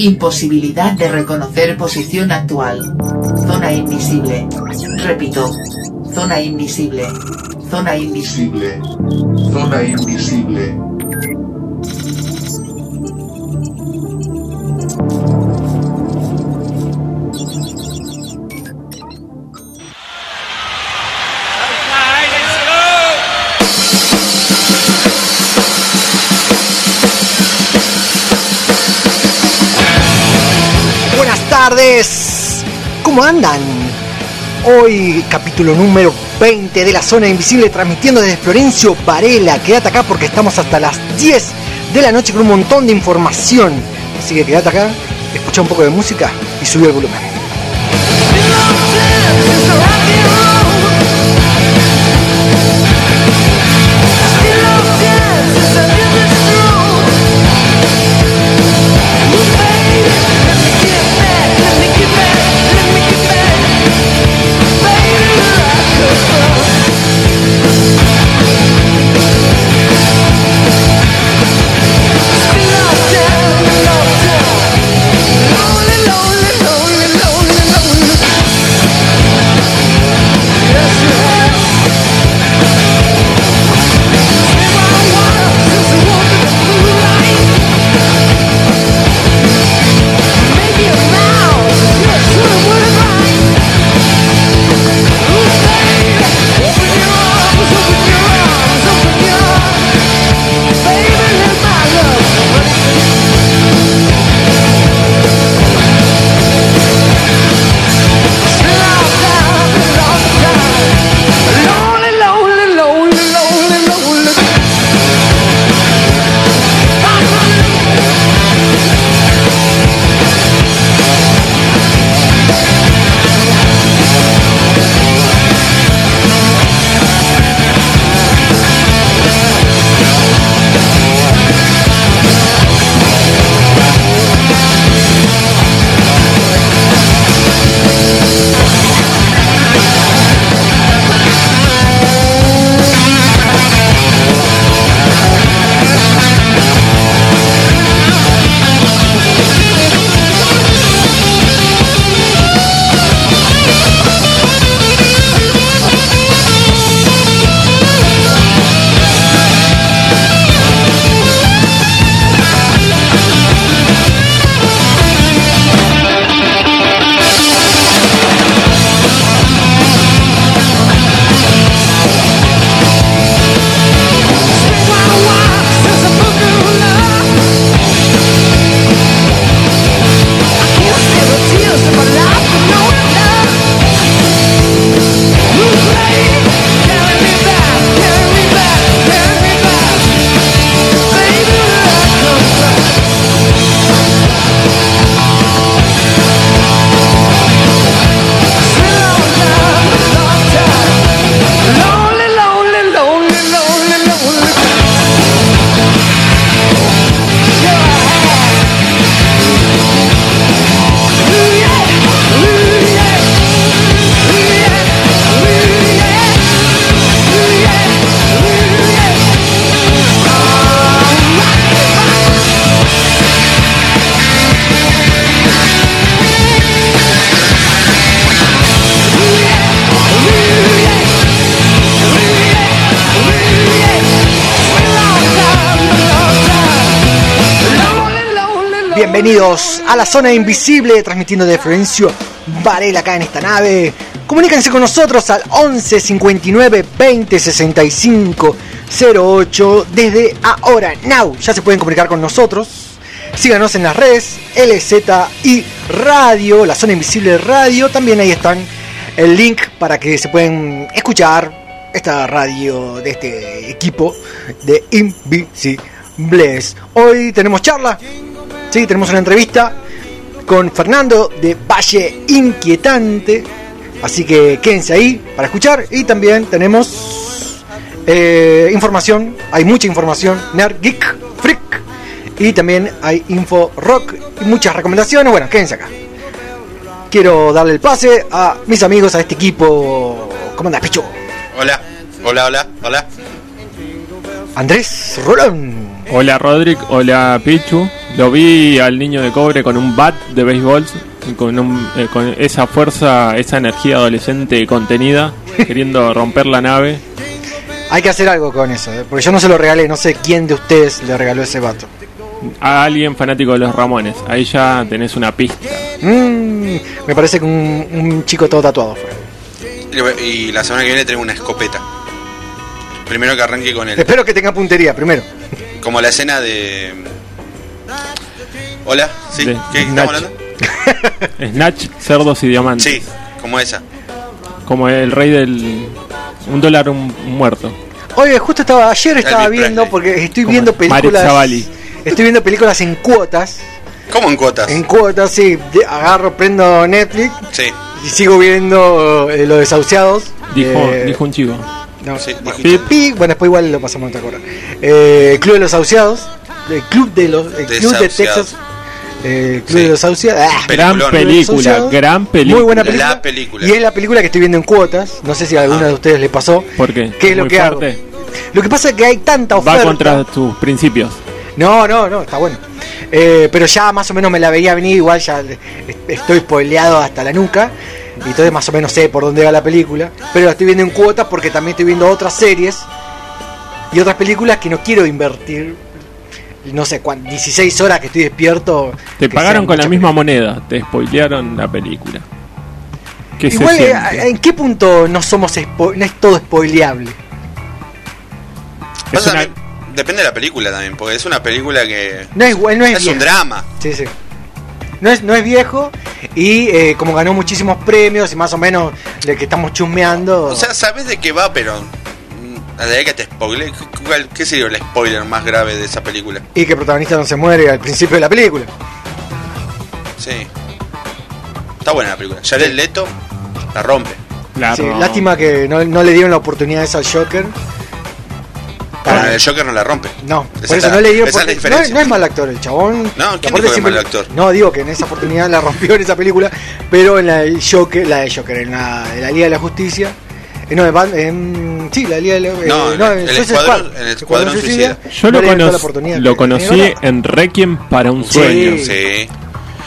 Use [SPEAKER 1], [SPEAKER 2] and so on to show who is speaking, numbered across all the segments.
[SPEAKER 1] Imposibilidad de reconocer posición actual. Zona invisible. Repito. Zona invisible. Zona invisible.
[SPEAKER 2] Zona invisible.
[SPEAKER 3] ¿Cómo andan? Hoy capítulo número 20 de la Zona Invisible transmitiendo desde Florencio Varela. Quédate acá porque estamos hasta las 10 de la noche con un montón de información. Así que quédate acá, escucha un poco de música y sube el volumen. Bienvenidos a la zona invisible, transmitiendo de Florencio Varela acá en esta nave. Comuníquense con nosotros al 11 59 20 65 08 desde ahora. Now, ya se pueden comunicar con nosotros. Síganos en las redes LZI Radio, la zona invisible radio. También ahí están el link para que se pueden escuchar esta radio de este equipo de Invisibles. Hoy tenemos charla Sí, tenemos una entrevista.
[SPEAKER 2] con Fernando de Valle Inquietante. Así que quédense ahí para escuchar. Y también tenemos eh, información, hay mucha información, Nerd Geek Freak. Y también hay info rock y muchas recomendaciones. Bueno, quédense acá. Quiero darle el pase a mis amigos, a este equipo. ¿Cómo andas, Picho?
[SPEAKER 4] Hola, hola, hola, hola.
[SPEAKER 2] Andrés Rolón.
[SPEAKER 5] Hola Rodrick, hola Pichu. Lo vi al niño de cobre con un bat de béisbol, con, un- eh, con esa fuerza, esa energía adolescente contenida, queriendo romper la nave.
[SPEAKER 2] Hay que hacer algo con eso, ¿eh? porque yo no se lo regalé, no sé quién de ustedes le regaló ese vato.
[SPEAKER 5] A alguien fanático de los Ramones. Ahí ya tenés una pista.
[SPEAKER 2] Mm, me parece que un, un chico todo tatuado fue.
[SPEAKER 4] Y la semana que viene tenemos una escopeta. Primero que arranque con el.
[SPEAKER 2] Espero que tenga puntería primero.
[SPEAKER 4] Como la escena de. Hola, ¿sí?
[SPEAKER 5] De
[SPEAKER 4] ¿Qué estamos hablando?
[SPEAKER 5] Snatch, cerdos y diamantes.
[SPEAKER 4] Sí, como esa.
[SPEAKER 5] Como el rey del. Un dólar un, un muerto.
[SPEAKER 2] Oye, justo estaba ayer estaba
[SPEAKER 4] Elvis
[SPEAKER 2] viendo
[SPEAKER 4] Presley.
[SPEAKER 2] porque estoy
[SPEAKER 5] Como
[SPEAKER 2] viendo películas. Estoy viendo películas en cuotas.
[SPEAKER 4] ¿Cómo en cuotas?
[SPEAKER 2] En cuotas, sí. de- agarro, prendo Netflix
[SPEAKER 4] Sí,
[SPEAKER 2] y sigo viendo eh, Los Desahuciados.
[SPEAKER 5] Dijo,
[SPEAKER 2] Eh,
[SPEAKER 5] dijo un chico.
[SPEAKER 2] no,
[SPEAKER 4] Sí,
[SPEAKER 2] bueno, bueno, después igual lo pasamos a otra cosa. Eh, Club de los Desahuciados. El Club de los. El Club de. Texas. Eh, Club
[SPEAKER 4] Sí.
[SPEAKER 2] de los. Ah,
[SPEAKER 5] Gran película, gran película.
[SPEAKER 2] Muy buena película.
[SPEAKER 4] La película.
[SPEAKER 2] Y es la película que estoy viendo en cuotas. No sé si a alguna
[SPEAKER 4] Ah.
[SPEAKER 2] de ustedes le pasó.
[SPEAKER 5] ¿Por qué?
[SPEAKER 2] ¿Qué es lo que
[SPEAKER 5] fuerte.
[SPEAKER 2] hago? Lo que pasa es que hay tanta oferta.
[SPEAKER 5] Va contra tus principios.
[SPEAKER 2] No, no, no, está bueno. Eh, pero ya más o menos me la veía venir, igual ya est- estoy spoileado hasta la nuca. Y entonces más o menos sé por dónde va la película. Pero la estoy viendo en cuotas porque también estoy viendo otras series y otras películas que no quiero invertir. No sé, cuán- 16 horas que estoy despierto.
[SPEAKER 5] Te pagaron con la misma moneda, te spoilearon la película. ¿Qué
[SPEAKER 2] Igual,
[SPEAKER 5] se
[SPEAKER 2] eh,
[SPEAKER 5] siente?
[SPEAKER 2] ¿en qué punto no somos spo- no es todo spoileable?
[SPEAKER 5] Es una-
[SPEAKER 4] depende de la película también, porque es una película que.
[SPEAKER 2] No es, no es,
[SPEAKER 4] Es un drama.
[SPEAKER 2] Sí, sí. No es, no es viejo y eh, como ganó muchísimos premios y más o menos de que estamos chusmeando.
[SPEAKER 4] O sea, sabes de qué va, pero. Que te spoile. ¿cuál- ¿Qué sería el spoiler más grave de esa película?
[SPEAKER 2] y que el protagonista no se muere al principio de la película.
[SPEAKER 4] Sí. Está buena la película. Jared Leto la rompe.
[SPEAKER 5] la
[SPEAKER 2] Sí, lástima que no, no le dieron la oportunidad esa al Joker.
[SPEAKER 4] Bueno,
[SPEAKER 2] Para-
[SPEAKER 4] el Joker no la rompe.
[SPEAKER 2] no,
[SPEAKER 4] Esa
[SPEAKER 2] por
[SPEAKER 4] es
[SPEAKER 2] eso
[SPEAKER 4] la-
[SPEAKER 2] no le dieron
[SPEAKER 4] esa es la
[SPEAKER 2] porque- no, es-
[SPEAKER 4] diferencia.
[SPEAKER 2] no es mal actor el chabón.
[SPEAKER 4] No, ¿quién dijo
[SPEAKER 2] siempre-
[SPEAKER 4] mal actor?
[SPEAKER 2] No, digo que en esa oportunidad la rompió en esa película, pero en la del Joker, la de Joker, en la, en la Liga de la Justicia. Eh, no, en, sí, la Liga de la eh,
[SPEAKER 4] No, en el
[SPEAKER 2] Suicide
[SPEAKER 4] Escuadrón-
[SPEAKER 2] Squad.
[SPEAKER 4] en el Escuadrón Suicida.
[SPEAKER 5] Yo
[SPEAKER 2] no
[SPEAKER 5] lo, lo conocí
[SPEAKER 2] tenía.
[SPEAKER 5] en Requiem para un sueño.
[SPEAKER 2] Sí.
[SPEAKER 4] Sí.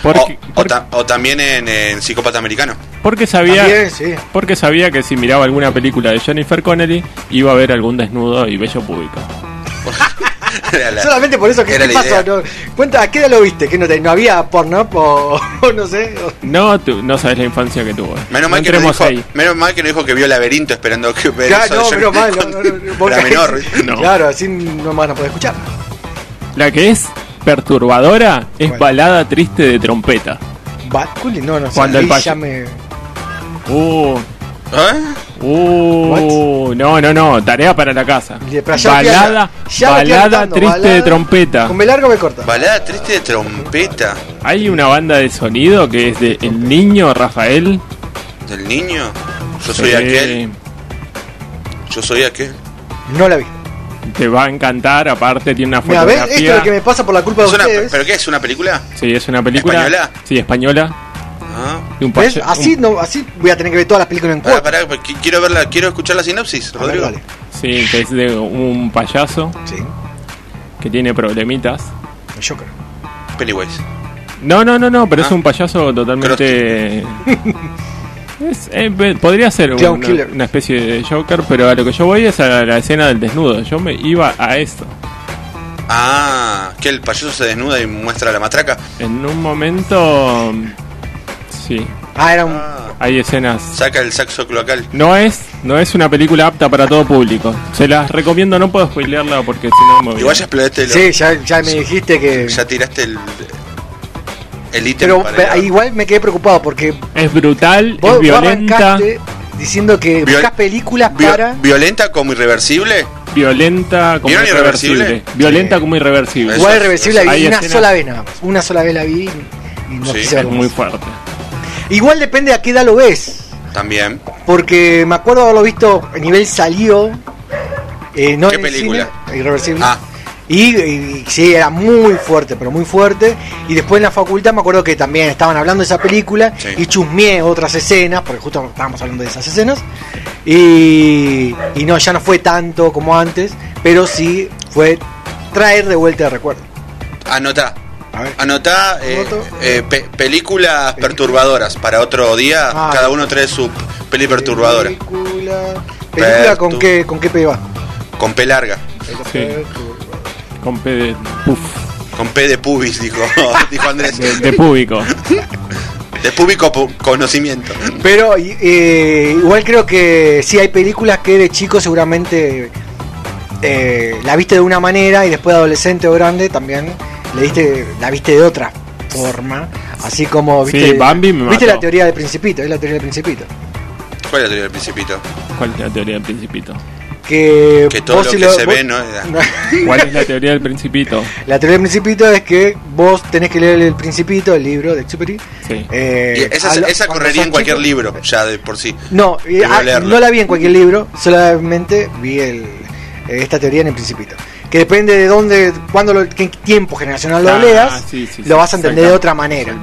[SPEAKER 5] Porque,
[SPEAKER 4] o, o
[SPEAKER 5] porque-
[SPEAKER 4] ta- o también en, en Psicópata Americano.
[SPEAKER 5] porque sabía
[SPEAKER 2] También, sí.
[SPEAKER 5] porque sabía que si miraba alguna película de Jennifer Connelly iba a ver algún desnudo y bello público.
[SPEAKER 4] La-
[SPEAKER 2] Solamente por eso, ¿qué,
[SPEAKER 4] era
[SPEAKER 2] qué
[SPEAKER 4] la
[SPEAKER 2] pasó? No, cuenta, ¿a qué edad lo viste? ¿Que no, te- no había porno o, o no sé? o-
[SPEAKER 5] No, tú, no sabes la infancia que tuvo.
[SPEAKER 4] Menos
[SPEAKER 5] no
[SPEAKER 4] mal, que no dijo,
[SPEAKER 5] ahí.
[SPEAKER 4] menos mal que no dijo que vio laberinto esperando que ver
[SPEAKER 2] Claro,
[SPEAKER 4] eso
[SPEAKER 2] no, pero mal, no, no, no, no,
[SPEAKER 4] menor.
[SPEAKER 5] No.
[SPEAKER 2] Claro, así no van a poder escuchar.
[SPEAKER 5] La que es perturbadora es
[SPEAKER 2] ¿Cuál?
[SPEAKER 5] balada triste de trompeta.
[SPEAKER 2] No, no sé.
[SPEAKER 5] Cuando el
[SPEAKER 2] me...
[SPEAKER 5] Uh,
[SPEAKER 4] ¿Eh?
[SPEAKER 5] Uh, no, no, no, tarea para la casa. Balada,
[SPEAKER 2] ya
[SPEAKER 5] balada triste
[SPEAKER 2] balada-
[SPEAKER 5] de trompeta.
[SPEAKER 2] Con B largo me corta.
[SPEAKER 4] Balada triste de trompeta
[SPEAKER 5] Hay una banda de sonido que es de El Niño Rafael.
[SPEAKER 4] del niño. Yo soy
[SPEAKER 5] Sí,
[SPEAKER 4] aquel. Yo soy aquel.
[SPEAKER 2] No la vi.
[SPEAKER 5] Te va a encantar, aparte tiene una
[SPEAKER 2] Mira, ¿ves? Esto es
[SPEAKER 5] fotografía.
[SPEAKER 2] lo que me pasa por la culpa de
[SPEAKER 4] Es una-
[SPEAKER 2] ustedes.
[SPEAKER 4] ¿Pero qué es? ¿Una película?
[SPEAKER 5] Sí, es una película.
[SPEAKER 4] ¿Española?
[SPEAKER 5] Sí, española.
[SPEAKER 4] Ah.
[SPEAKER 2] Así,
[SPEAKER 5] un-
[SPEAKER 2] no, así voy a tener que ver todas las películas en
[SPEAKER 4] Pará,
[SPEAKER 2] cuatro.
[SPEAKER 4] pará, quiero verla, quiero escuchar la sinopsis,
[SPEAKER 2] A ver,
[SPEAKER 4] Rodrigo.
[SPEAKER 2] dale.
[SPEAKER 5] Sí, que es de un payaso
[SPEAKER 2] Sí,
[SPEAKER 5] que tiene problemitas.
[SPEAKER 2] el Joker.
[SPEAKER 4] Pennywise.
[SPEAKER 5] No, no, no, no, pero
[SPEAKER 4] Ah.
[SPEAKER 5] es un payaso totalmente. Es- eh, podría ser una, una especie de Joker, pero a lo que yo voy es a la escena del desnudo. Yo me iba a esto.
[SPEAKER 4] Ah, que el payaso se desnuda y muestra la matraca.
[SPEAKER 5] En un momento. Sí,
[SPEAKER 2] Ah, era un...
[SPEAKER 4] Ah,
[SPEAKER 5] hay escenas.
[SPEAKER 4] saca el saxo cloacal.
[SPEAKER 5] No es, no es una película apta para todo público. Se las recomiendo, no puedo spoilearla porque si no me voy.
[SPEAKER 4] Igual ya explotaste lo-
[SPEAKER 2] Sí, ya, ya me dijiste que...
[SPEAKER 4] ya tiraste el el ítem
[SPEAKER 2] Pero
[SPEAKER 4] el-
[SPEAKER 2] igual me quedé preocupado porque
[SPEAKER 5] Es brutal,
[SPEAKER 2] vos,
[SPEAKER 5] es violenta,
[SPEAKER 2] diciendo que
[SPEAKER 4] Viol-
[SPEAKER 2] buscas películas
[SPEAKER 4] Vio-
[SPEAKER 2] para...
[SPEAKER 4] violenta como irreversible.
[SPEAKER 5] violenta como
[SPEAKER 4] ¿Vieron
[SPEAKER 5] irreversible.
[SPEAKER 4] Irreversible?
[SPEAKER 5] Violenta
[SPEAKER 2] Sí.
[SPEAKER 5] como irreversible.
[SPEAKER 2] Igual irreversible la vi una
[SPEAKER 5] escenas-
[SPEAKER 2] sola vez nada más. Una sola vez la vi. y no
[SPEAKER 4] Sí,
[SPEAKER 2] quise
[SPEAKER 5] Es muy fuerte.
[SPEAKER 2] Igual depende a qué edad lo ves.
[SPEAKER 4] También.
[SPEAKER 2] Porque me acuerdo haberlo visto a nivel salió. eh, no
[SPEAKER 4] ¿Qué
[SPEAKER 2] en el
[SPEAKER 4] película?
[SPEAKER 2] cine, Irreversible.
[SPEAKER 4] Ah.
[SPEAKER 2] Y, y sí, era muy fuerte, pero muy fuerte. Y después en la facultad me acuerdo que también estaban hablando de esa película
[SPEAKER 4] Sí.
[SPEAKER 2] y chusmeé otras escenas, porque justo estábamos hablando de esas escenas. Y, y no, ya no fue tanto como antes, pero sí fue traer de vuelta el recuerdo.
[SPEAKER 4] Anotá.
[SPEAKER 2] A ver.
[SPEAKER 4] Anotá eh, eh, pe- películas perturbadoras para otro día.
[SPEAKER 2] Ah.
[SPEAKER 4] cada uno trae su peli perturbadora.
[SPEAKER 2] Película, película con qué, con qué P va.
[SPEAKER 4] Con P larga.
[SPEAKER 5] Sí. Con P de, puf,
[SPEAKER 4] Con P de pubis, dijo, dijo Andrés.
[SPEAKER 5] de, de público.
[SPEAKER 4] De público conocimiento.
[SPEAKER 2] Pero eh, igual creo que sí hay películas que de chico seguramente eh, la viste de una manera y después de adolescente o grande también le diste, la viste de otra forma. Así como
[SPEAKER 5] Sí,
[SPEAKER 2] viste,
[SPEAKER 5] Bambi me
[SPEAKER 2] viste
[SPEAKER 5] mató.
[SPEAKER 2] la teoría del principito, es la teoría del principito.
[SPEAKER 4] ¿Cuál es la teoría del principito?
[SPEAKER 5] ¿Cuál es la teoría del principito?
[SPEAKER 2] Que,
[SPEAKER 4] Que todo
[SPEAKER 2] vos
[SPEAKER 4] lo
[SPEAKER 2] si
[SPEAKER 4] que se
[SPEAKER 2] vos-
[SPEAKER 4] ve no.
[SPEAKER 5] ¿Cuál es la teoría del principito?
[SPEAKER 2] La teoría del principito es que vos tenés que leer el principito, el libro de Exupery.
[SPEAKER 5] Sí.
[SPEAKER 2] eh,
[SPEAKER 4] Y esa,
[SPEAKER 2] lo-
[SPEAKER 4] esa correría en cualquier
[SPEAKER 2] chico.
[SPEAKER 4] libro, ya de por sí.
[SPEAKER 2] No,
[SPEAKER 4] Debo
[SPEAKER 2] ah, no la vi en cualquier libro, solamente vi el, eh, esta teoría en el principito. Que depende de dónde, cuándo, lo, qué tiempo generacional lo
[SPEAKER 5] Ah,
[SPEAKER 2] leas,
[SPEAKER 5] sí, sí, sí,
[SPEAKER 2] lo vas a entender de otra manera.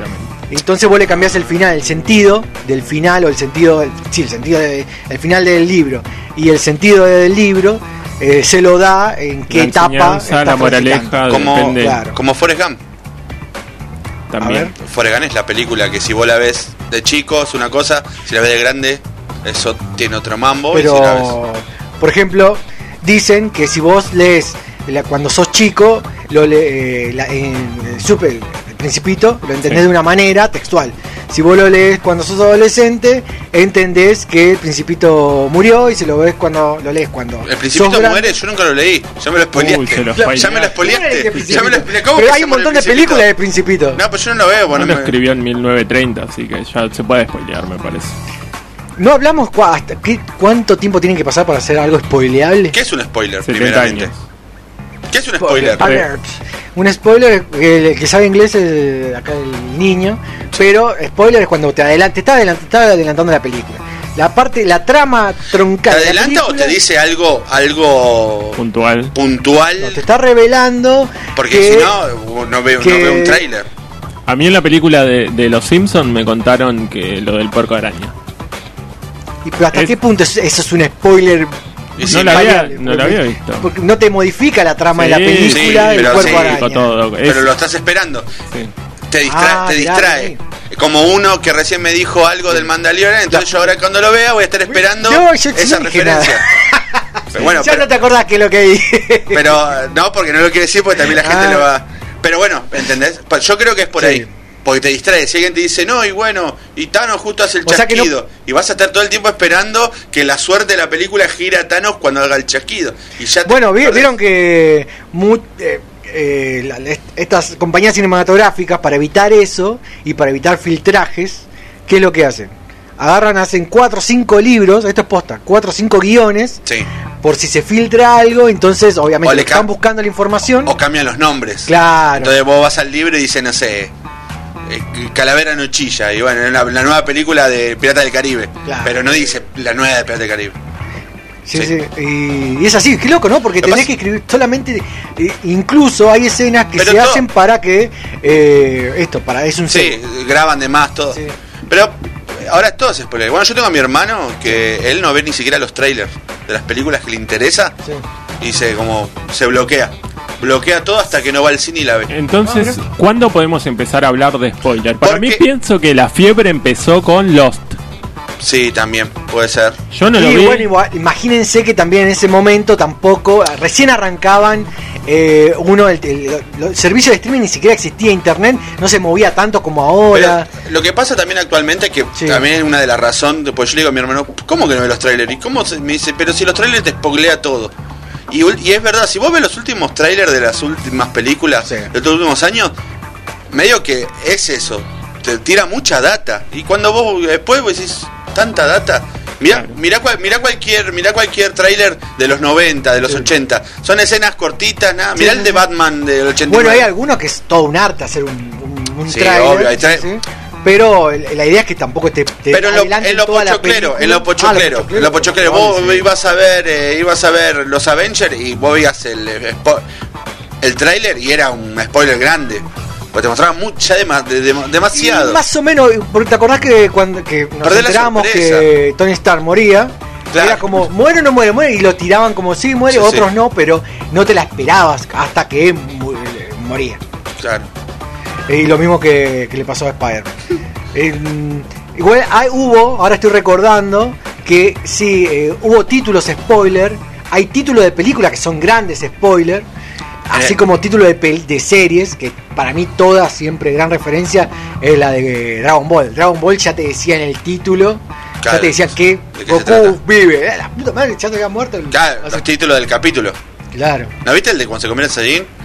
[SPEAKER 2] Entonces vos le cambiás el final, el sentido del final o el sentido, del- sí, el sentido de- el final del libro y el sentido del libro eh, se lo da en qué
[SPEAKER 5] La
[SPEAKER 2] etapa está
[SPEAKER 5] la moraleja.
[SPEAKER 4] Como-
[SPEAKER 5] depende
[SPEAKER 2] claro.
[SPEAKER 4] Como Forrest Gump.
[SPEAKER 5] también.
[SPEAKER 4] Forrest Gump es la película que si vos la ves de chico es una cosa, si la ves de grande, eso tiene otro mambo. y si la ves-
[SPEAKER 2] Pero, por ejemplo, dicen que si vos lees la- cuando sos chico, lo le, eh, la- en el super, el principito, lo entendés
[SPEAKER 5] Sí.
[SPEAKER 2] de una manera textual. Si vos lo lees cuando sos adolescente, entendés que el principito murió y si lo ves cuando lo lees cuando
[SPEAKER 4] El principito
[SPEAKER 2] sos grande-
[SPEAKER 4] muere, yo nunca lo leí. Ya me lo spoileaste.
[SPEAKER 5] Se
[SPEAKER 4] ya me lo
[SPEAKER 5] spoileaste.
[SPEAKER 4] spoileaste.
[SPEAKER 2] ¿Cómo
[SPEAKER 4] Ya me lo spoileaste. ¿Cómo
[SPEAKER 2] Pero
[SPEAKER 4] que
[SPEAKER 2] hay
[SPEAKER 4] se
[SPEAKER 2] un montón de películas de principito.
[SPEAKER 4] No, pues yo no lo veo.
[SPEAKER 5] No
[SPEAKER 4] Bueno,
[SPEAKER 5] lo
[SPEAKER 4] me-
[SPEAKER 5] escribió en 1930, así que ya se puede spoilear, me parece.
[SPEAKER 2] No hablamos hasta qué, cuánto tiempo tiene que pasar para hacer algo spoileable.
[SPEAKER 4] ¿Qué es un spoiler,
[SPEAKER 5] 70
[SPEAKER 4] primeramente?
[SPEAKER 5] años.
[SPEAKER 4] ¿Qué es un spoiler?
[SPEAKER 2] Alert. Un spoiler, eh, el que sabe inglés es acá el niño, pero spoiler es cuando te adelanta, te está, adelant- te está adelantando la película. La parte, la trama
[SPEAKER 4] ¿Te
[SPEAKER 2] troncal. la
[SPEAKER 4] adelanta o te dice algo algo
[SPEAKER 5] Puntual.
[SPEAKER 4] puntual?
[SPEAKER 2] no, te está revelando.
[SPEAKER 4] Porque
[SPEAKER 2] que-
[SPEAKER 4] si no, no veo,
[SPEAKER 2] que-
[SPEAKER 4] no veo un tráiler.
[SPEAKER 5] A mí en la película de, de Los Simpsons me contaron que lo del puerco araña.
[SPEAKER 2] ¿Y pero hasta
[SPEAKER 5] es-
[SPEAKER 2] qué punto es- eso es un spoiler?
[SPEAKER 4] Sí,
[SPEAKER 5] no la había,
[SPEAKER 2] variable?
[SPEAKER 5] no la había visto.
[SPEAKER 2] Porque no te modifica la trama de la película
[SPEAKER 4] pero
[SPEAKER 2] cuerpo
[SPEAKER 4] sí,
[SPEAKER 2] araña.
[SPEAKER 5] Con todo. Es-
[SPEAKER 4] Pero lo estás esperando.
[SPEAKER 5] sí.
[SPEAKER 4] Te distrae.
[SPEAKER 2] Ah,
[SPEAKER 4] te
[SPEAKER 2] mirá,
[SPEAKER 4] distrae. Como uno que recién me dijo algo del Mandalorian, entonces yo ahora cuando lo vea voy a estar esperando
[SPEAKER 2] No, yo no
[SPEAKER 4] esa referencia. Pero bueno,
[SPEAKER 2] ya
[SPEAKER 4] pero,
[SPEAKER 2] no te acordás que es lo que dije.
[SPEAKER 4] pero, no, porque no lo quiere decir porque también la gente
[SPEAKER 2] Ah.
[SPEAKER 4] lo va. Pero bueno, ¿entendés? Yo creo que es por
[SPEAKER 2] Sí.
[SPEAKER 4] ahí. Porque te distrae. Si alguien te dice, no, y bueno, y Thanos justo hace el
[SPEAKER 2] O no-
[SPEAKER 4] chasquido. Y vas a estar todo el tiempo esperando que la suerte de la película gira a Thanos cuando haga el chasquido. Y ya te
[SPEAKER 2] Bueno, vi- vieron que mu- eh, eh, la- estas compañías cinematográficas, para evitar eso y para evitar filtrajes, ¿qué es lo que hacen? Agarran, hacen 4 o 5 libros, esto es posta, 4 o 5 guiones,
[SPEAKER 4] Sí.
[SPEAKER 2] por si se filtra algo, entonces obviamente están buscando la información.
[SPEAKER 4] O cambian los nombres.
[SPEAKER 2] Claro.
[SPEAKER 4] Entonces vos vas al libro y dice, no sé, Calavera no chilla. Y bueno, la, la nueva película de Pirata del Caribe.
[SPEAKER 2] Claro.
[SPEAKER 4] Pero no dice la nueva de Pirata del Caribe.
[SPEAKER 2] Sí,
[SPEAKER 4] Sí.
[SPEAKER 2] sí, Y, es así, qué loco, ¿no? Porque tenés
[SPEAKER 4] pasa-
[SPEAKER 2] que escribir solamente, eh, incluso hay escenas que
[SPEAKER 4] Pero
[SPEAKER 2] se
[SPEAKER 4] todo-
[SPEAKER 2] hacen para que, eh, esto, para, es un
[SPEAKER 4] Sí, graban de más todo.
[SPEAKER 2] Sí.
[SPEAKER 4] Pero eh, ahora todo es spoiler. Bueno, yo tengo a mi hermano que él no ve ni siquiera los trailers de las películas que le interesa y se como se bloquea. Bloquea todo hasta que no va al cine y la ve.
[SPEAKER 5] Entonces, ¿cuándo podemos empezar a hablar de spoiler? Para
[SPEAKER 4] Porque-
[SPEAKER 5] mí pienso que la fiebre empezó con Lost.
[SPEAKER 4] Sí, también, puede ser.
[SPEAKER 5] Yo no
[SPEAKER 2] y
[SPEAKER 5] lo vi.
[SPEAKER 2] bueno, igual, imagínense que también en ese momento tampoco, recién arrancaban eh, uno, el, el- el servicio de streaming ni siquiera existía, internet no se movía tanto como ahora.
[SPEAKER 4] Pero lo que pasa también actualmente es que
[SPEAKER 2] Sí.
[SPEAKER 4] también es una de las razones, pues yo le digo a mi hermano, ¿cómo que no ve los trailers? ¿Y cómo se- me dice, pero si los trailers te spoilea todo? Y, y es verdad, si vos ves los últimos trailers de las últimas películas
[SPEAKER 2] Sí.
[SPEAKER 4] de los últimos años, medio que es eso, te tira mucha data. Y cuando vos después vos decís, tanta data. Mirá,
[SPEAKER 5] Claro.
[SPEAKER 4] mirá, cual- mirá cualquier mirá cualquier tráiler de los 90, de los 80. Son escenas cortitas, nada.
[SPEAKER 2] Sí,
[SPEAKER 4] Mirá
[SPEAKER 2] sí,
[SPEAKER 4] el de
[SPEAKER 2] sí.
[SPEAKER 4] Batman del 89.
[SPEAKER 2] bueno, hay algunos que es todo un arte hacer un, un- un
[SPEAKER 4] Sí,
[SPEAKER 2] tráiler,
[SPEAKER 4] obvio, hay
[SPEAKER 2] sí,
[SPEAKER 4] tra-
[SPEAKER 2] sí. Pero la idea es que tampoco te, te
[SPEAKER 4] Pero en lo,
[SPEAKER 2] adelanten
[SPEAKER 4] en lo pochoclero, en lo
[SPEAKER 2] Ah,
[SPEAKER 4] pochoclero, en lo pochoclero. Vos ibas a ver, eh, ibas a ver los Avengers y vos veías el eh, el tráiler y era un spoiler grande. Porque te mostraban mucha de- de- demasiado.
[SPEAKER 2] Más o menos, porque te acordás que cuando que nos enteramos que Tony Stark moría,
[SPEAKER 4] Claro.
[SPEAKER 2] era como, muere o no muere, muere, y lo tiraban como sí, muere,
[SPEAKER 4] Sí,
[SPEAKER 2] otros
[SPEAKER 4] sí.
[SPEAKER 2] no, pero no te la esperabas hasta que eh, moría.
[SPEAKER 4] Claro.
[SPEAKER 2] Y lo mismo que, que le pasó a Spider. igual hay, hubo, ahora estoy recordando, que sí, eh, hubo títulos spoiler, hay títulos de películas que son grandes spoiler, así
[SPEAKER 4] Eh.
[SPEAKER 2] como títulos de, pel- de series, que para mí todas siempre gran referencia es la de Dragon Ball. Dragon Ball ya te decía en el título, ya te decían que
[SPEAKER 4] ¿de qué se
[SPEAKER 2] Goku vive. Eh, La puta madre, ya te había muerto. el-
[SPEAKER 4] Claro, los títulos del capítulo.
[SPEAKER 2] claro.
[SPEAKER 4] ¿No viste el de cuando se convierte en Saiyajin?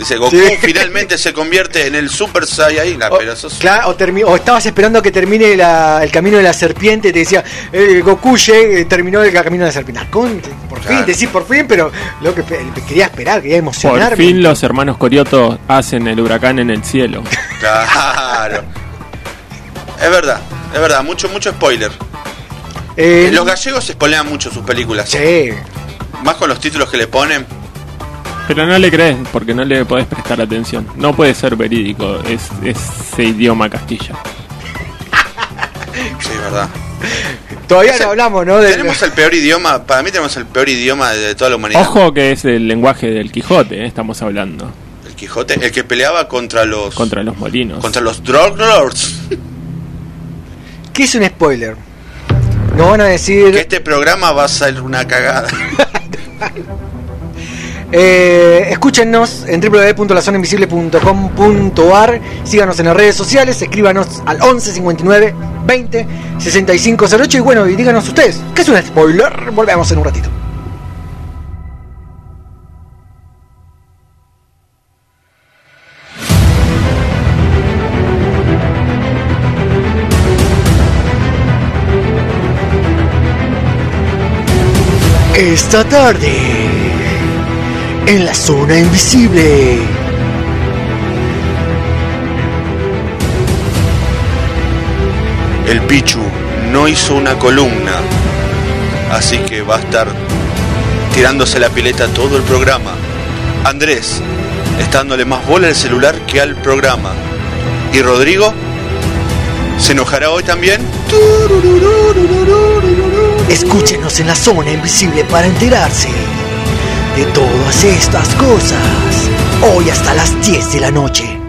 [SPEAKER 4] Dice, Goku
[SPEAKER 2] Sí.
[SPEAKER 4] finalmente se convierte en el Super Saiyajin. Ah,
[SPEAKER 2] O,
[SPEAKER 4] pero sos-
[SPEAKER 2] claro, o, termi- o estabas esperando que termine la- el camino de la serpiente y te decía, eh, Goku llegue, terminó el camino de la serpiente. Con- por fin,
[SPEAKER 4] Claro.
[SPEAKER 2] te decís por fin, pero lo que pe- quería esperar, quería emocionarme.
[SPEAKER 5] Por fin los hermanos Corioto hacen el huracán en el cielo.
[SPEAKER 4] Claro. Es verdad, es verdad, mucho, mucho spoiler.
[SPEAKER 2] Eh,
[SPEAKER 4] Los gallegos spoilean mucho sus películas.
[SPEAKER 2] sí.
[SPEAKER 4] Más con los títulos que le ponen.
[SPEAKER 5] Pero no le crees porque no le podés prestar atención. No puede ser verídico es, ese idioma castilla.
[SPEAKER 4] Sí, es verdad.
[SPEAKER 2] Todavía no hablamos, ¿no? De-
[SPEAKER 4] Tenemos el peor idioma, para mí tenemos el peor idioma de, toda la humanidad.
[SPEAKER 5] Ojo que es el lenguaje del Quijote, ¿eh? estamos hablando.
[SPEAKER 4] El Quijote, el que peleaba contra los
[SPEAKER 5] Contra los molinos.
[SPEAKER 4] contra los Drug Lords.
[SPEAKER 2] ¿Qué es un spoiler? Nos van a decir...
[SPEAKER 4] Que este programa va a ser una cagada.
[SPEAKER 2] Eh, escúchenos en www.lazonainvisible.com.ar Síganos en las redes sociales, escríbanos al 11 59 20 65 08 y bueno, y díganos ustedes, ¿qué es un spoiler? Volvemos en un ratito. Esta tarde, en la zona invisible.
[SPEAKER 4] El Pichu no hizo una columna, así que va a estar tirándose la pileta todo el programa. Andrés está dándole más bola al celular que al programa. ¿Y Rodrigo? ¿Se enojará hoy también?
[SPEAKER 2] Escúchenos en la zona invisible para enterarse de todas estas cosas. Hoy hasta las 10 de la noche.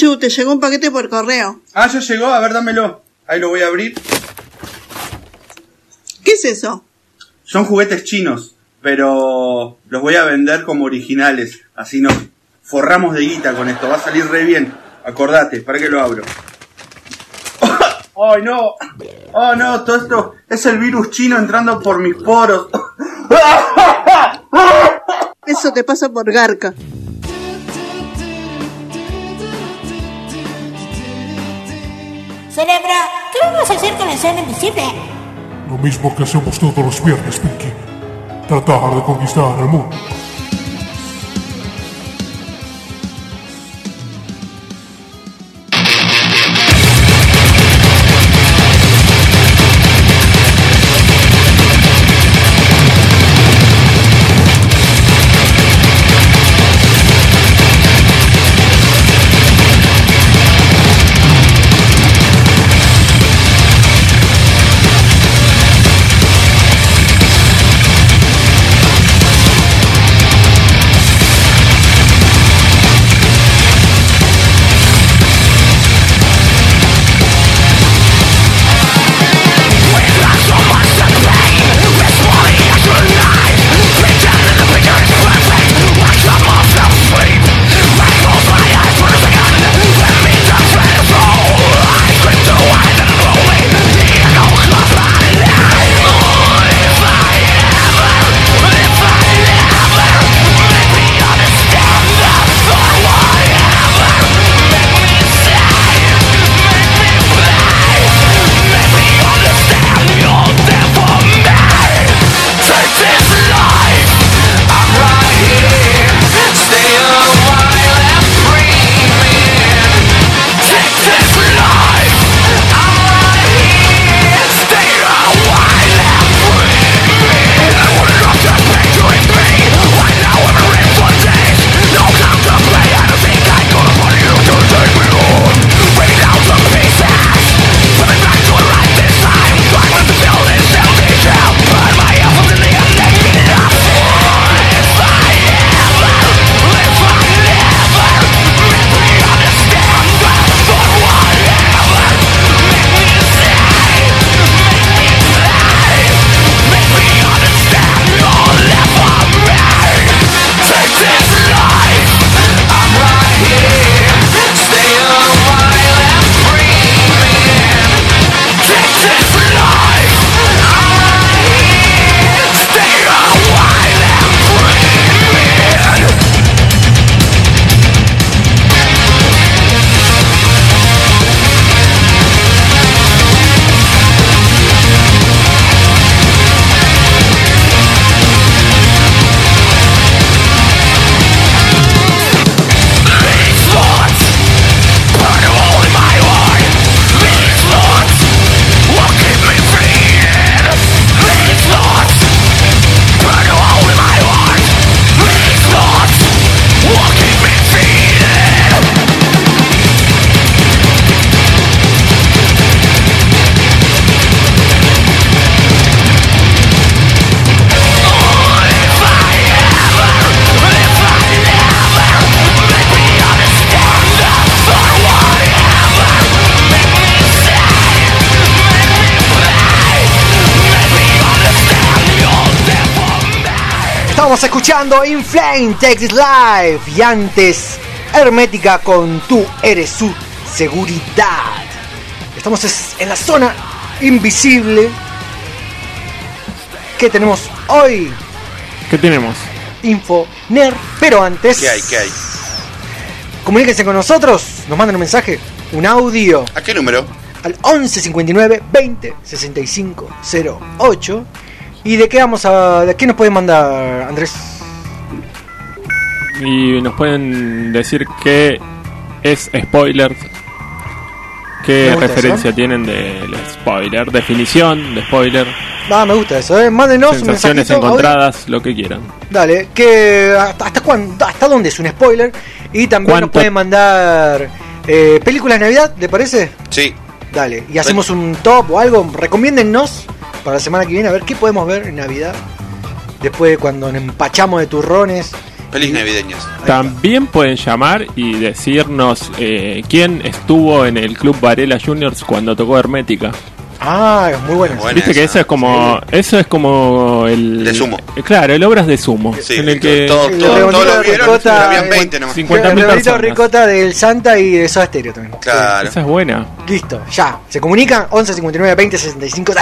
[SPEAKER 6] Pichu, te llegó un paquete por correo.
[SPEAKER 4] Ah, ya llegó, a ver, dámelo. Ahí lo voy a abrir.
[SPEAKER 6] ¿Qué es eso?
[SPEAKER 4] Son juguetes chinos, pero los voy a vender como originales. Así nos forramos de guita con esto. Va a salir re bien. Acordate, para que lo abro. ¡Ay, no! ¡Oh, no! Todo esto es el virus chino entrando por mis poros.
[SPEAKER 6] Eso te pasa por garca.
[SPEAKER 7] Cerebro, ¿qué vamos a hacer con la escena invisible?
[SPEAKER 3] Lo mismo que hacemos todos los viernes, Pinky. Tratar de conquistar el mundo.
[SPEAKER 2] Estamos escuchando In Flame Texas Live y antes Hermética con Tú eres su seguridad. Estamos es- en la zona invisible. ¿Qué tenemos hoy?
[SPEAKER 5] ¿Qué tenemos?
[SPEAKER 2] Info NER, pero antes
[SPEAKER 4] ¿Qué hay? ¿Qué hay?
[SPEAKER 2] comuníquense con nosotros, nos mandan un mensaje, un audio
[SPEAKER 4] ¿A qué número?
[SPEAKER 2] al 11 59 20 65 08 y de qué vamos a de qué nos pueden mandar Andrés
[SPEAKER 5] Y nos pueden decir qué es spoiler. ¿Qué referencia
[SPEAKER 2] eso.
[SPEAKER 5] tienen del spoiler? Definición de spoiler.
[SPEAKER 2] Ah, me gusta eso, ¿eh? Mándenos un
[SPEAKER 5] sensaciones
[SPEAKER 2] mensajito,
[SPEAKER 5] encontradas, lo que quieran.
[SPEAKER 2] Dale, que hasta, hasta cuándo, hasta dónde es un spoiler y también nos pueden mandar eh, películas de Navidad, ¿te parece?
[SPEAKER 4] Sí.
[SPEAKER 2] Dale, y hacemos un top o algo, recomiéndennos para la semana que viene a ver qué podemos ver en Navidad. Después de cuando nos empachamos de turrones
[SPEAKER 4] Feliz navideñas.
[SPEAKER 5] También pueden llamar y decirnos eh, quién estuvo en el Club Varela Juniors cuando tocó Hermética.
[SPEAKER 2] Ah, es muy bueno.
[SPEAKER 4] Buena
[SPEAKER 5] Viste que
[SPEAKER 4] esa.
[SPEAKER 5] eso es como eso es como el
[SPEAKER 4] De sumo.
[SPEAKER 5] eh, Claro, el obras de sumo,
[SPEAKER 4] Sí,
[SPEAKER 5] en el que
[SPEAKER 4] todo, todo, todo lo
[SPEAKER 2] de
[SPEAKER 4] vieron,
[SPEAKER 2] ricota,
[SPEAKER 4] habían
[SPEAKER 2] eh,
[SPEAKER 4] 20 nomás.
[SPEAKER 5] 50.000
[SPEAKER 2] el ricota del Santa y de Soda Stereo también.
[SPEAKER 4] Claro.
[SPEAKER 5] esa es buena.
[SPEAKER 2] Listo, ya. Se comunican 11 59 20 65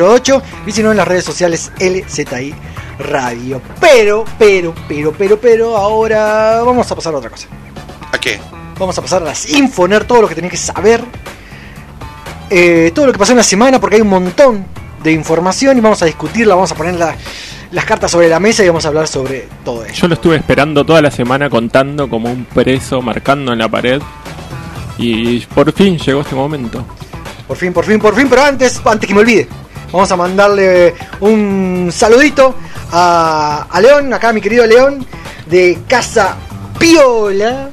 [SPEAKER 2] 08 y si no en las redes sociales LZI Radio. Pero, pero, pero, pero, pero, ahora vamos a pasar a otra cosa.
[SPEAKER 4] ¿A qué?
[SPEAKER 2] Vamos a pasar a las Infoner, todo lo que tenés que saber. Eh, todo lo que pasó en la semana, porque hay un montón de información y vamos a discutirla, vamos a poner la- las cartas sobre la mesa y vamos a hablar sobre todo eso.
[SPEAKER 5] Yo lo estuve esperando toda la semana contando como un preso, marcando en la pared. Y por fin llegó este momento.
[SPEAKER 2] Por fin, por fin, por fin, pero antes, antes que me olvide, vamos a mandarle un saludito a, a León, acá mi querido León, de Casa Piola,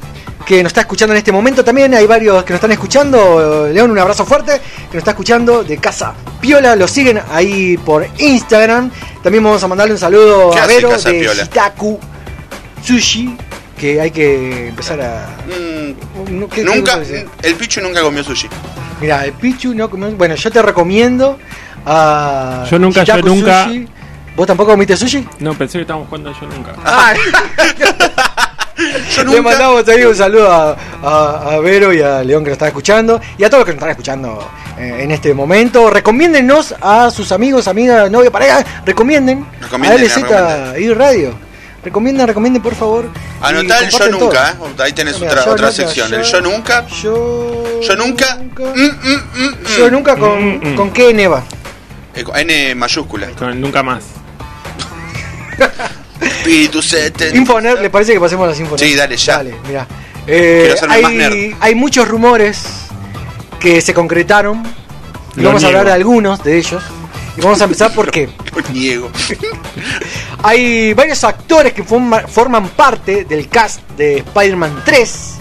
[SPEAKER 2] que nos está escuchando en este momento. También hay varios que nos están escuchando. León, un abrazo fuerte, que nos está escuchando de Casa Piola. Lo siguen ahí por Instagram. También vamos a mandarle un saludo
[SPEAKER 4] ¿Qué
[SPEAKER 2] a Vero
[SPEAKER 4] Casa
[SPEAKER 2] de
[SPEAKER 4] Piola?
[SPEAKER 2] Hitaku Sushi, que hay que empezar a...
[SPEAKER 4] Mm,
[SPEAKER 2] No, ¿qué- qué
[SPEAKER 4] nunca, el Pichu nunca comió sushi.
[SPEAKER 2] Mira, el Pichu no comió- Bueno, yo te recomiendo a.
[SPEAKER 5] Yo nunca, yo nunca.
[SPEAKER 2] Sushi. ¿Vos tampoco comiste sushi?
[SPEAKER 5] No, pensé que estábamos jugando yo nunca.
[SPEAKER 2] Ah,
[SPEAKER 4] Yo
[SPEAKER 2] le
[SPEAKER 4] nunca.
[SPEAKER 2] mandamos ahí un saludo a, a- a Vero y a León que nos están escuchando y a todos los que nos están escuchando eh, en este momento. Recomiéndennos a sus amigos, amigas, novia, pareja. Recomienden,
[SPEAKER 4] Recomienden,
[SPEAKER 2] a LZ y Radio. Recomienden, recomienden por favor.
[SPEAKER 4] Anotá el yo nunca,
[SPEAKER 2] todo.
[SPEAKER 4] ¿eh? Ahí tenés
[SPEAKER 2] Mira,
[SPEAKER 4] otra,
[SPEAKER 2] yo
[SPEAKER 4] otra
[SPEAKER 2] nunca,
[SPEAKER 4] sección. El
[SPEAKER 2] yo-
[SPEAKER 4] yo nunca.
[SPEAKER 2] Yo,
[SPEAKER 4] Yo nunca. Mm, mm, mm, mm.
[SPEAKER 2] Yo nunca con,
[SPEAKER 5] Mm, mm.
[SPEAKER 2] con qué Neva.
[SPEAKER 4] Eh, con N mayúscula.
[SPEAKER 5] Con nunca más.
[SPEAKER 4] Espíritu.
[SPEAKER 2] Infoner, ¿le parece que pasemos a las Infoner?
[SPEAKER 4] Sí, dale, ya.
[SPEAKER 2] Dale, mira. Eh, hay, hay muchos rumores que se concretaron. Y
[SPEAKER 5] Lo
[SPEAKER 2] vamos a hablar de algunos de ellos. Y vamos a empezar porque
[SPEAKER 4] Lo niego.
[SPEAKER 2] hay varios actores que forma- forman parte del cast de Spider-Man 3.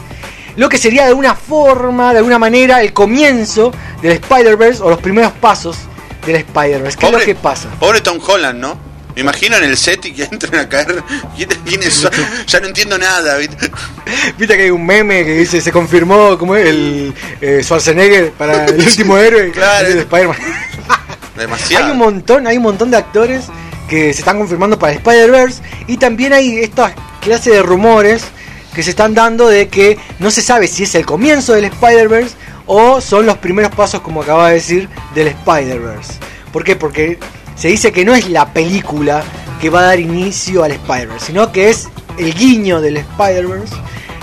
[SPEAKER 2] Lo que sería de alguna forma, de alguna manera, el comienzo del Spider-Verse o los primeros pasos del Spider-Verse. ¿Qué es lo que pasa?
[SPEAKER 4] Pobre Tom Holland, ¿no? Me imagino en el set y que entren a caer. ¿Quiénes- ¿Quiénes son? Ya no entiendo nada, ¿viste?
[SPEAKER 2] Viste que hay un meme que dice se confirmó como el eh, Schwarzenegger para el último héroe
[SPEAKER 4] Claro.
[SPEAKER 2] de Spider-Man.
[SPEAKER 4] Demasiado.
[SPEAKER 2] Hay un montón, hay un montón de actores que se están confirmando para el Spider-Verse y también hay esta clase de rumores que se están dando de que no se sabe si es el comienzo del Spider-Verse o son los primeros pasos, como acaba de decir, del Spider-Verse. ¿Por qué? Porque se dice que no es la película que va a dar inicio al Spider-Verse, sino que es el guiño del Spider-Verse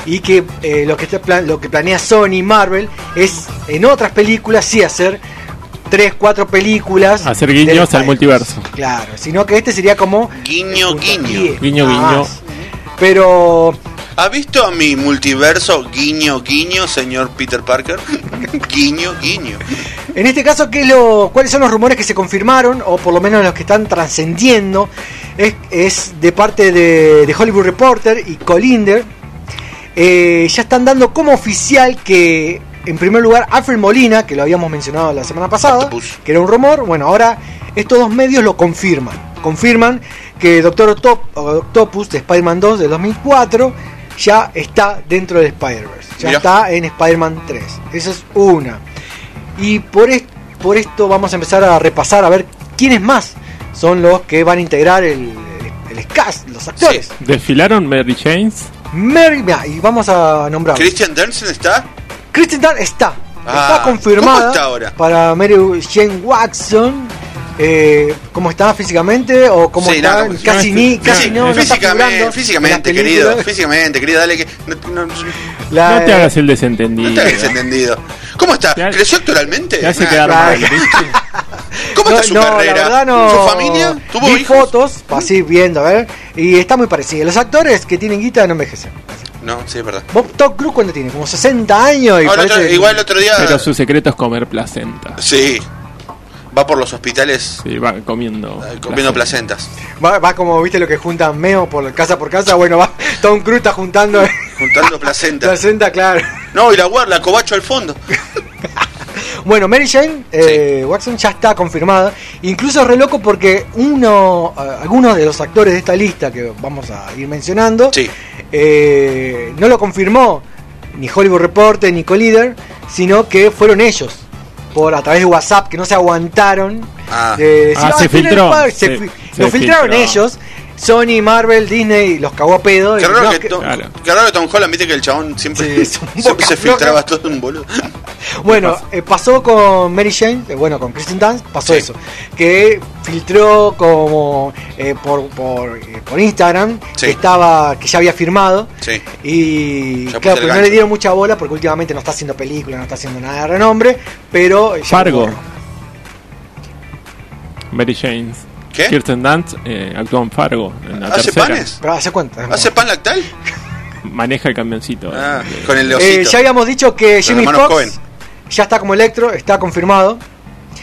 [SPEAKER 2] y que eh, lo, que está lo que planea Sony y Marvel es en otras películas sí hacer tres, cuatro películas.
[SPEAKER 5] Hacer guiños al multiverso.
[SPEAKER 2] Claro, sino que este sería como
[SPEAKER 4] Guiño, guiño.
[SPEAKER 5] Guiño, guiño.
[SPEAKER 2] Pero
[SPEAKER 4] ¿Ha visto a mi multiverso guiño, guiño, señor Peter Parker? guiño, guiño.
[SPEAKER 2] en este caso, ¿qué es lo, ¿cuáles son los rumores que se confirmaron? O por lo menos los que están trascendiendo. Es, es de parte de, de Hollywood Reporter y Colinder. Eh, ya están dando como oficial que, en primer lugar, Alfred Molina, que lo habíamos mencionado la semana pasada,
[SPEAKER 4] Octopus.
[SPEAKER 2] que era un rumor. Bueno, ahora estos dos medios lo confirman. Confirman que Doctor Octop- Octopus de Spider-Man 2 del 2004 ya está dentro del Spider-Verse. Ya
[SPEAKER 4] Mirá.
[SPEAKER 2] está en Spider-Man 3. Esa es una. Y por, es- por esto vamos a empezar a repasar a ver quiénes más son los que van a integrar el, el, el cast, los actores.
[SPEAKER 5] Desfilaron Mary James.
[SPEAKER 2] Mary, mirá, y vamos a nombrar.
[SPEAKER 4] ¿Christian Dunst está?
[SPEAKER 2] Kristen Dunst está.
[SPEAKER 4] Ah,
[SPEAKER 2] está confirmada
[SPEAKER 4] ¿cómo está ahora?
[SPEAKER 2] para Mary Jane Watson. Eh, ¿Cómo está físicamente? ¿O cómo
[SPEAKER 4] Sí,
[SPEAKER 2] está?
[SPEAKER 4] no,
[SPEAKER 2] casi
[SPEAKER 5] no,
[SPEAKER 2] ni,
[SPEAKER 5] sí,
[SPEAKER 2] casi no,
[SPEAKER 4] físicamente, físicamente, querido. Físicamente, querido, dale que. No, no-
[SPEAKER 2] La-
[SPEAKER 5] No te hagas el desentendido.
[SPEAKER 4] no te hagas entendido. ¿Cómo está? ¿Creció actualmente?
[SPEAKER 5] Te hace
[SPEAKER 4] Nah. ¿Cómo está su carrera?
[SPEAKER 2] La.
[SPEAKER 4] ¿Su familia? ¿Tuvo
[SPEAKER 2] Vi
[SPEAKER 4] hijos?
[SPEAKER 2] fotos, así viendo, a ver. Y está muy parecido. Los actores que tienen guita no envejecen.
[SPEAKER 4] No, sí, es verdad.
[SPEAKER 2] Bob Top Cruz cuando tiene como 60 años y
[SPEAKER 4] Ahora, otro-
[SPEAKER 2] parece-
[SPEAKER 4] igual el otro día.
[SPEAKER 5] Pero su secreto es comer placenta.
[SPEAKER 4] Sí. Va por los hospitales
[SPEAKER 5] Sí, va comiendo.
[SPEAKER 4] eh, comiendo placentas.
[SPEAKER 2] va, va como viste lo que juntan Meo por casa por casa. Bueno, va Tom Cruise está juntando
[SPEAKER 4] Juntando placentas.
[SPEAKER 2] placenta, claro.
[SPEAKER 4] No, y la guarda, la cobacho al fondo.
[SPEAKER 2] Bueno, Mary Jane eh, Watson ya está confirmada. Incluso es re loco porque uno, eh, algunos de los actores de esta lista que vamos a ir mencionando,
[SPEAKER 4] Sí.
[SPEAKER 2] eh, no lo confirmó ni Hollywood Reporter ni Collider, sino que fueron ellos. Por a través de WhatsApp que no se aguantaron.
[SPEAKER 4] Ah.
[SPEAKER 2] de decir,
[SPEAKER 5] Ah, se
[SPEAKER 2] "Ay, Peter
[SPEAKER 5] filtró,
[SPEAKER 2] Parker",
[SPEAKER 5] se-
[SPEAKER 2] se fi-
[SPEAKER 5] se
[SPEAKER 2] lo filtraron
[SPEAKER 5] filtró.
[SPEAKER 2] ellos. Sony, Marvel, Disney los cagó a pedo.
[SPEAKER 4] Qué
[SPEAKER 2] y
[SPEAKER 4] raro,
[SPEAKER 2] no,
[SPEAKER 4] que
[SPEAKER 2] que-
[SPEAKER 4] Tom,
[SPEAKER 5] Claro.
[SPEAKER 4] qué raro que Tom Holland, viste que el chabón siempre,
[SPEAKER 2] Sí,
[SPEAKER 4] se filtraba todo un boludo.
[SPEAKER 2] Bueno, eh, pasó con Mary Jane, eh, bueno, con Kristen Dunst, pasó
[SPEAKER 4] Sí.
[SPEAKER 2] eso. Que filtró como eh, por, por, eh, por Instagram
[SPEAKER 4] Sí.
[SPEAKER 2] que estaba, que ya había firmado.
[SPEAKER 4] Sí.
[SPEAKER 2] Y
[SPEAKER 4] Ya
[SPEAKER 2] claro, pero no le dieron mucha bola porque últimamente no está haciendo películas, no está haciendo nada de renombre, pero ya
[SPEAKER 5] Fargo. Mary James.
[SPEAKER 4] ¿Qué?
[SPEAKER 5] Kirsten Dunst eh, actuó en Fargo. En la
[SPEAKER 4] ¿Hace
[SPEAKER 5] tercera.
[SPEAKER 4] panes?
[SPEAKER 2] Pero hace cuenta.
[SPEAKER 4] ¿Hace pan lactal?
[SPEAKER 5] Maneja el camioncito.
[SPEAKER 4] Ah,
[SPEAKER 5] Eh,
[SPEAKER 4] con el
[SPEAKER 2] Eh, ya habíamos dicho que Jimmy Fox ya está como Electro, está confirmado.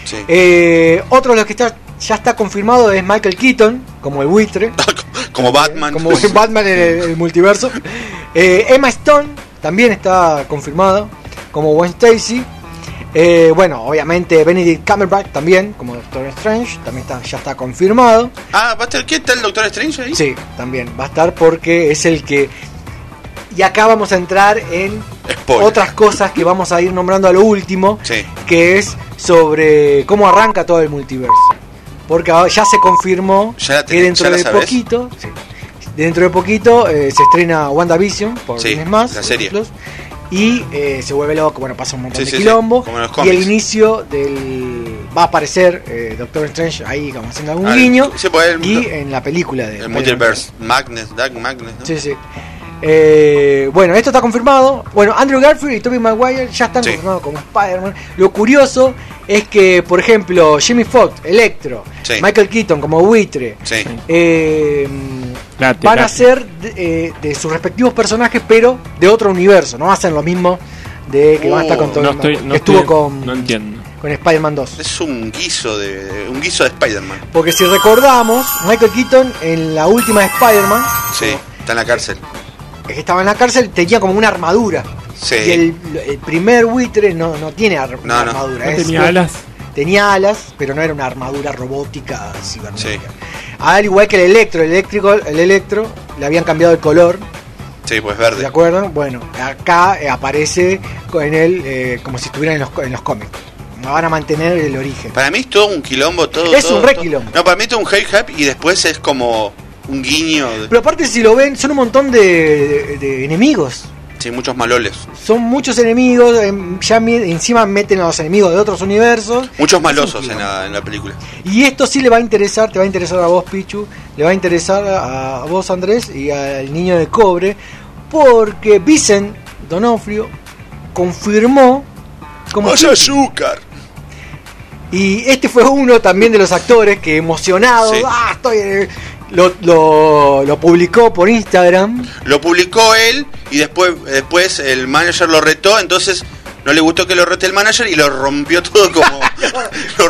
[SPEAKER 4] Sí.
[SPEAKER 2] Eh, otro de los que está, ya está confirmado es Michael Keaton, como el buitre.
[SPEAKER 4] Como Batman.
[SPEAKER 2] Como Batman en el, el multiverso. Eh, Emma Stone también está confirmado como Gwen Stacy. Eh, bueno, obviamente Benedict Cumberbatch también como Doctor Strange, también está, ya está confirmado.
[SPEAKER 4] Ah, ¿va a estar qué tal el Doctor Strange ahí?
[SPEAKER 2] Sí, también va a estar porque es el que... Y acá vamos a entrar en
[SPEAKER 4] Spoiler.
[SPEAKER 2] otras cosas que vamos a ir nombrando a lo último,
[SPEAKER 4] Sí.
[SPEAKER 2] que es sobre cómo arranca todo el multiverso. Porque ya se confirmó
[SPEAKER 4] Ya
[SPEAKER 2] que dentro de poquito, sí, dentro de poquito eh, se estrena WandaVision por
[SPEAKER 4] Sí,
[SPEAKER 2] más,
[SPEAKER 4] la serie.
[SPEAKER 2] Plus, y eh, se vuelve loco, bueno, pasa un montón
[SPEAKER 4] Sí,
[SPEAKER 2] de
[SPEAKER 4] sí,
[SPEAKER 2] quilombo. y el inicio del. Va a aparecer eh, Doctor Strange ahí como haciendo algún
[SPEAKER 4] Ah,
[SPEAKER 2] guiño.
[SPEAKER 4] sí, pues, el-
[SPEAKER 2] y en la película de
[SPEAKER 4] El. Multiverse. Magnus, Dark Magnus, ¿no?
[SPEAKER 2] Sí, sí. Eh, bueno, esto está confirmado. Bueno, Andrew Garfield y Tobey Maguire ya están confirmados como Spider-Man. Lo curioso es que, por ejemplo, Jimmy Fox, Electro. Michael Keaton como Buitre, Eh, van a ser de, eh, de sus respectivos personajes, pero de otro universo. No hacen lo mismo de que van a estar con
[SPEAKER 4] Oh,
[SPEAKER 2] Tobey
[SPEAKER 5] No estoy, no
[SPEAKER 2] que estuvo
[SPEAKER 5] estoy-
[SPEAKER 2] con,
[SPEAKER 5] No entiendo.
[SPEAKER 2] con Spider-Man 2.
[SPEAKER 4] Es un guiso de. un guiso de Spider-Man.
[SPEAKER 2] Porque si recordamos, Michael Keaton en la última de Spider-Man,
[SPEAKER 4] Sí. Está en la cárcel.
[SPEAKER 2] que estaba en la cárcel, tenía como una armadura.
[SPEAKER 4] Sí.
[SPEAKER 2] Y el, el primer buitre no, no tiene ar-
[SPEAKER 4] No,
[SPEAKER 2] armadura.
[SPEAKER 5] ¿No
[SPEAKER 2] es-
[SPEAKER 5] tenía alas?
[SPEAKER 2] Tenía alas, pero no era una armadura robótica cibernética.
[SPEAKER 4] Sí.
[SPEAKER 2] Al igual que el electro, el eléctrico, el electro, le habían cambiado el color,
[SPEAKER 4] Sí, pues
[SPEAKER 2] ¿de
[SPEAKER 4] verde.
[SPEAKER 2] acuerdo? Bueno, acá eh, aparece en él eh, como si estuviera en los, en los cómics. Van a mantener el origen.
[SPEAKER 4] Para mí es todo un quilombo, todo.
[SPEAKER 2] Es
[SPEAKER 4] todo,
[SPEAKER 2] un re
[SPEAKER 4] todo.
[SPEAKER 2] quilombo.
[SPEAKER 4] No, para mí es todo un hype hype y después es como un guiño. de-
[SPEAKER 2] Pero aparte si lo ven, son un montón de, de- de enemigos.
[SPEAKER 4] Sí, muchos maloles.
[SPEAKER 2] Son muchos enemigos, em, ya encima meten a los enemigos de otros universos.
[SPEAKER 4] Muchos malosos en la, en la película.
[SPEAKER 2] Y esto sí le va a interesar, te va a interesar a vos, Pichu, le va a interesar a, a vos, Andrés, y al niño de cobre, porque Vicent Donofrio confirmó como
[SPEAKER 4] ¡Más azúcar!
[SPEAKER 2] y este fue uno también de los actores que emocionado,
[SPEAKER 4] Sí.
[SPEAKER 2] ah, estoy eh", lo, lo, lo publicó por Instagram.
[SPEAKER 4] Lo publicó él y después, después el manager lo retó, entonces no le gustó que lo rete el manager y lo rompió todo como. lo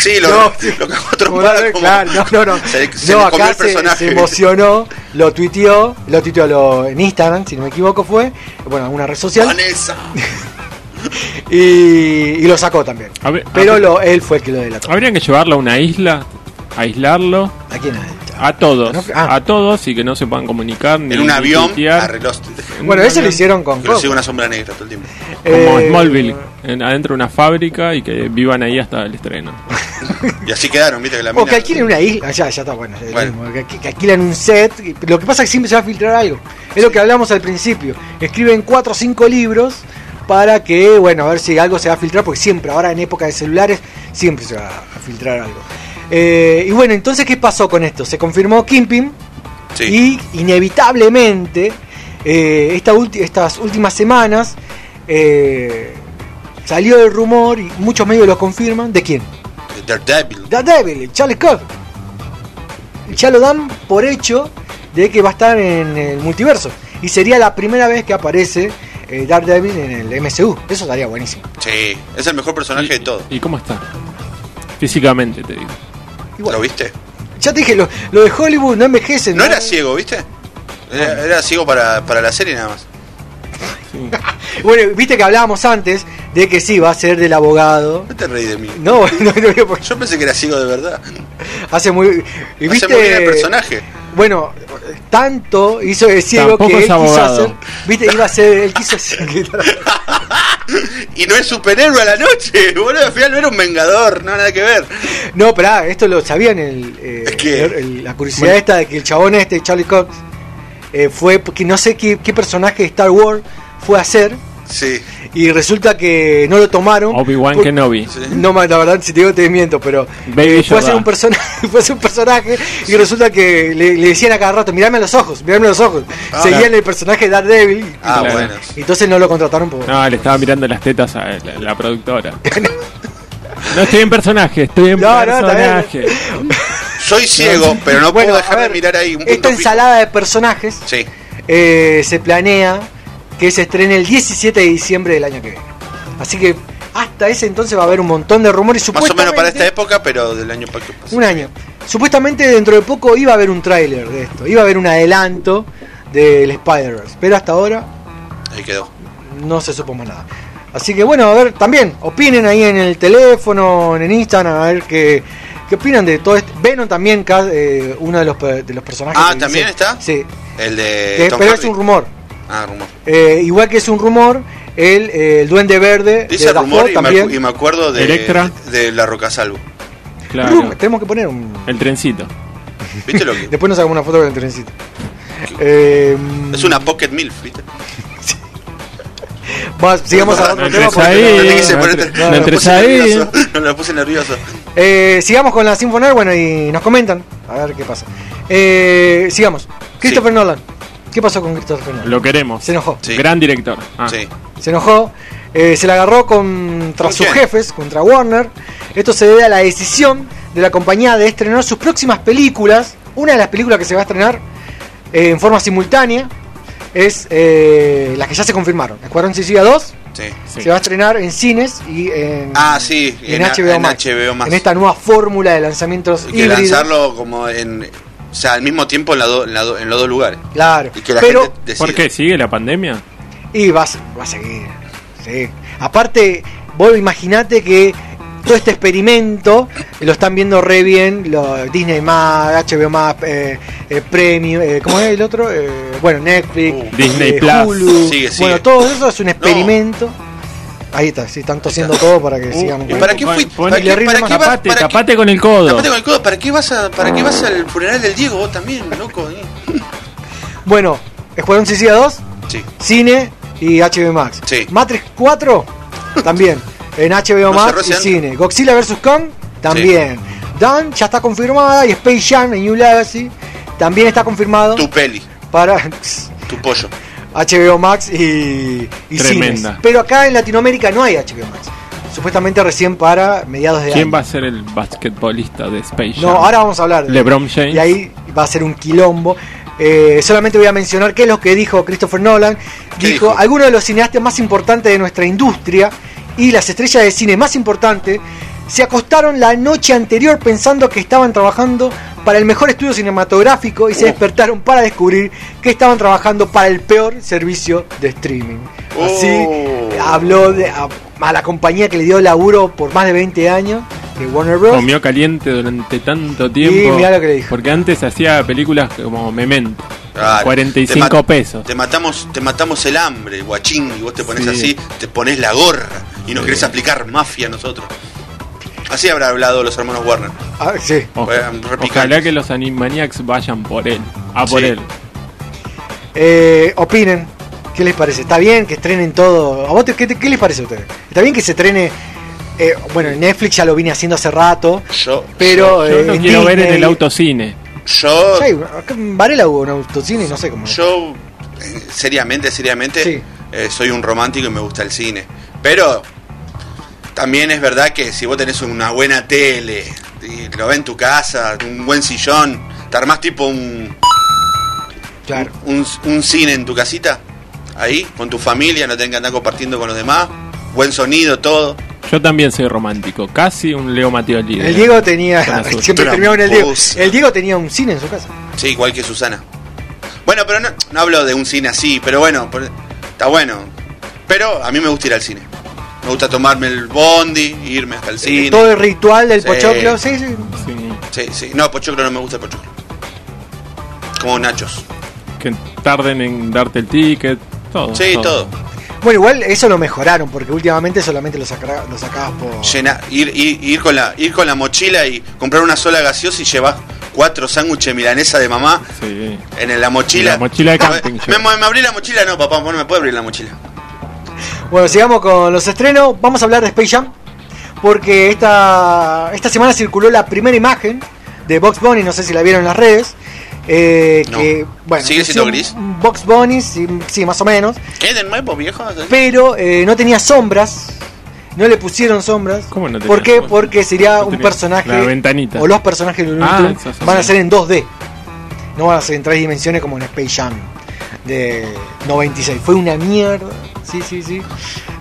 [SPEAKER 4] sí, lo,
[SPEAKER 2] No,
[SPEAKER 4] lo cagó
[SPEAKER 2] como- claro, no, no, no.
[SPEAKER 4] Se, se
[SPEAKER 2] No,
[SPEAKER 4] le comió
[SPEAKER 2] acá
[SPEAKER 4] el
[SPEAKER 2] se,
[SPEAKER 4] personaje.
[SPEAKER 2] se emocionó, lo tuiteó, lo tuiteó lo- en Instagram, si no me equivoco fue, bueno, en una red social.
[SPEAKER 4] Vanessa.
[SPEAKER 2] y, y lo sacó también.
[SPEAKER 5] Ver,
[SPEAKER 2] Pero
[SPEAKER 5] ver,
[SPEAKER 2] lo, él fue el que lo delató.
[SPEAKER 5] Habrían que llevarlo a una isla, aislarlo
[SPEAKER 2] ¿A quién?
[SPEAKER 5] A todos,
[SPEAKER 2] Ah.
[SPEAKER 5] a todos y que no se puedan comunicar ni
[SPEAKER 4] En un
[SPEAKER 5] ni
[SPEAKER 4] avión, arregló.
[SPEAKER 2] Bueno,
[SPEAKER 5] Un
[SPEAKER 2] ese lo hicieron con Coco.
[SPEAKER 4] sigue una sombra negra todo el tiempo.
[SPEAKER 5] como
[SPEAKER 2] Eh,
[SPEAKER 5] Smallville, en- adentro de una fábrica y que vivan ahí hasta el estreno.
[SPEAKER 4] Y así quedaron, viste que la
[SPEAKER 2] O
[SPEAKER 4] mina.
[SPEAKER 2] que alquilen una isla, ya, ya está bueno, es lo
[SPEAKER 4] Bueno.
[SPEAKER 2] mismo, que, que alquilan un set, y- lo que pasa es que siempre se va a filtrar algo, es lo que hablamos al principio, escriben cuatro o cinco libros para que, bueno, a ver si algo se va a filtrar, porque siempre, ahora en época de celulares, siempre se va a filtrar algo. Eh, y bueno, entonces, ¿qué pasó con esto? Se confirmó Kimping
[SPEAKER 4] Sí.
[SPEAKER 2] y inevitablemente eh, esta estas últimas semanas eh, salió el rumor y muchos medios lo confirman, ¿de quién?
[SPEAKER 4] Daredevil.
[SPEAKER 2] Daredevil, Charlie Scott. Ya lo dan por hecho de que va a estar en el multiverso. Y sería la primera vez que aparece eh, Daredevil en el MCU. Eso estaría buenísimo.
[SPEAKER 4] Sí, es el mejor personaje de todo.
[SPEAKER 5] ¿Y cómo está? Físicamente, te digo.
[SPEAKER 4] ¿Lo viste?
[SPEAKER 2] ya te dije, lo, lo de Hollywood no envejece.
[SPEAKER 4] No era ciego, ¿viste? Era, era ciego para, para la serie nada más.
[SPEAKER 5] Sí.
[SPEAKER 2] Bueno, viste que hablábamos antes de que sí, va a ser del abogado.
[SPEAKER 4] No te reí de mí.
[SPEAKER 2] No, no, no, porque
[SPEAKER 4] Yo pensé que era ciego de verdad.
[SPEAKER 2] hace muy. Y
[SPEAKER 4] Hace
[SPEAKER 2] viste,
[SPEAKER 4] muy bien el personaje.
[SPEAKER 2] Bueno, tanto hizo de ciego
[SPEAKER 5] Tampoco
[SPEAKER 2] que él
[SPEAKER 5] es
[SPEAKER 2] quiso hacer. Viste, iba a ser. Él quiso hacer.
[SPEAKER 4] Y no es superhéroe a la noche, boludo. Al final no era un vengador, no nada que ver.
[SPEAKER 2] No, pero esto lo sabían el, eh,
[SPEAKER 4] ¿Es qué?
[SPEAKER 2] el- el- la curiosidad esta de que el chabón este, Charlie Cox, eh, fue porque no sé qué, qué personaje de Star Wars fue a hacer
[SPEAKER 4] Sí.
[SPEAKER 2] y resulta que no lo tomaron.
[SPEAKER 5] Obi-Wan
[SPEAKER 2] por-
[SPEAKER 5] Kenobi.
[SPEAKER 4] sí.
[SPEAKER 2] No, ma- la verdad, si te digo te miento, pero
[SPEAKER 5] Baby
[SPEAKER 2] eh, fue, a ser un personaje, fue a ser un personaje y resulta que le, le decían a cada rato, mirame a los ojos, mirame a los ojos.
[SPEAKER 4] Ah.
[SPEAKER 2] Seguían el personaje de Daredevil y,
[SPEAKER 4] Ah,
[SPEAKER 5] Claro.
[SPEAKER 4] bueno.
[SPEAKER 2] y entonces no lo contrataron por...
[SPEAKER 5] No, le estaba mirando las tetas a la, la productora. No estoy en personaje, estoy en
[SPEAKER 2] No, no,
[SPEAKER 5] personaje.
[SPEAKER 4] Soy ciego, pero no
[SPEAKER 2] Bueno,
[SPEAKER 4] puedo dejar
[SPEAKER 2] ver,
[SPEAKER 4] de mirar ahí un
[SPEAKER 2] Esta ensalada de personajes
[SPEAKER 4] Sí.
[SPEAKER 2] eh, se planea que se estrene el 17 de diciembre del año que viene. Así que hasta ese entonces va a haber un montón de rumores.
[SPEAKER 4] Más o menos para esta época, pero del año pa- que pasó.
[SPEAKER 2] Un año. Supuestamente dentro de poco iba a haber un tráiler de esto. Iba a haber un adelanto del Spider-Verse. Pero hasta ahora
[SPEAKER 4] Ahí quedó.
[SPEAKER 2] no se supo más nada. Así que bueno, a ver, también opinen ahí en el teléfono, en Instagram, a ver qué, qué opinan de todo esto. Venom también, eh, uno de los, de los personajes.
[SPEAKER 4] Ah,
[SPEAKER 2] que
[SPEAKER 4] ¿también
[SPEAKER 2] dice-
[SPEAKER 4] está?
[SPEAKER 2] Sí.
[SPEAKER 4] El de
[SPEAKER 2] Que-
[SPEAKER 4] Tom
[SPEAKER 2] pero
[SPEAKER 4] Hardy.
[SPEAKER 2] es un rumor.
[SPEAKER 4] Ah, rumor.
[SPEAKER 2] Eh, igual que es un rumor, el, eh, el Duende Verde
[SPEAKER 4] Dice
[SPEAKER 2] de
[SPEAKER 4] rumor
[SPEAKER 2] Dafoe
[SPEAKER 4] y me,
[SPEAKER 2] también.
[SPEAKER 4] acu- y me acuerdo de,
[SPEAKER 5] Electra.
[SPEAKER 4] de la Roca Salvo.
[SPEAKER 5] Claro.
[SPEAKER 2] Rum- tenemos que poner un.
[SPEAKER 5] El trencito.
[SPEAKER 4] ¿Viste lo que?
[SPEAKER 2] Después nos sacamos una foto con el trencito. Eh,
[SPEAKER 4] Es una Pocket Milf, ¿viste?
[SPEAKER 2] más- sigamos a otro
[SPEAKER 5] No
[SPEAKER 2] tema.
[SPEAKER 5] entres
[SPEAKER 2] porque
[SPEAKER 5] ahí,
[SPEAKER 2] no-
[SPEAKER 4] No
[SPEAKER 5] no, no, no,
[SPEAKER 4] me
[SPEAKER 5] no entres
[SPEAKER 4] puse
[SPEAKER 5] ahí.
[SPEAKER 4] nervioso. No, me puse nervioso.
[SPEAKER 2] Eh, sigamos con la Sinfonar, bueno, y nos comentan. A ver qué pasa. Eh, sigamos. Christopher Nolan. ¿Qué pasó con Christopher Nolan?
[SPEAKER 5] Lo queremos.
[SPEAKER 2] Se enojó.
[SPEAKER 4] Sí.
[SPEAKER 5] Gran director. Ah.
[SPEAKER 4] Sí.
[SPEAKER 2] Se enojó. eh, se la agarró contra
[SPEAKER 4] ¿Con
[SPEAKER 2] sus
[SPEAKER 4] quién?
[SPEAKER 2] jefes, contra Warner. Esto se debe a la decisión de la compañía de estrenar sus próximas películas. Una de las películas que se va a estrenar eh, en forma simultánea es eh, las que ya se confirmaron. Escuadrón Suicida 2
[SPEAKER 4] Sí.
[SPEAKER 5] Sí.
[SPEAKER 2] se va a estrenar en cines y en,
[SPEAKER 4] Ah, sí,
[SPEAKER 2] en,
[SPEAKER 4] en-
[SPEAKER 2] HBO,
[SPEAKER 4] en
[SPEAKER 2] Max,
[SPEAKER 4] HBO Max.
[SPEAKER 2] En esta nueva fórmula de lanzamientos
[SPEAKER 4] Y que
[SPEAKER 2] híbridos.
[SPEAKER 4] lanzarlo como en. O sea, al mismo tiempo en, la do- en, la do- en los dos lugares.
[SPEAKER 2] Claro.
[SPEAKER 4] Y que la
[SPEAKER 2] Pero,
[SPEAKER 4] gente.
[SPEAKER 5] ¿Por qué? ¿Sigue la pandemia?
[SPEAKER 2] Y va, va a seguir. Sí. Aparte, vos imaginate que todo este experimento lo están viendo re bien lo, Disney más, HBO más, eh, eh, Premium, eh, ¿cómo es el otro? Eh, bueno, Netflix,
[SPEAKER 4] Uh,
[SPEAKER 5] Disney
[SPEAKER 2] eh,
[SPEAKER 5] Plus.
[SPEAKER 2] Hulu.
[SPEAKER 4] Sigue, sigue.
[SPEAKER 2] Bueno, todo eso es un experimento. Ahí está, sí, están tosiendo todo para que sigamos.
[SPEAKER 4] ¿Y
[SPEAKER 2] con
[SPEAKER 4] para qué
[SPEAKER 5] Pon-
[SPEAKER 4] fui?
[SPEAKER 5] pon-
[SPEAKER 4] ¿Para qué, para qué vas-
[SPEAKER 5] Tapate,
[SPEAKER 4] para qué-
[SPEAKER 5] tapate con el codo.
[SPEAKER 4] tapate con el codo? ¿Para qué vas a, para qué vas al funeral del Diego vos también, loco? eh?
[SPEAKER 2] Bueno, Escuadrón Suicida 2,
[SPEAKER 4] Sí.
[SPEAKER 2] cine y HBO Max.
[SPEAKER 4] Sí.
[SPEAKER 2] Matrix 4 también en HBO
[SPEAKER 4] ¿No
[SPEAKER 2] Max y
[SPEAKER 4] año?
[SPEAKER 2] cine. Godzilla vs Kong también. Dan ya está confirmada y Space Jam en New Legacy también está confirmado
[SPEAKER 4] Tu peli,
[SPEAKER 2] para
[SPEAKER 4] tu pollo.
[SPEAKER 2] HBO Max y, y
[SPEAKER 5] Tremenda.
[SPEAKER 2] cines. Pero acá en Latinoamérica no hay HBO Max. Supuestamente recién para mediados de
[SPEAKER 5] ¿Quién
[SPEAKER 2] año.
[SPEAKER 5] va a ser el basquetbolista de Space Jam?
[SPEAKER 2] No, ahora vamos a hablar. de-
[SPEAKER 5] LeBron James.
[SPEAKER 2] Y ahí va a ser un quilombo. Eh, solamente voy a mencionar qué es lo que dijo Christopher Nolan.
[SPEAKER 4] ¿Qué
[SPEAKER 2] Dijo,
[SPEAKER 4] dijo?
[SPEAKER 2] algunos de los cineastas más importantes de nuestra industria y las estrellas de cine más importantes se acostaron la noche anterior pensando que estaban trabajando para el mejor estudio cinematográfico y se
[SPEAKER 4] Uh.
[SPEAKER 2] despertaron para descubrir que estaban trabajando para el peor servicio de streaming. Así
[SPEAKER 4] Oh.
[SPEAKER 2] habló de, a, a la compañía que le dio laburo por más de 20 años, que Warner Bros.
[SPEAKER 5] Comió caliente durante tanto tiempo.
[SPEAKER 2] mirá lo que le dijo.
[SPEAKER 5] Porque antes hacía películas como Memento.
[SPEAKER 4] Claro.
[SPEAKER 5] 45
[SPEAKER 4] Te
[SPEAKER 5] pesos.
[SPEAKER 4] Te matamos, te matamos el hambre, guachín, y vos te pones
[SPEAKER 5] Sí.
[SPEAKER 4] así, te pones la gorra y nos
[SPEAKER 5] Sí.
[SPEAKER 4] querés aplicar mafia a nosotros. Así habrá hablado los hermanos Warner.
[SPEAKER 2] Ah, sí.
[SPEAKER 4] Re
[SPEAKER 5] Ojalá que los Animaniacs vayan por él. A por
[SPEAKER 4] Sí.
[SPEAKER 5] él.
[SPEAKER 2] Eh, opinen, ¿qué les parece? ¿Está bien que estrenen todo? ¿A vos te- qué, te- qué les parece a ustedes? ¿Está bien que se estrene? eh, bueno, en Netflix ya lo vine haciendo hace rato,
[SPEAKER 4] Yo,
[SPEAKER 2] pero
[SPEAKER 5] Yo
[SPEAKER 2] eh,
[SPEAKER 5] lo
[SPEAKER 2] en
[SPEAKER 5] quiero ver en el autocine.
[SPEAKER 4] yo,
[SPEAKER 2] en Varela hubo un autocine, no sé cómo.
[SPEAKER 4] yo, eh, seriamente, seriamente,
[SPEAKER 2] Sí.
[SPEAKER 4] eh, soy un romántico y me gusta el cine. Pero también es verdad que si vos tenés una buena tele, y lo ves en tu casa, un buen sillón, te armás tipo un,
[SPEAKER 2] Claro.
[SPEAKER 4] un, un cine en tu casita, ahí, con tu familia, no tengas que andar compartiendo con los demás, buen sonido, todo.
[SPEAKER 5] Yo también soy romántico. Casi un Leo Mattioli.
[SPEAKER 2] El Diego tenía,
[SPEAKER 5] Con
[SPEAKER 2] siempre terminaba en el Diego. El Diego tenía un cine en su casa.
[SPEAKER 4] Sí, igual que Susana. Bueno, pero no, no hablo de un cine así, pero bueno, está bueno. Pero a mí me gusta ir al cine. Me gusta tomarme el bondi, irme hasta el cine.
[SPEAKER 2] Todo el ritual del
[SPEAKER 4] Sí.
[SPEAKER 2] pochoclo, sí, sí.
[SPEAKER 5] Sí,
[SPEAKER 4] Sí. No, pochoclo no me gusta el pochoclo. Como nachos.
[SPEAKER 5] que tarden en darte el ticket, todo.
[SPEAKER 4] Sí, todo.
[SPEAKER 2] Bueno, igual eso lo mejoraron, porque últimamente solamente lo, saca- lo sacabas por...
[SPEAKER 4] Llena, ir, ir, ir con la, ir con la mochila y comprar una sola gaseosa y llevar cuatro sándwiches milanesa de mamá
[SPEAKER 5] Sí.
[SPEAKER 4] en la mochila.
[SPEAKER 5] La mochila de camping,
[SPEAKER 4] me- me abrí la mochila, no, papá, vos no me puedes abrir la mochila.
[SPEAKER 2] Bueno, sigamos con los estrenos. Vamos a hablar de Space Jam. Porque esta, esta semana circuló la primera imagen de Box Bunny, no sé si la vieron en las redes. eh,
[SPEAKER 4] No.
[SPEAKER 2] que, bueno,
[SPEAKER 4] ¿Sigue siendo gris?
[SPEAKER 2] Box Bunny, sí, sí, más o menos.
[SPEAKER 4] ¿Qué de nuevo, viejo?
[SPEAKER 2] Pero eh, no tenía sombras. No le pusieron sombras.
[SPEAKER 5] ¿Cómo no tenía
[SPEAKER 2] ¿Por qué?
[SPEAKER 5] sombras?
[SPEAKER 2] Porque sería
[SPEAKER 5] No
[SPEAKER 2] un personaje.
[SPEAKER 5] la ventanita.
[SPEAKER 2] O los personajes de
[SPEAKER 5] Ah,
[SPEAKER 2] van a ser en 2D. No van a ser en tres dimensiones como en Space Jam de 96. Fue una mierda. Sí, sí, sí.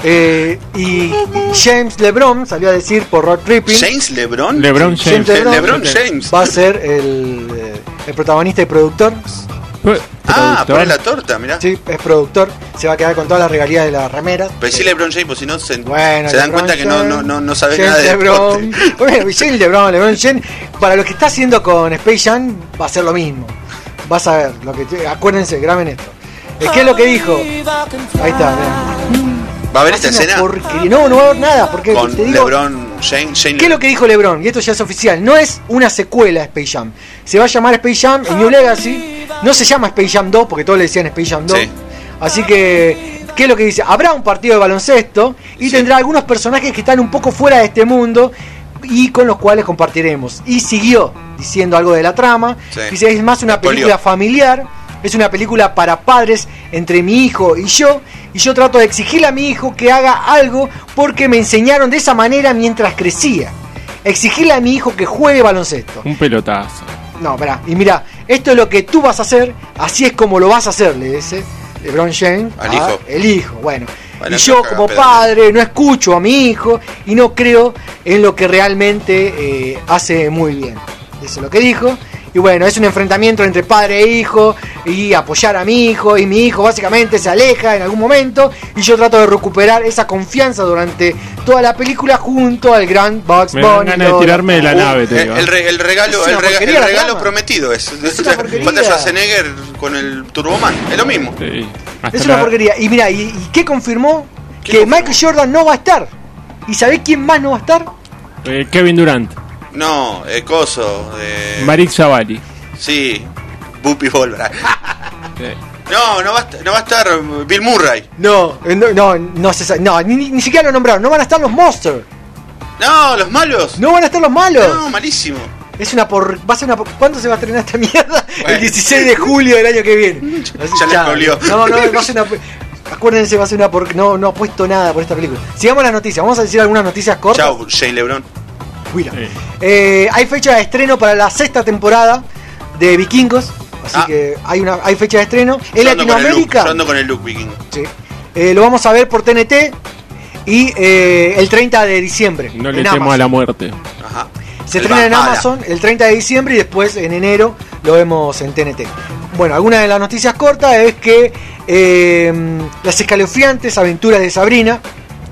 [SPEAKER 2] Eh, y James LeBron salió a decir por Rock Tripping.
[SPEAKER 4] ¿James LeBron?
[SPEAKER 5] LeBron James.
[SPEAKER 2] LeBron,
[SPEAKER 4] LeBron James.
[SPEAKER 2] va a ser el, eh, el protagonista y productor.
[SPEAKER 4] Ah, pone la torta, mirá.
[SPEAKER 2] Sí, es productor. Se va a quedar con todas las regalías de las remeras.
[SPEAKER 4] Pero sí LeBron James, pues si no se,
[SPEAKER 2] Bueno,
[SPEAKER 4] se dan cuenta que no, no, no, no sabes
[SPEAKER 2] James
[SPEAKER 4] nada de
[SPEAKER 2] LeBron. Bueno, James LeBron, LeBron James, para lo que está haciendo con Space Jam va a ser lo mismo. Vas a ver, lo que acuérdense, graben esto. Eh, ¿Qué es lo que dijo? Ahí está, mirá.
[SPEAKER 4] ¿Va a haber esta escena?
[SPEAKER 2] porquería. No, no va a haber nada, porque
[SPEAKER 4] Con
[SPEAKER 2] te digo,
[SPEAKER 4] LeBron. James
[SPEAKER 2] ¿Qué es lo que dijo LeBron? Y esto ya es oficial. No es una secuela de Space Jam. Se va a llamar Space Jam y New Legacy. No se llama Space Jam 2 porque todos le decían Space Jam 2.
[SPEAKER 4] Sí.
[SPEAKER 2] Así que, ¿qué es lo que dice? Habrá un partido de baloncesto y tendrá algunos personajes que están un poco fuera de este mundo y con los cuales compartiremos. Y siguió diciendo algo de la trama.
[SPEAKER 4] Sí.
[SPEAKER 2] Dice, es más una película familiar. Es una película para padres entre mi hijo y yo. Y yo trato de exigirle a mi hijo que haga algo porque me enseñaron de esa manera mientras crecía. Exigirle a mi hijo que juegue baloncesto.
[SPEAKER 5] Un pelotazo.
[SPEAKER 2] No, verá. Y mira, esto es lo que tú vas a hacer, así es como lo vas a hacer, le dice LeBron James
[SPEAKER 4] Al hijo.
[SPEAKER 2] el hijo. Bueno,
[SPEAKER 4] Bueno,
[SPEAKER 2] y yo como padre no escucho a mi hijo y no creo en lo que realmente eh, hace muy bien. Eso es lo que dijo. Y bueno, es un enfrentamiento entre padre e hijo y apoyar a mi hijo y mi hijo básicamente se aleja en algún momento y yo trato de recuperar esa confianza durante toda la película junto al gran Bugs
[SPEAKER 5] Me dan
[SPEAKER 2] Bunny.
[SPEAKER 5] ganas de tirarme de la
[SPEAKER 4] Uh,
[SPEAKER 5] nave, te
[SPEAKER 4] el,
[SPEAKER 5] digo.
[SPEAKER 4] el re- el regalo,
[SPEAKER 2] Es
[SPEAKER 4] el,
[SPEAKER 2] una
[SPEAKER 4] rega-
[SPEAKER 2] porquería
[SPEAKER 4] el regalo prometido es.
[SPEAKER 2] una porquería.
[SPEAKER 4] Falta Schwarzenegger con el Turboman. Es lo mismo.
[SPEAKER 5] Sí.
[SPEAKER 2] Es una
[SPEAKER 5] la-
[SPEAKER 2] porquería. Y mira, ¿y, y qué confirmó?
[SPEAKER 4] ¿Qué
[SPEAKER 2] que
[SPEAKER 4] confirmó?
[SPEAKER 2] Michael Jordan no va a estar. ¿Y sabés quién más no va a estar?
[SPEAKER 5] Eh, Kevin Durant.
[SPEAKER 4] No, eh, coso. Eh,
[SPEAKER 5] Marik Zavali.
[SPEAKER 4] sí, Buppy Volver.
[SPEAKER 5] Eh,
[SPEAKER 4] No, no va, a estar, no va a estar Bill Murray.
[SPEAKER 2] No, eh, no, no, no se. No, ni, ni- siquiera lo nombraron. No van a estar los Monsters.
[SPEAKER 4] No, los malos.
[SPEAKER 2] No van a estar los malos.
[SPEAKER 4] No, malísimo.
[SPEAKER 2] Es una por. Va a ser una por- ¿Cuándo se va a estrenar esta mierda?
[SPEAKER 4] Bueno.
[SPEAKER 2] El 16 de julio del año que viene. Así,
[SPEAKER 4] Ya le
[SPEAKER 2] chao.
[SPEAKER 4] spoileó.
[SPEAKER 2] No, no, va a ser una. Acuérdense, va a ser una por. No, no apuesto nada por esta película. Sigamos las noticias. Vamos a decir algunas noticias cortas.
[SPEAKER 4] Chao, Shane LeBron.
[SPEAKER 2] Eh, hay fecha de estreno para la sexta temporada de Vikingos. Así
[SPEAKER 4] Ah.
[SPEAKER 2] que hay una hay fecha de estreno. En
[SPEAKER 4] Yo ando con el look,
[SPEAKER 2] Latinoamérica.
[SPEAKER 4] yo ando con el look viking.
[SPEAKER 2] Sí. Eh, lo vamos a ver por TNT. Y eh, el 30 de diciembre.
[SPEAKER 5] No le temo a la muerte.
[SPEAKER 4] Ajá.
[SPEAKER 2] Se
[SPEAKER 4] El
[SPEAKER 2] estrena en. Amazon el 30 de diciembre y después en enero lo vemos en TNT. Bueno, alguna de las noticias cortas es que eh, las escalofriantes aventuras de Sabrina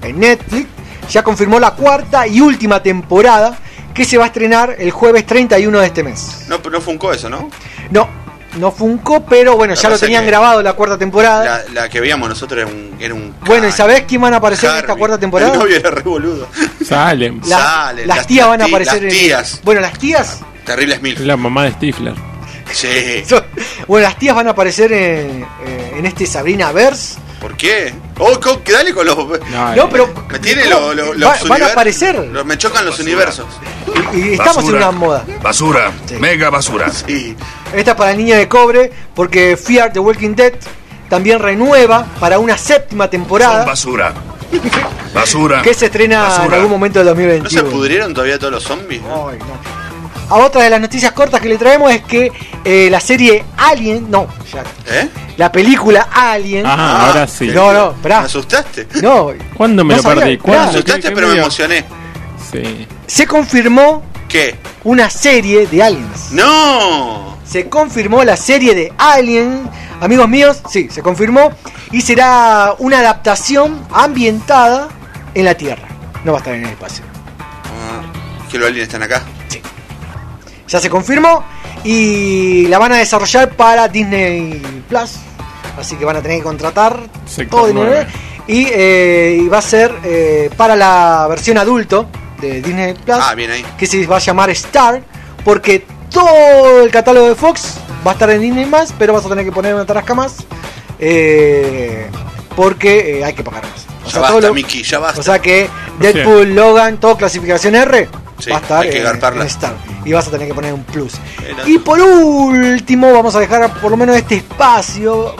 [SPEAKER 2] en Netflix ya confirmó la cuarta y última temporada que se va a estrenar el jueves 31 de este mes.
[SPEAKER 4] No, pero no funcó eso, ¿no?
[SPEAKER 2] No, no funcó, pero bueno,
[SPEAKER 4] La
[SPEAKER 2] ya lo tenían grabado la cuarta temporada.
[SPEAKER 4] La, la que veíamos nosotros era un. Era un
[SPEAKER 2] Bueno, ¿y sabés quién van a aparecer en esta cuarta temporada?
[SPEAKER 4] El novio era re boludo.
[SPEAKER 5] Salen.
[SPEAKER 2] La-
[SPEAKER 4] Salen,
[SPEAKER 2] las
[SPEAKER 4] las-
[SPEAKER 2] tías van a aparecer
[SPEAKER 4] las
[SPEAKER 2] en-
[SPEAKER 4] tías.
[SPEAKER 2] Bueno, las tías.
[SPEAKER 4] Terribles mil.
[SPEAKER 5] La mamá de Stifler.
[SPEAKER 4] Sí.
[SPEAKER 2] Bueno, las tías van a aparecer en, eh, en este Sabrina Verse.
[SPEAKER 4] ¿Por qué? Oh, co- que dale con los.
[SPEAKER 2] No, pero.
[SPEAKER 4] Me tiene lo- lo- los
[SPEAKER 2] Va- van a aparecer.
[SPEAKER 4] los- me chocan los universos.
[SPEAKER 2] Y, y estamos en una moda.
[SPEAKER 8] Basura, mega basura.
[SPEAKER 4] Sí.
[SPEAKER 2] Esta es para el niño de cobre, porque Fear the Walking Dead también renueva para una séptima
[SPEAKER 8] Son
[SPEAKER 2] temporada
[SPEAKER 8] basura. Basura.
[SPEAKER 2] que se estrena en algún momento del
[SPEAKER 4] ¿No se
[SPEAKER 2] 2021.
[SPEAKER 4] pudrieron todavía todos los zombies?
[SPEAKER 2] Ay, no. A otra de las noticias cortas que le traemos es que eh, la serie Alien, no, ya,
[SPEAKER 4] ¿Eh?
[SPEAKER 2] la película Alien,
[SPEAKER 5] Ah, ahora sí.
[SPEAKER 2] No, no,
[SPEAKER 4] ¿Me
[SPEAKER 2] esperá.
[SPEAKER 4] asustaste?
[SPEAKER 2] no,
[SPEAKER 5] ¿Cuándo me
[SPEAKER 2] No
[SPEAKER 5] lo
[SPEAKER 2] sabía,
[SPEAKER 5] perdí?
[SPEAKER 2] esperá.
[SPEAKER 4] Me
[SPEAKER 5] ¿Cuándo?
[SPEAKER 4] asustaste,
[SPEAKER 5] ¿Qué- qué
[SPEAKER 4] pero me emocioné.
[SPEAKER 5] Sí.
[SPEAKER 2] se confirmó
[SPEAKER 4] ¿Qué?
[SPEAKER 2] una serie de Aliens.
[SPEAKER 4] ¡No!
[SPEAKER 2] Se confirmó la serie de Alien, amigos míos, sí, se confirmó y será una adaptación ambientada en la Tierra, no va a estar en el espacio.
[SPEAKER 4] Ah, que los aliens están acá.
[SPEAKER 2] Ya se confirmó y la van a desarrollar para Disney Plus. Así que van a tener que contratar
[SPEAKER 5] Sector
[SPEAKER 2] todo dinero.
[SPEAKER 5] nueve.
[SPEAKER 2] Y, eh, y va a ser eh, para la versión adulto de Disney Plus.
[SPEAKER 4] Ah, bien ahí.
[SPEAKER 2] Que se va a llamar Star. Porque todo el catálogo de Fox va a estar en Disney más. Pero vas a tener que poner una tarasca más. eh, porque eh, hay que pagar más. O
[SPEAKER 4] Ya
[SPEAKER 2] sea,
[SPEAKER 4] basta,
[SPEAKER 2] todo lo-
[SPEAKER 4] Mickey, ya basta.
[SPEAKER 2] o sea que Deadpool, Logan, todo clasificación R,
[SPEAKER 4] Sí,
[SPEAKER 2] va a estar
[SPEAKER 4] hay que
[SPEAKER 2] en-
[SPEAKER 4] garparla.
[SPEAKER 2] en Star. Y vas a tener que poner un plus.
[SPEAKER 4] Era-
[SPEAKER 2] Y por último, vamos a dejar por lo menos este espacio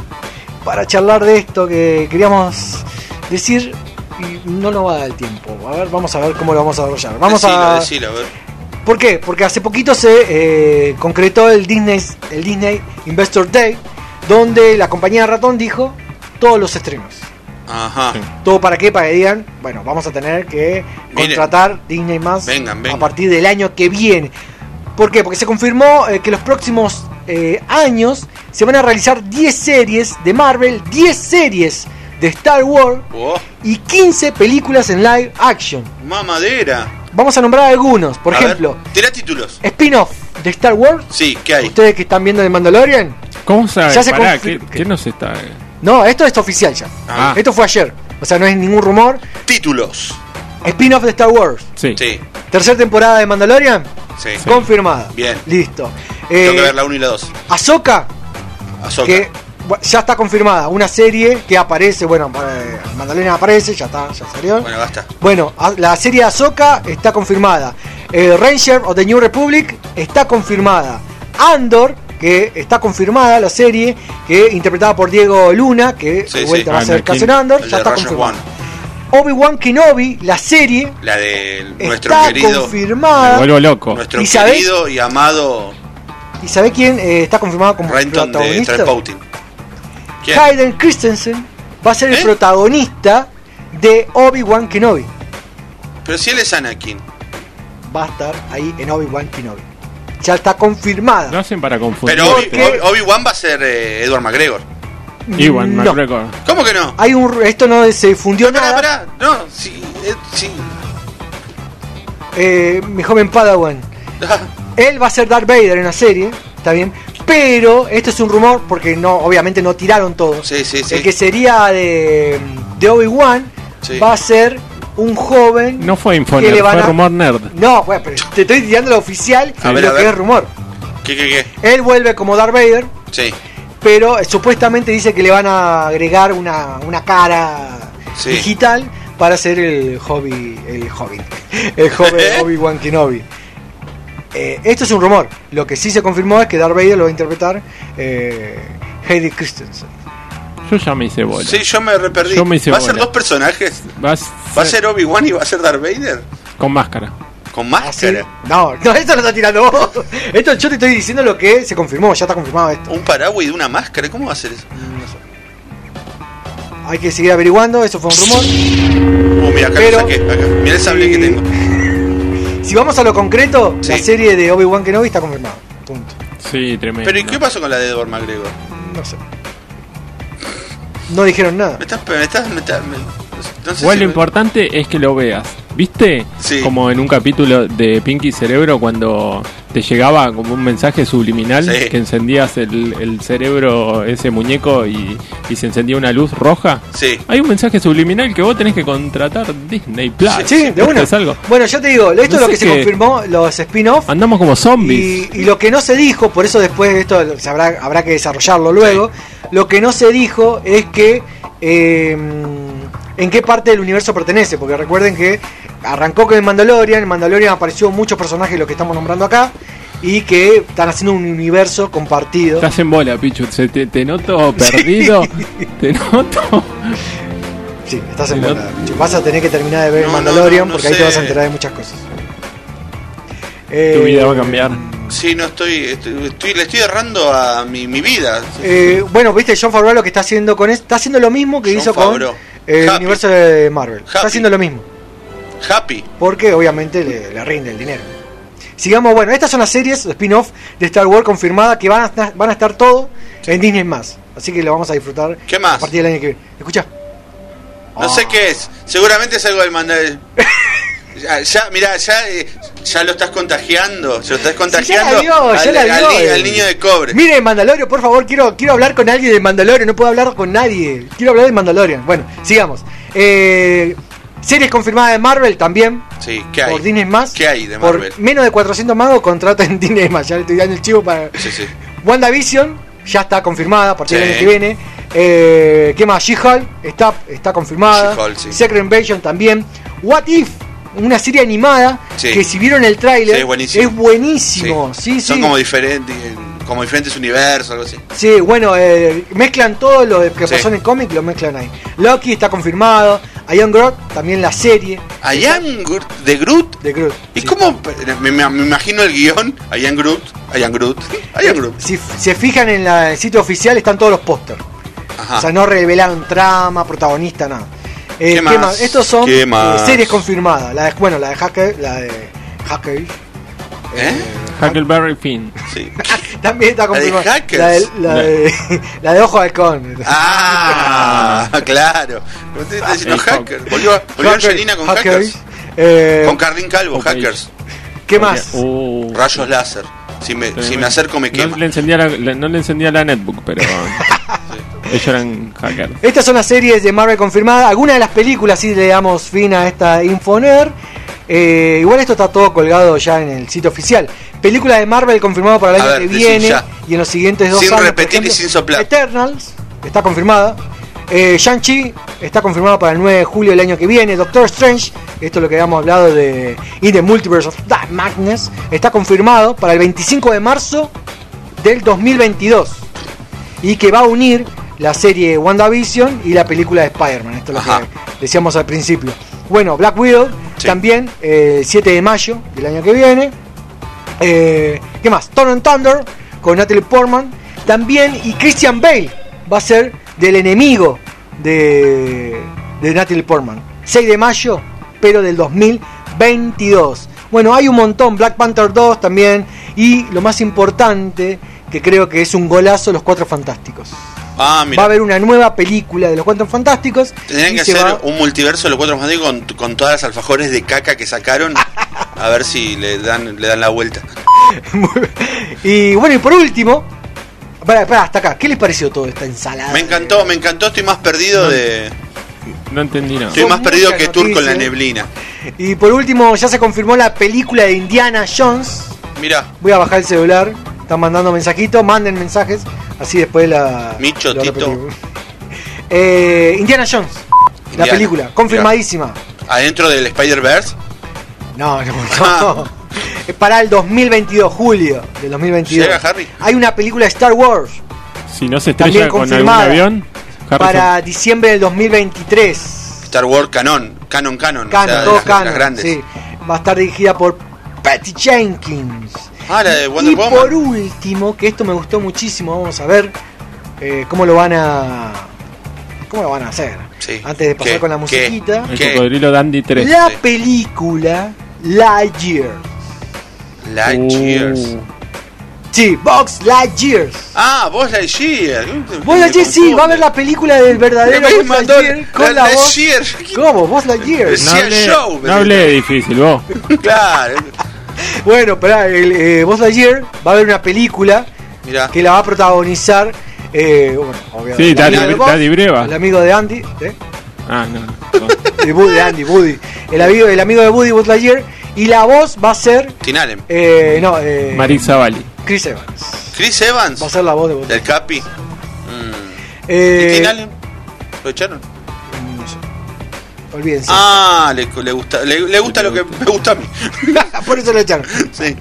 [SPEAKER 2] para charlar de esto que queríamos decir. Y no nos va a dar el tiempo. A ver, vamos a ver cómo lo vamos a desarrollar. Vamos
[SPEAKER 4] Decilo,
[SPEAKER 2] a.
[SPEAKER 4] decilo, a ver.
[SPEAKER 2] ¿Por qué? Porque hace poquito se eh, concretó el Disney, el Disney Investor Day, donde la compañía ratón dijo todos los estrenos.
[SPEAKER 4] Ajá.
[SPEAKER 2] ¿Todo para qué? Para que digan, bueno, vamos a tener que
[SPEAKER 4] Miren.
[SPEAKER 2] contratar Disney más
[SPEAKER 4] Vengan, vengan.
[SPEAKER 2] a partir del año que viene. ¿Por qué? Porque se confirmó eh, que los próximos eh, años se van a realizar 10 series de Marvel, 10 series de Star Wars
[SPEAKER 4] Oh,
[SPEAKER 2] y 15 películas en live action.
[SPEAKER 4] mamadera.
[SPEAKER 2] Vamos a nombrar algunos, por
[SPEAKER 4] A ver,
[SPEAKER 2] ejemplo,
[SPEAKER 4] tira títulos.
[SPEAKER 2] spin-off de Star Wars.
[SPEAKER 4] Sí, ¿qué hay?
[SPEAKER 2] Ustedes que están viendo de Mandalorian.
[SPEAKER 5] ¿Cómo sabe?
[SPEAKER 2] Ya se
[SPEAKER 5] Pará, ¿qué, qué nos está.?
[SPEAKER 2] No, esto es oficial ya.
[SPEAKER 4] Ah.
[SPEAKER 2] Esto fue ayer. O sea, no es ningún rumor.
[SPEAKER 4] Títulos.
[SPEAKER 2] Spin-off de Star Wars.
[SPEAKER 5] Sí.
[SPEAKER 4] Sí,
[SPEAKER 2] Tercera temporada de Mandalorian.
[SPEAKER 4] sí.
[SPEAKER 2] Confirmada.
[SPEAKER 4] Bien.
[SPEAKER 2] Listo.
[SPEAKER 4] Tengo
[SPEAKER 2] Eh,
[SPEAKER 4] que ver la 1 y la 2.
[SPEAKER 2] Ahsoka,
[SPEAKER 4] Ahsoka.
[SPEAKER 2] que ya está confirmada. Una serie que aparece, bueno, eh, Mandalorian aparece, ya está, ya salió.
[SPEAKER 4] Bueno, basta.
[SPEAKER 2] Bueno, la serie de Ahsoka está confirmada. Eh, Ranger of the New Republic está confirmada. Andor, que está confirmada la serie, que interpretada por Diego Luna, que
[SPEAKER 4] Sí,
[SPEAKER 2] de vuelta
[SPEAKER 4] sí.
[SPEAKER 2] va a ser
[SPEAKER 5] Anakin.
[SPEAKER 2] Cassian Andor, ya está confirmada. Obi-Wan Kenobi, la serie,
[SPEAKER 4] La de nuestro
[SPEAKER 2] está
[SPEAKER 4] querido.
[SPEAKER 5] Me
[SPEAKER 2] confirmada.
[SPEAKER 5] vuelvo loco.
[SPEAKER 4] Nuestro
[SPEAKER 2] ¿Y sabés?
[SPEAKER 4] querido y amado
[SPEAKER 2] ¿Y sabe quién eh, está confirmado como
[SPEAKER 4] Renton
[SPEAKER 2] protagonista? Hayden Christensen va a ser el
[SPEAKER 4] ¿Eh?
[SPEAKER 2] protagonista de Obi-Wan Kenobi.
[SPEAKER 4] Pero si él es Anakin.
[SPEAKER 2] Va a estar ahí en Obi-Wan Kenobi. Ya está confirmada.
[SPEAKER 5] Lo hacen para confundir.
[SPEAKER 4] Pero Obi- Obi-Wan va a ser eh, Edward McGregor.
[SPEAKER 5] Iwan
[SPEAKER 2] No.
[SPEAKER 5] McGregor.
[SPEAKER 4] ¿Cómo que no?
[SPEAKER 2] Hay un, esto no se fundió
[SPEAKER 4] Pará,
[SPEAKER 2] nada.
[SPEAKER 4] pará. No, sí, eh, sí.
[SPEAKER 2] Eh, mi joven Padawan. Él va a ser Darth Vader en la serie, está bien. Pero esto es un rumor porque no, obviamente no tiraron todo.
[SPEAKER 4] Sí, sí, sí.
[SPEAKER 2] El que sería de, de Obi-Wan
[SPEAKER 4] Sí.
[SPEAKER 2] va a ser un joven.
[SPEAKER 5] No fue
[SPEAKER 2] que
[SPEAKER 5] Infoner,
[SPEAKER 2] le van
[SPEAKER 5] fue
[SPEAKER 2] a-
[SPEAKER 5] rumor nerd.
[SPEAKER 2] No, bueno, pero te estoy tirando lo oficial
[SPEAKER 4] A ver,
[SPEAKER 2] lo
[SPEAKER 4] a
[SPEAKER 2] que
[SPEAKER 4] ver.
[SPEAKER 2] es rumor.
[SPEAKER 4] ¿Qué, qué, qué?
[SPEAKER 2] Él vuelve como Darth Vader,
[SPEAKER 4] Sí.
[SPEAKER 2] pero eh, supuestamente dice que le van a agregar una, una cara
[SPEAKER 4] Sí.
[SPEAKER 2] digital para hacer el hobby, el hobby, el joven Obi-Wan Kenobi. Eh, esto es un rumor. Lo que sí se confirmó es que Darth Vader lo va a interpretar eh, Hayden Christensen.
[SPEAKER 5] Yo ya me hice bola.
[SPEAKER 4] Sí, yo me reperdí.
[SPEAKER 5] Yo me hice
[SPEAKER 4] ¿Va a ser
[SPEAKER 5] bola.
[SPEAKER 4] dos personajes?
[SPEAKER 5] Vas
[SPEAKER 4] ¿Va a ser Obi-Wan y va a ser Darth Vader?
[SPEAKER 5] con máscara.
[SPEAKER 4] Con máscara.
[SPEAKER 2] No, no, esto lo está tirando vos. Esto yo te estoy diciendo lo que se confirmó, ya está confirmado esto.
[SPEAKER 4] Un paraguas y de una máscara. ¿Cómo va a ser eso?
[SPEAKER 2] Hay que seguir averiguando, eso fue un rumor.
[SPEAKER 4] Uh, mira, acá
[SPEAKER 2] Pero-
[SPEAKER 4] lo saqué. Acá. Mira el sable que tengo.
[SPEAKER 2] Si vamos a lo concreto,
[SPEAKER 4] Sí.
[SPEAKER 2] la serie de Obi-Wan Kenobi está confirmada. Punto.
[SPEAKER 5] Sí, tremendo.
[SPEAKER 4] Pero ¿y qué pasó con la de Edward McGregor?
[SPEAKER 2] No sé. No dijeron nada.
[SPEAKER 4] Me estás. Me estás. Me estás me- no sé
[SPEAKER 5] Igual
[SPEAKER 4] si
[SPEAKER 5] lo
[SPEAKER 4] me-
[SPEAKER 5] importante es que lo veas. ¿Viste?
[SPEAKER 4] Sí.
[SPEAKER 5] Como en un capítulo de Pinky Cerebro cuando te llegaba como un mensaje subliminal
[SPEAKER 4] Sí.
[SPEAKER 5] que encendías el, el cerebro, ese muñeco y, y se encendía una luz roja.
[SPEAKER 4] Sí.
[SPEAKER 5] Hay un mensaje subliminal que vos tenés que contratar Disney Plus.
[SPEAKER 2] Sí, de una.
[SPEAKER 5] Algo.
[SPEAKER 2] Bueno, yo te digo, esto
[SPEAKER 5] No
[SPEAKER 2] es lo que se confirmó, los spin-off.
[SPEAKER 5] Andamos como zombies.
[SPEAKER 2] Y, y lo que no se dijo, por eso después esto se habrá, habrá que desarrollarlo luego, lo que no se dijo es que eh, en qué parte del universo pertenece, porque recuerden que arrancó con el Mandalorian, en Mandalorian apareció muchos personajes de los que estamos nombrando acá, y que están haciendo un universo compartido.
[SPEAKER 5] Estás en bola, Pichu. Te, te noto perdido. Te noto.
[SPEAKER 2] Sí, estás en bola. Vas a tener que terminar de ver
[SPEAKER 4] No,
[SPEAKER 2] Mandalorian
[SPEAKER 4] no, no
[SPEAKER 2] porque ahí te vas a enterar de muchas cosas.
[SPEAKER 5] Tu
[SPEAKER 2] Eh,
[SPEAKER 5] vida va a cambiar.
[SPEAKER 4] Sí, no estoy, estoy, estoy- Le estoy errando a mi, mi vida.
[SPEAKER 2] Eh, bueno, viste John Favreau lo que está haciendo con esto, está haciendo lo mismo que
[SPEAKER 4] John
[SPEAKER 2] hizo
[SPEAKER 4] Favreau.
[SPEAKER 2] con el
[SPEAKER 4] Happy.
[SPEAKER 2] universo de Marvel. Está haciendo lo mismo,
[SPEAKER 4] Happy.
[SPEAKER 2] porque obviamente le, le rinde el dinero. Sigamos, bueno, estas son las series spin-off de Star Wars confirmadas que van a, estar- van a estar todo en Disney más. Así que lo vamos a disfrutar
[SPEAKER 4] ¿Qué más?
[SPEAKER 2] a partir del año que viene. Escucha,
[SPEAKER 4] No sé qué es. Seguramente es algo del Mandalorian. Ya, ya, mirá, ya, eh, ya lo estás contagiando. Se lo estás contagiando
[SPEAKER 2] vio, ya
[SPEAKER 4] al,
[SPEAKER 2] la
[SPEAKER 4] al
[SPEAKER 2] vio,
[SPEAKER 4] ni-
[SPEAKER 2] eh.
[SPEAKER 4] al niño de cobre.
[SPEAKER 2] Mire, Mandalorian, por favor, quiero, quiero hablar con alguien de Mandalorian. No puedo hablar con nadie. Quiero hablar de Mandalorian. Bueno, sigamos. Eh, series confirmadas de Marvel también.
[SPEAKER 4] Sí, ¿qué hay?
[SPEAKER 2] Por Disney más.
[SPEAKER 4] ¿Qué hay de
[SPEAKER 2] Por
[SPEAKER 4] Marvel?
[SPEAKER 2] menos de 400 magos contrata en Disney más. Ya le estoy dando el chivo para.
[SPEAKER 4] Sí, sí.
[SPEAKER 2] WandaVision ya está confirmada a partir del
[SPEAKER 4] Sí.
[SPEAKER 2] año que viene. Eh, ¿Qué más? She-Hulk está, está confirmada.
[SPEAKER 4] She-Hulk, sí.
[SPEAKER 2] Secret Invasion también. What If, una serie animada
[SPEAKER 4] Sí.
[SPEAKER 2] que si vieron el tráiler
[SPEAKER 4] Sí, es buenísimo.
[SPEAKER 2] es buenísimo. Sí,
[SPEAKER 4] Son como diferentes, como diferentes universos, algo así.
[SPEAKER 2] Sí, bueno, eh, mezclan todo lo que pasó en el cómic, lo mezclan ahí. Loki está confirmado. Iron Groot, también la serie
[SPEAKER 4] Ian Groot- de Groot.
[SPEAKER 2] de Groot.
[SPEAKER 4] ¿Y cómo? Me, me- me imagino el guion. Ian Groot. Ian Groot. Groot.
[SPEAKER 2] Si se fijan en la- el sitio oficial están todos los pósters. O sea, no revelaron trama, protagonista, nada. Eh,
[SPEAKER 4] ¿Qué más?
[SPEAKER 2] Estos son
[SPEAKER 4] ¿Qué
[SPEAKER 2] eh,
[SPEAKER 4] más?
[SPEAKER 2] series confirmadas. La de, bueno, la de Hacker, la de Hacker.
[SPEAKER 4] ¿Eh?
[SPEAKER 5] Huckleberry Finn.
[SPEAKER 4] Sí.
[SPEAKER 2] También está
[SPEAKER 4] ¿La de
[SPEAKER 2] confirmada.
[SPEAKER 4] Hackers?
[SPEAKER 2] La de, la de, la de Ojo de Halcón.
[SPEAKER 4] Ah, claro. ¿Cómo te está diciendo
[SPEAKER 5] El
[SPEAKER 4] hacker? Volvió, volvió
[SPEAKER 2] Hacker-
[SPEAKER 4] Angelina con
[SPEAKER 2] Hackers.
[SPEAKER 4] hackers.
[SPEAKER 2] Eh,
[SPEAKER 4] Con Carlín Calvo,
[SPEAKER 5] Ok.
[SPEAKER 4] hackers.
[SPEAKER 2] ¿Qué más?
[SPEAKER 5] Uh,
[SPEAKER 4] Rayos láser. Si me, si me acerco me quema.
[SPEAKER 5] No le encendía la, la- no le encendía la netbook, pero ellos eran hackers.
[SPEAKER 2] Estas son las series de Marvel confirmadas. Algunas de las películas, si le damos fin a esta Infoner. Eh, igual esto está todo colgado ya en el sitio oficial. Película de Marvel confirmado para el
[SPEAKER 4] A
[SPEAKER 2] año
[SPEAKER 4] ver,
[SPEAKER 2] que viene
[SPEAKER 4] ya.
[SPEAKER 2] y en los siguientes dos
[SPEAKER 4] Sin
[SPEAKER 2] años. por
[SPEAKER 4] repetir y sin soplar.
[SPEAKER 2] Eternals está confirmada. Eh, Shang-Chi está confirmado para el 9 de julio del año que viene. Doctor Strange, esto es lo que habíamos hablado de In the Multiverse of Dark Madness, está confirmado para el 25 de marzo del 2022 y que va a unir la serie WandaVision y la película de Spider-Man. Esto es lo que decíamos al principio. Bueno, Black Widow
[SPEAKER 4] Sí.
[SPEAKER 2] también eh, el 7 de mayo del año que viene. Eh, ¿Qué más? Thor and Thunder con Natalie Portman. También, y Christian Bale va a ser del enemigo de, de Natalie Portman. 6 de mayo, pero del 2022. Bueno, hay un montón. Black Panther 2 también. Y lo más importante, que creo que es un golazo, Los Cuatro Fantásticos.
[SPEAKER 4] Ah,
[SPEAKER 2] Va a haber una nueva película de Los Cuatro Fantásticos.
[SPEAKER 4] Tendrían que hacer
[SPEAKER 2] va-
[SPEAKER 4] un multiverso de los cuatro fantásticos con, con todas las alfajores de caca que sacaron. A ver si le dan, le dan la vuelta.
[SPEAKER 2] y bueno, y por último, para, para, hasta acá, ¿qué les pareció toda esta ensalada?
[SPEAKER 4] Me encantó, me encantó. Estoy más perdido de.
[SPEAKER 5] No entendí nada.
[SPEAKER 4] Estoy
[SPEAKER 2] Son
[SPEAKER 4] más perdido que Tour con la
[SPEAKER 2] noticias.
[SPEAKER 4] neblina.
[SPEAKER 2] Y por último, ya se confirmó la película de Indiana Jones.
[SPEAKER 4] Mira,
[SPEAKER 2] Voy a bajar el celular, están mandando mensajitos, manden mensajes, así después la.
[SPEAKER 4] Micho, Tito.
[SPEAKER 2] Eh, Indiana Jones, la película, confirmadísima.
[SPEAKER 4] adentro del Spider-Verse.
[SPEAKER 2] No, no,
[SPEAKER 4] Ah.
[SPEAKER 2] no. Es para el 2022, julio del 2022.
[SPEAKER 4] Llega Harry.
[SPEAKER 2] Hay una película de Star Wars
[SPEAKER 5] Si no se
[SPEAKER 2] También
[SPEAKER 5] estrella con algún
[SPEAKER 2] confirmada.
[SPEAKER 5] avión, Harrison-
[SPEAKER 2] para diciembre del 2023.
[SPEAKER 4] Star Wars Canon. Canon, Canon.
[SPEAKER 2] Canon,
[SPEAKER 4] o sea,
[SPEAKER 2] todo
[SPEAKER 4] las,
[SPEAKER 2] canon,
[SPEAKER 4] las grandes.
[SPEAKER 2] sí. Va a estar dirigida por Patty Jenkins.
[SPEAKER 4] Ah, la de Wonder
[SPEAKER 2] y
[SPEAKER 4] Woman.
[SPEAKER 2] por último, que esto me gustó muchísimo, vamos a ver eh, cómo lo van a cómo lo van a hacer.
[SPEAKER 4] Sí.
[SPEAKER 2] Antes de pasar
[SPEAKER 4] ¿Qué?
[SPEAKER 2] con la
[SPEAKER 4] ¿Qué?
[SPEAKER 2] musiquita,
[SPEAKER 5] el
[SPEAKER 4] ¿Qué?
[SPEAKER 5] cocodrilo Dandy 3.
[SPEAKER 2] la
[SPEAKER 4] Sí.
[SPEAKER 2] película Lightyear.
[SPEAKER 4] Lightyears.
[SPEAKER 5] Uh,
[SPEAKER 2] Sí, Box Lightyears.
[SPEAKER 4] Ah, vos Lightyear.
[SPEAKER 2] Vos Lightyear sí, va a ver la película del verdadero
[SPEAKER 4] mandó
[SPEAKER 2] Lightyear con la,
[SPEAKER 4] la
[SPEAKER 2] voz.
[SPEAKER 4] Lightyear.
[SPEAKER 2] ¿Cómo? Buzz Lightyear.
[SPEAKER 5] No
[SPEAKER 4] el
[SPEAKER 5] hablé, no hablé de difícil, vos.
[SPEAKER 4] Claro.
[SPEAKER 2] Bueno, esperá, el eh, Buzz Lightyear va a haber una película
[SPEAKER 4] Mira.
[SPEAKER 2] que la va a protagonizar. Eh, bueno, obviamente.
[SPEAKER 5] Sí,
[SPEAKER 2] el
[SPEAKER 5] Daddy-
[SPEAKER 2] amigo de Buzz,
[SPEAKER 5] Daddy Breva.
[SPEAKER 2] El amigo de Andy. ¿eh?
[SPEAKER 5] Ah, no. no.
[SPEAKER 2] de, Woody, de Andy, Woody. El amigo, el amigo de Woody, Buzz Lightyear. Y la voz va a ser.
[SPEAKER 4] Tinalem.
[SPEAKER 2] Eh, no, eh,
[SPEAKER 5] Marisa Bali.
[SPEAKER 2] Chris Evans.
[SPEAKER 4] Chris Evans.
[SPEAKER 2] Va a ser la voz de Buzz
[SPEAKER 4] Del Capi. Mm.
[SPEAKER 2] Eh,
[SPEAKER 4] ¿Y Tinalem? ¿Lo echaron?
[SPEAKER 2] Olvídense.
[SPEAKER 4] Ah, le, le gusta, le, le gusta lo que me gusta a mí.
[SPEAKER 2] Por eso lo echaron.
[SPEAKER 4] Sí.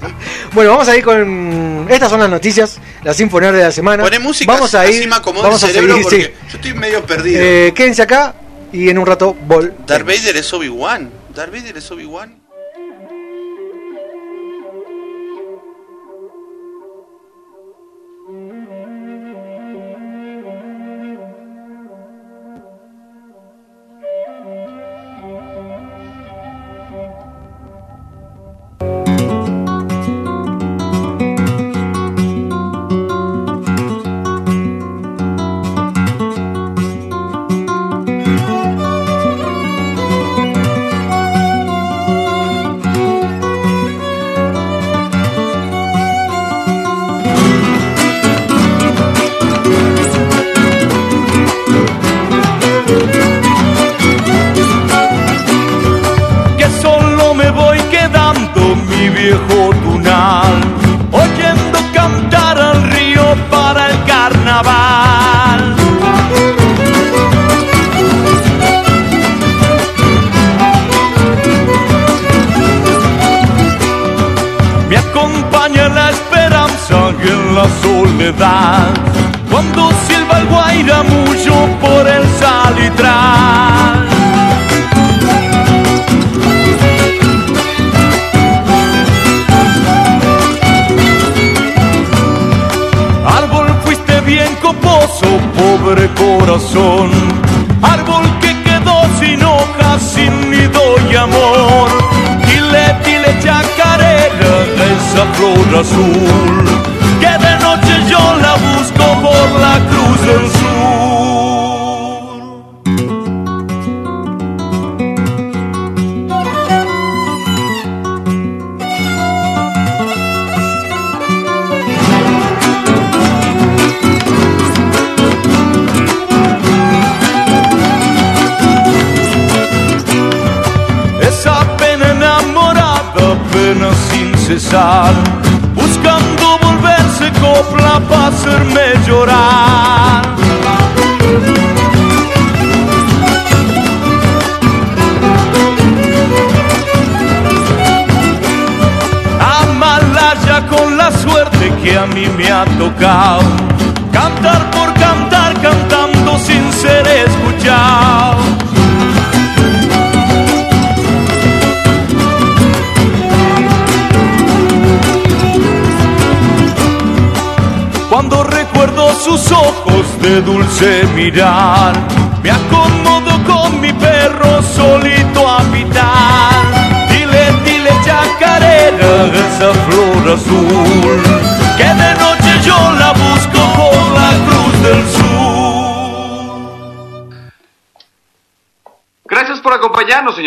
[SPEAKER 2] Bueno, vamos a ir con. Estas son las noticias, las Infoner de la semana.
[SPEAKER 4] Poné música,
[SPEAKER 2] vamos a ir. vamos
[SPEAKER 4] el
[SPEAKER 2] a
[SPEAKER 4] cerebro
[SPEAKER 2] seguir,
[SPEAKER 4] porque
[SPEAKER 2] sí.
[SPEAKER 4] yo estoy medio perdido.
[SPEAKER 2] Eh, quédense acá y en un rato vol.
[SPEAKER 4] Darth Vader es Obi-Wan. Darth Vader es Obi-Wan.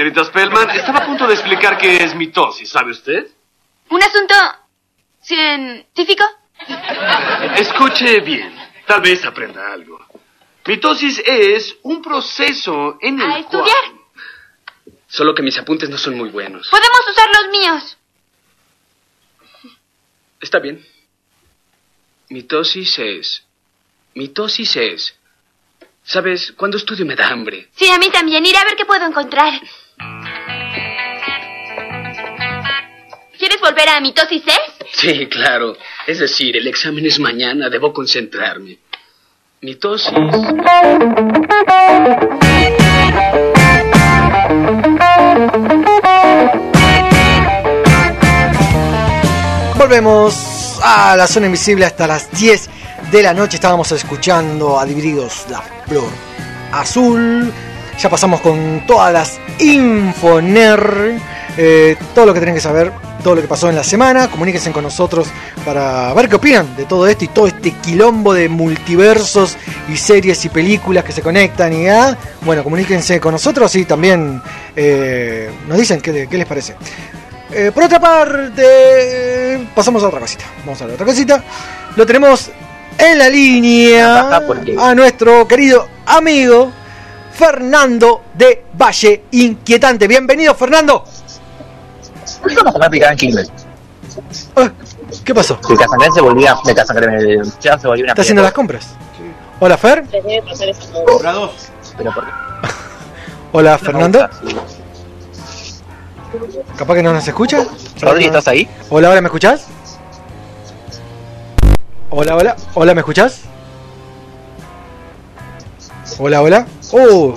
[SPEAKER 9] Señorita Spellman. Estaba a punto de explicar qué es mitosis, ¿sabe usted?
[SPEAKER 10] ¿Un asunto científico?
[SPEAKER 9] Escuche bien, tal vez aprenda algo. Mitosis es un proceso en el
[SPEAKER 10] A estudiar.
[SPEAKER 9] cual... Solo que mis apuntes no son muy buenos.
[SPEAKER 10] Podemos usar los míos.
[SPEAKER 9] Está bien. Mitosis es... Mitosis es... Sabes, cuando estudio me da hambre.
[SPEAKER 10] Sí, a mí también. Iré a ver qué puedo encontrar. ¿Quieres volver a mitosis 6?
[SPEAKER 9] Sí, claro. Es decir, el examen es mañana, debo concentrarme. Mitosis.
[SPEAKER 2] Volvemos a la zona invisible hasta las 10 de la noche. Estábamos escuchando a Divididos la Flor Azul. Ya pasamos con todas las Infoner. eh, todo lo que tienen que saber, todo lo que pasó en la semana. Comuníquense con nosotros para ver qué opinan de todo esto y todo este quilombo de multiversos y series y películas que se conectan. Y ah, bueno, comuníquense con nosotros y también eh, nos dicen qué, qué les parece. Eh, por otra parte, pasamos a otra cosita. Vamos a ver otra cosita. Lo tenemos en la línea a nuestro querido amigo Fernando de Valle Inquietante. Bienvenido, Fernando.
[SPEAKER 11] Vamos a picar en Kindle.
[SPEAKER 2] ¿Qué pasó?
[SPEAKER 11] El se volvía. El Casangre ya se volvió una
[SPEAKER 2] ¿Está haciendo las compras? Hola, Fer.
[SPEAKER 11] Compra dos. Pero por qué?
[SPEAKER 2] Hola, Fernando. ¿Capaz que no nos escucha?
[SPEAKER 11] Rodri, ¿estás ahí?
[SPEAKER 2] Hola, hola, ¿me escuchás? Hola, hola, hola, ¿me escuchás? Hola, hola. Oh.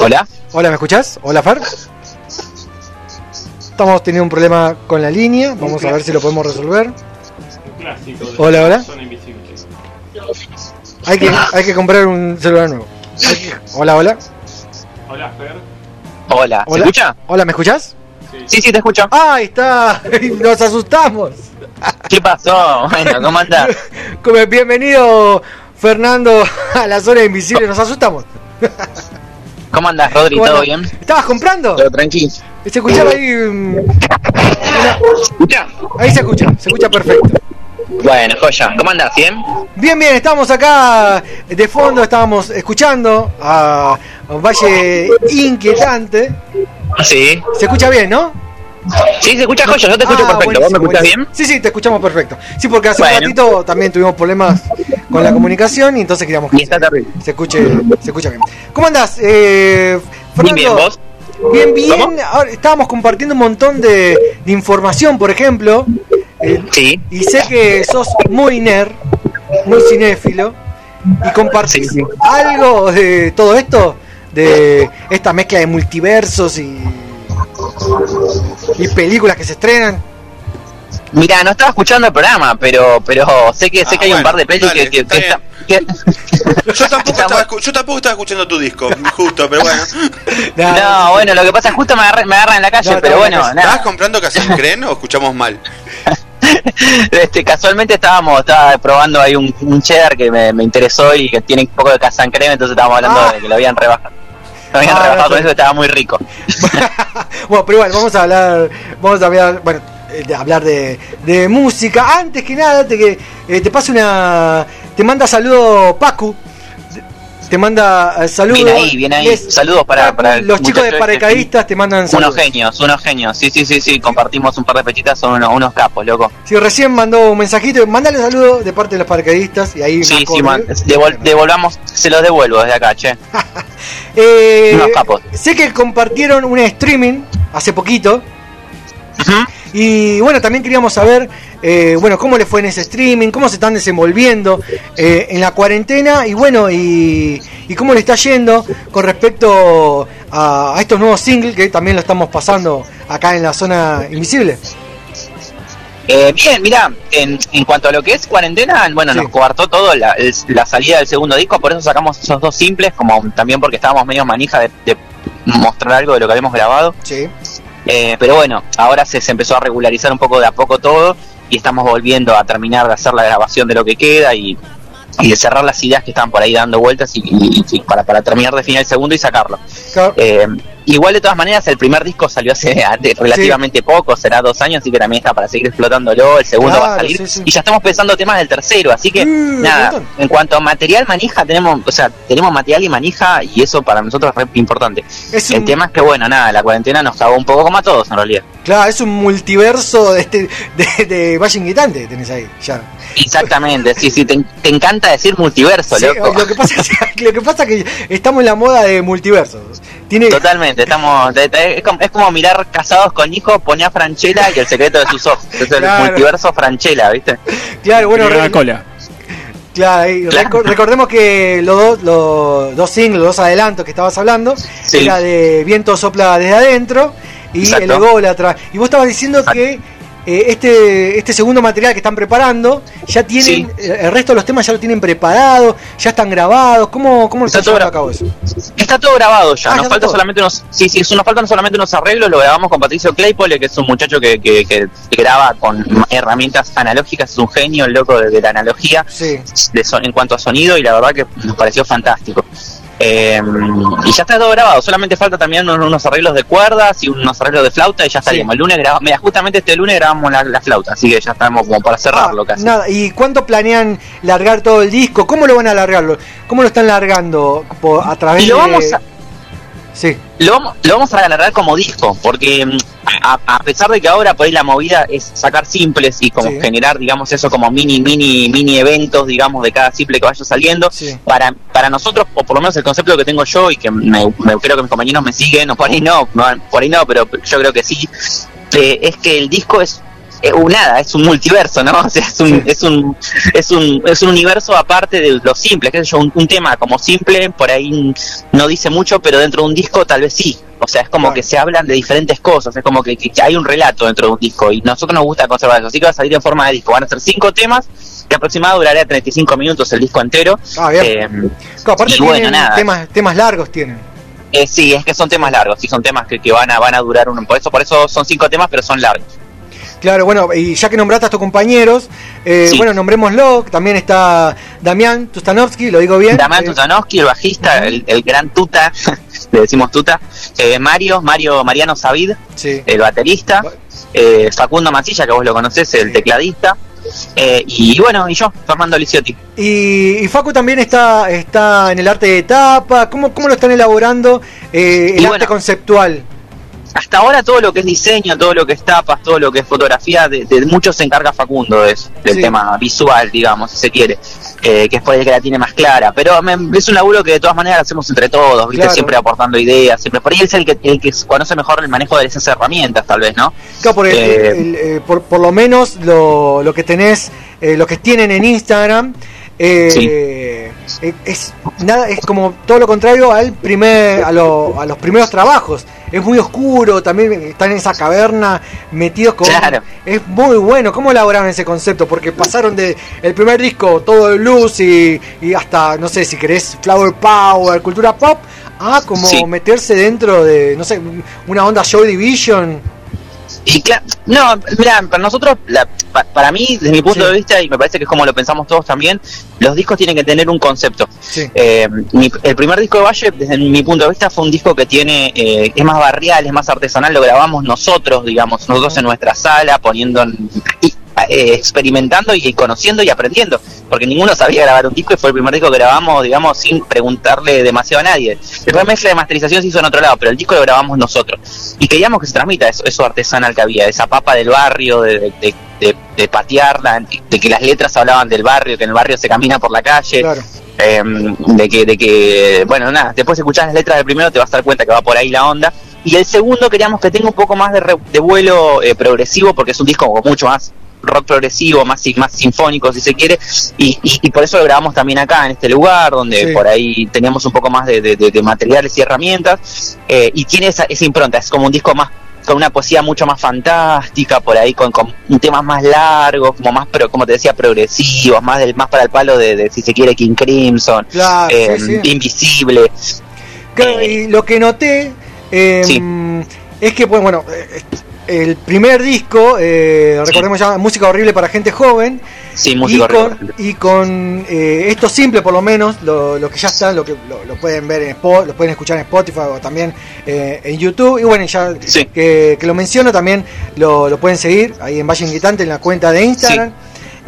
[SPEAKER 11] Hola.
[SPEAKER 2] Hola, ¿me escuchás? Hola, Fer. Estamos teniendo un problema con la línea. Vamos a ver si lo podemos resolver.
[SPEAKER 5] Un clásico de
[SPEAKER 2] Hola, hola. Hay que, hay que comprar un celular nuevo. Que- Hola, hola.
[SPEAKER 5] Hola, Fer.
[SPEAKER 11] Hola. ¿Se
[SPEAKER 2] Hola.
[SPEAKER 11] escucha?
[SPEAKER 2] Hola, ¿me escuchás?
[SPEAKER 11] Sí, sí, te escucho.
[SPEAKER 2] Ah, ahí está. Nos asustamos.
[SPEAKER 11] ¿Qué pasó? Bueno, ¿cómo andás?
[SPEAKER 2] Bienvenido, Fernando, a la zona invisible. Nos asustamos.
[SPEAKER 11] ¿Cómo andás, Rodri?
[SPEAKER 2] ¿Cómo
[SPEAKER 11] ¿Todo bien?
[SPEAKER 2] ¿Estabas comprando?
[SPEAKER 11] Todo tranquilo.
[SPEAKER 2] Se escuchaba ahí. mm, una- Ahí se escucha, se escucha perfecto.
[SPEAKER 11] Bueno, joya. ¿Cómo andás? ¿Bien?
[SPEAKER 2] Bien, bien, estamos acá de fondo, estábamos escuchando a Valle Inquietante.
[SPEAKER 11] Sí.
[SPEAKER 2] Se escucha bien, ¿no?
[SPEAKER 11] Sí, se escucha joya. Yo te escucho
[SPEAKER 2] Ah,
[SPEAKER 11] perfecto. ¿Vos me escuchás
[SPEAKER 2] buenísimo.
[SPEAKER 11] bien?
[SPEAKER 2] Sí, sí, te escuchamos perfecto. Sí, porque hace
[SPEAKER 11] Bueno.
[SPEAKER 2] un ratito también tuvimos problemas con la comunicación y entonces queríamos que
[SPEAKER 11] Y está terrible.
[SPEAKER 2] se escuche, se escucha bien. ¿Cómo andás, eh, Fernando?
[SPEAKER 11] Bien, bien, ¿vos?
[SPEAKER 2] Bien, bien. Ahora estábamos compartiendo un montón de, de información, por ejemplo. eh,
[SPEAKER 11] Sí.
[SPEAKER 2] Y sé que sos muy nerd. muy cinéfilo y compartís algo de todo esto, de esta mezcla de multiversos y, y películas que se estrenan.
[SPEAKER 11] Mira, no estaba escuchando el programa, pero pero sé que sé
[SPEAKER 4] Ah,
[SPEAKER 11] que hay un par de pelis
[SPEAKER 4] dale,
[SPEAKER 11] que, que-
[SPEAKER 4] está Yo tampoco, estaba, yo tampoco estaba escuchando tu disco, justo, pero bueno.
[SPEAKER 11] No, bueno, lo que pasa es justo me agarran, me agarran en la calle, pero bueno,
[SPEAKER 4] ¿Estabas
[SPEAKER 11] nada.
[SPEAKER 4] comprando Casancren o escuchamos mal?
[SPEAKER 11] Este, casualmente estábamos, estaba probando ahí un, un cheddar que me, me interesó y que tiene un poco de casancreme, entonces estábamos hablando de que lo habían rebajado. Habían
[SPEAKER 2] Ah,
[SPEAKER 11] rebajado
[SPEAKER 2] no,
[SPEAKER 11] con eso, estaba muy rico.
[SPEAKER 2] Bueno, pero igual, vamos a hablar, vamos a hablar, bueno, eh, de hablar de, de música. Antes que nada, te, que, eh, te paso una, te manda saludo Pacu, te manda eh, saludos.
[SPEAKER 11] Bien ahí, bien ahí. Saludos para, para el
[SPEAKER 2] los chicos de
[SPEAKER 11] este.
[SPEAKER 2] paracaidistas te mandan
[SPEAKER 11] Unos
[SPEAKER 2] saludos.
[SPEAKER 11] genios, unos genios. Sí, sí, sí, sí. Compartimos un par de pechitas, son unos, unos capos, loco.
[SPEAKER 2] Si recién mandó un mensajito, mandale saludos de parte de los paracaidistas y ahí
[SPEAKER 11] Sí, sí, man. Devol- devolvamos, se los devuelvo desde acá, che.
[SPEAKER 2] Eh,
[SPEAKER 11] Unos capos.
[SPEAKER 2] sé que compartieron un streaming hace poquito. Y bueno, también queríamos saber, eh, bueno, cómo le fue en ese streaming, cómo se están desenvolviendo eh, en la cuarentena y bueno, y, y cómo le está yendo con respecto a, a estos nuevos singles que también lo estamos pasando acá en la zona invisible.
[SPEAKER 11] Eh, bien, mira, en, en cuanto a lo que es cuarentena, bueno, nos coartó todo la, el- la salida del segundo disco, por eso sacamos esos dos simples, como también porque estábamos medio manija de, de mostrar algo de lo que habíamos grabado.
[SPEAKER 2] Sí.
[SPEAKER 11] Eh, pero bueno, ahora se, se empezó a regularizar un poco de a poco todo y estamos volviendo a terminar de hacer la grabación de lo que queda y, y de cerrar las ideas que están por ahí dando vueltas y, y- y para, para terminar de final el segundo y sacarlo. Eh, igual de todas maneras el primer disco salió hace hace relativamente poco, será dos años, así que también está para seguir explotándolo, el segundo va a salir
[SPEAKER 2] sí, sí.
[SPEAKER 11] y ya estamos pensando temas del tercero, así que nada,
[SPEAKER 2] montón.
[SPEAKER 11] en cuanto a material manija tenemos, o sea, tenemos material y manija y eso para nosotros es re importante.
[SPEAKER 2] Es
[SPEAKER 11] el
[SPEAKER 2] un-
[SPEAKER 11] tema es que bueno, nada, la cuarentena nos cagó un poco como a todos en realidad.
[SPEAKER 2] Claro, es un multiverso de, este, de, de Valle Inquietante, tenés ahí, ya.
[SPEAKER 11] Exactamente, sí, sí, te, te encanta decir multiverso, loco.
[SPEAKER 2] lo que pasa es lo que pasa es que estamos en la moda de multiversos. Tiene
[SPEAKER 11] Totalmente, estamos, te- te- es, como, es como mirar casados con hijos, ponía a Franchella y el secreto de sus ojos. Es el
[SPEAKER 2] Claro.
[SPEAKER 11] multiverso Franchella, ¿viste?
[SPEAKER 2] Claro, bueno, re-
[SPEAKER 5] cola.
[SPEAKER 2] Claro, recordemos que los dos, los dos singles, los dos adelantos que estabas hablando,
[SPEAKER 11] Sí.
[SPEAKER 2] era de Viento sopla desde adentro y
[SPEAKER 11] Exacto.
[SPEAKER 2] El Ególatra. Y vos estabas diciendo que eh, este, este segundo material que están preparando, ya tienen,
[SPEAKER 11] Sí.
[SPEAKER 2] eh, el resto de los temas ya lo tienen preparado, ya están grabados. ¿Cómo, cómo lo
[SPEAKER 11] Está todo
[SPEAKER 2] a cabo eso?
[SPEAKER 11] Está todo grabado ya,
[SPEAKER 2] Ah, ya
[SPEAKER 11] nos
[SPEAKER 2] está
[SPEAKER 11] falta
[SPEAKER 2] todo.
[SPEAKER 11] solamente unos, sí, sí, nos faltan solamente unos arreglos, lo grabamos con Patricio Claypole, que es un muchacho que, que, que graba con herramientas analógicas, es un genio, el loco de, de la analogía de son- en cuanto a sonido y la verdad que nos pareció fantástico. Eh, y ya está todo grabado, solamente falta también unos, unos arreglos de cuerdas y unos arreglos de flauta y ya estaríamos. El lunes grabamos, mira, justamente este lunes grabamos la, la flauta, así que ya estamos como para cerrarlo casi.
[SPEAKER 2] Nada, ¿y cuánto planean largar todo el disco? ¿Cómo lo van a largarlo? ¿Cómo lo están largando? ¿Por- ¿A través
[SPEAKER 11] Y lo
[SPEAKER 2] de.?
[SPEAKER 11] vamos a-
[SPEAKER 2] Sí.
[SPEAKER 11] Lo vamos, lo vamos a agarrar como disco, porque mm, a, a pesar de que ahora por ahí la movida es sacar simples y como
[SPEAKER 2] Sí.
[SPEAKER 11] generar, digamos, eso como mini, mini, mini eventos, digamos, de cada simple que vaya saliendo, para, para nosotros, o por lo menos el concepto que tengo yo y que me, me- creo que mis compañeros me siguen, o por ahí no, no, por ahí no, pero yo creo que sí, eh, es que el disco es eh, un nada, es un multiverso, ¿no? O sea, es un, es un, es un, es un universo aparte de lo simple, qué sé yo, un, un tema como simple, por ahí no dice mucho, pero dentro de un disco tal vez sí. O sea, es como que se hablan de diferentes cosas, es como que, que hay un relato dentro de un disco y nosotros nos gusta conservar eso. Así que va a salir en forma de disco. Van a ser cinco temas que aproximadamente durará 35 minutos el disco entero.
[SPEAKER 2] Ah, bien.
[SPEAKER 11] Eh,
[SPEAKER 2] Claro, aparte
[SPEAKER 11] y bueno, nada.
[SPEAKER 2] temas, temas largos tienen.
[SPEAKER 11] eh, sí, es que son temas largos, sí, son temas que, que van a van a durar un por eso por eso son cinco temas, pero son largos.
[SPEAKER 2] Claro, bueno, y ya que nombraste a tus compañeros, eh,
[SPEAKER 11] Sí.
[SPEAKER 2] bueno, nombrémoslo. También está Damián Tustanovsky, lo digo bien.
[SPEAKER 11] Damián
[SPEAKER 2] Eh,
[SPEAKER 11] Tutanowski, el bajista, el, el gran Tuta, le decimos Tuta, eh, Mario, Mario Mariano Savid,
[SPEAKER 2] Sí.
[SPEAKER 11] el baterista, eh, Facundo Mancilla, que vos lo conocés, el tecladista, eh, y bueno, y yo, Fernando Liciotti.
[SPEAKER 2] Y, y Facu también está, está en el arte de tapa. ¿Cómo, cómo lo están elaborando eh, el
[SPEAKER 11] Y
[SPEAKER 2] arte
[SPEAKER 11] bueno.
[SPEAKER 2] conceptual?
[SPEAKER 11] Hasta ahora todo lo que es diseño, todo lo que es tapas, todo lo que es fotografía, de, de mucho se encarga Facundo de eso, del
[SPEAKER 2] Sí.
[SPEAKER 11] tema visual, digamos, si se quiere, eh, que es por el que la tiene más clara. Pero me- es un laburo que de todas maneras hacemos entre todos, ¿viste?
[SPEAKER 2] Claro.
[SPEAKER 11] siempre aportando ideas, siempre. Por ahí es el que, el que conoce mejor el manejo de esas herramientas, tal vez, ¿no?
[SPEAKER 2] Claro, por, el-
[SPEAKER 11] Eh,
[SPEAKER 2] el- eh, por, por lo menos lo, lo que tenés, eh, lo que tienen en Instagram, eh, eh, es nada es como todo lo contrario al primer a, lo- a los primeros trabajos es muy oscuro también están en esa caverna metidos con
[SPEAKER 11] Claro.
[SPEAKER 2] es muy bueno cómo elaboraron ese concepto porque pasaron de el primer disco todo de blues y, y hasta no sé si querés flower power cultura pop a como
[SPEAKER 11] Sí.
[SPEAKER 2] meterse dentro de no sé una onda Joy Division
[SPEAKER 11] Y claro, no, mira, para nosotros, la- pa- para mí, desde mi punto
[SPEAKER 2] Sí.
[SPEAKER 11] de vista, y me parece que es como lo pensamos todos también, los discos tienen que tener un concepto.
[SPEAKER 2] Sí.
[SPEAKER 11] Eh, mi- el primer disco de Valle, desde mi punto de vista, fue un disco que tiene, eh, es más barrial, es más artesanal, lo grabamos nosotros, digamos, nosotros en nuestra sala, poniendo, en- y, eh, experimentando y conociendo y aprendiendo, porque ninguno sabía grabar un disco y fue el primer disco que grabamos, digamos, sin preguntarle demasiado a nadie. Después mezcla de masterización se hizo en otro lado, pero el disco lo grabamos nosotros. Y queríamos que se transmita eso, eso artesanal que había, esa papa del barrio, de, de, de- de patearla, de que las letras hablaban del barrio, que en el barrio se camina por la calle.
[SPEAKER 2] claro
[SPEAKER 11] Eh, de que, de que, bueno, nada, después escuchás las letras del primero te vas a dar cuenta que va por ahí la onda. Y el segundo queríamos que tenga un poco más de, re- de vuelo eh, progresivo, porque es un disco mucho más rock progresivo, más, más sinfónico si se quiere, y, y, y por eso lo grabamos también acá, en este lugar, donde
[SPEAKER 2] Sí.
[SPEAKER 11] por ahí teníamos un poco más de, de- materiales y herramientas, eh, y tiene esa, esa impronta, es como un disco más con una poesía mucho más fantástica, por ahí con, con temas más largos, como más, pero como te decía, progresivos, más del más para el palo de, de, si se quiere, King Crimson,
[SPEAKER 2] Claro,
[SPEAKER 11] eh,
[SPEAKER 2] sí, sí.
[SPEAKER 11] Invisible.
[SPEAKER 2] Claro, y lo que noté eh, es que, pues, bueno, eh, el primer disco, eh, recordemos ya, música horrible para gente joven,
[SPEAKER 11] Sí,
[SPEAKER 2] y
[SPEAKER 11] música horrible.
[SPEAKER 2] con, y con eh, esto simple, por lo menos, lo, lo que ya está, lo que lo, lo pueden ver en Spot, lo pueden escuchar en Spotify o también eh, en YouTube. Y bueno, ya
[SPEAKER 11] Sí.
[SPEAKER 2] que, que lo menciono, también lo, lo pueden seguir ahí en Valle Inquietante, en la cuenta de Instagram.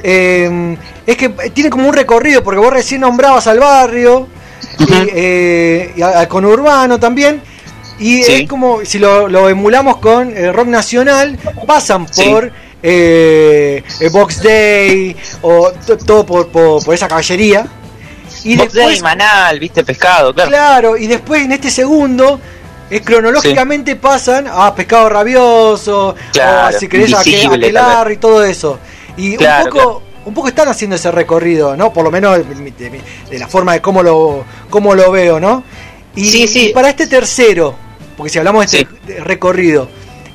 [SPEAKER 2] Eh, es que tiene como un recorrido, porque vos recién nombrabas al barrio y, eh, y al conurbano también. Y
[SPEAKER 11] Sí.
[SPEAKER 2] es como si lo, lo emulamos con el rock nacional, pasan
[SPEAKER 11] Sí.
[SPEAKER 2] por eh, Box Day o to- todo por, por, por esa caballería. Y
[SPEAKER 11] Box
[SPEAKER 2] después,
[SPEAKER 11] Day, Manal, viste, pescado, claro.
[SPEAKER 2] claro, y después en este segundo, eh, cronológicamente pasan a Pescado Rabioso,
[SPEAKER 11] Claro,
[SPEAKER 2] o si querés a Aquelar y todo eso. Y
[SPEAKER 11] Claro,
[SPEAKER 2] un poco... Un poco están haciendo ese recorrido, ¿no? Por lo menos de, de- de la forma de cómo lo, cómo lo veo, ¿no? Y,
[SPEAKER 11] Sí, sí.
[SPEAKER 2] y para este tercero, porque si hablamos de este recorrido,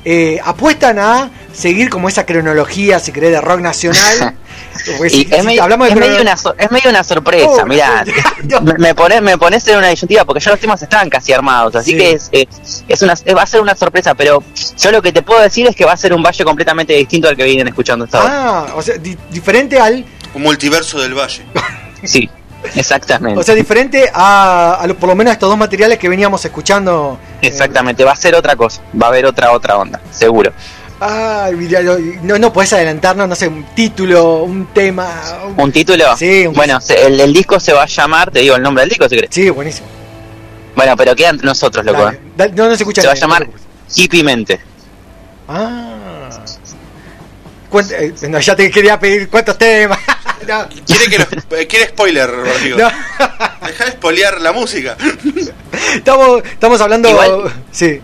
[SPEAKER 2] eh, apuestan a seguir como esa cronología, si querés, de rock nacional. Si-
[SPEAKER 11] es,
[SPEAKER 2] si
[SPEAKER 11] medio,
[SPEAKER 2] hablamos de
[SPEAKER 11] es, medio
[SPEAKER 2] crono-
[SPEAKER 11] una, sor- es medio una sorpresa,
[SPEAKER 2] Oh,
[SPEAKER 11] mirá.
[SPEAKER 2] Dios.
[SPEAKER 11] me, me pones me pones en una disyuntiva porque ya los temas están casi armados, así
[SPEAKER 2] Sí.
[SPEAKER 11] que es, es, es una, es- va a ser una sorpresa, pero yo lo que te puedo decir es que va a ser un valle completamente distinto al que vienen escuchando hasta ahora.
[SPEAKER 2] Ah, o sea, di- diferente al.
[SPEAKER 4] Un multiverso del valle.
[SPEAKER 11] Sí, exactamente.
[SPEAKER 2] O sea, diferente a, a lo- por lo menos a estos dos materiales que veníamos escuchando.
[SPEAKER 11] exactamente, va a ser otra cosa, va a haber otra otra onda, seguro.
[SPEAKER 2] Ay, mira, no, no, no podés adelantarnos, no sé, un título, un tema. un-
[SPEAKER 11] ¿Un título?
[SPEAKER 2] Sí, un-
[SPEAKER 11] Bueno, se- el, el disco se va a llamar, te digo el nombre del disco si querés.
[SPEAKER 2] Sí, buenísimo.
[SPEAKER 11] Bueno, pero queda entre nosotros, loco.
[SPEAKER 2] Dale, dale, no, no se escucha
[SPEAKER 11] Se va a
[SPEAKER 2] no
[SPEAKER 11] llamar
[SPEAKER 2] preocupes.
[SPEAKER 11] Hippie Mente.
[SPEAKER 2] Ah. Eh, no, ya te quería pedir cuántos temas. no,
[SPEAKER 4] ¿Quiere, que lo- eh, quiere spoiler, Rodrigo?
[SPEAKER 2] no.
[SPEAKER 4] Deja de spoilear la música.
[SPEAKER 2] estamos, estamos hablando.
[SPEAKER 11] Igual-
[SPEAKER 2] Sí.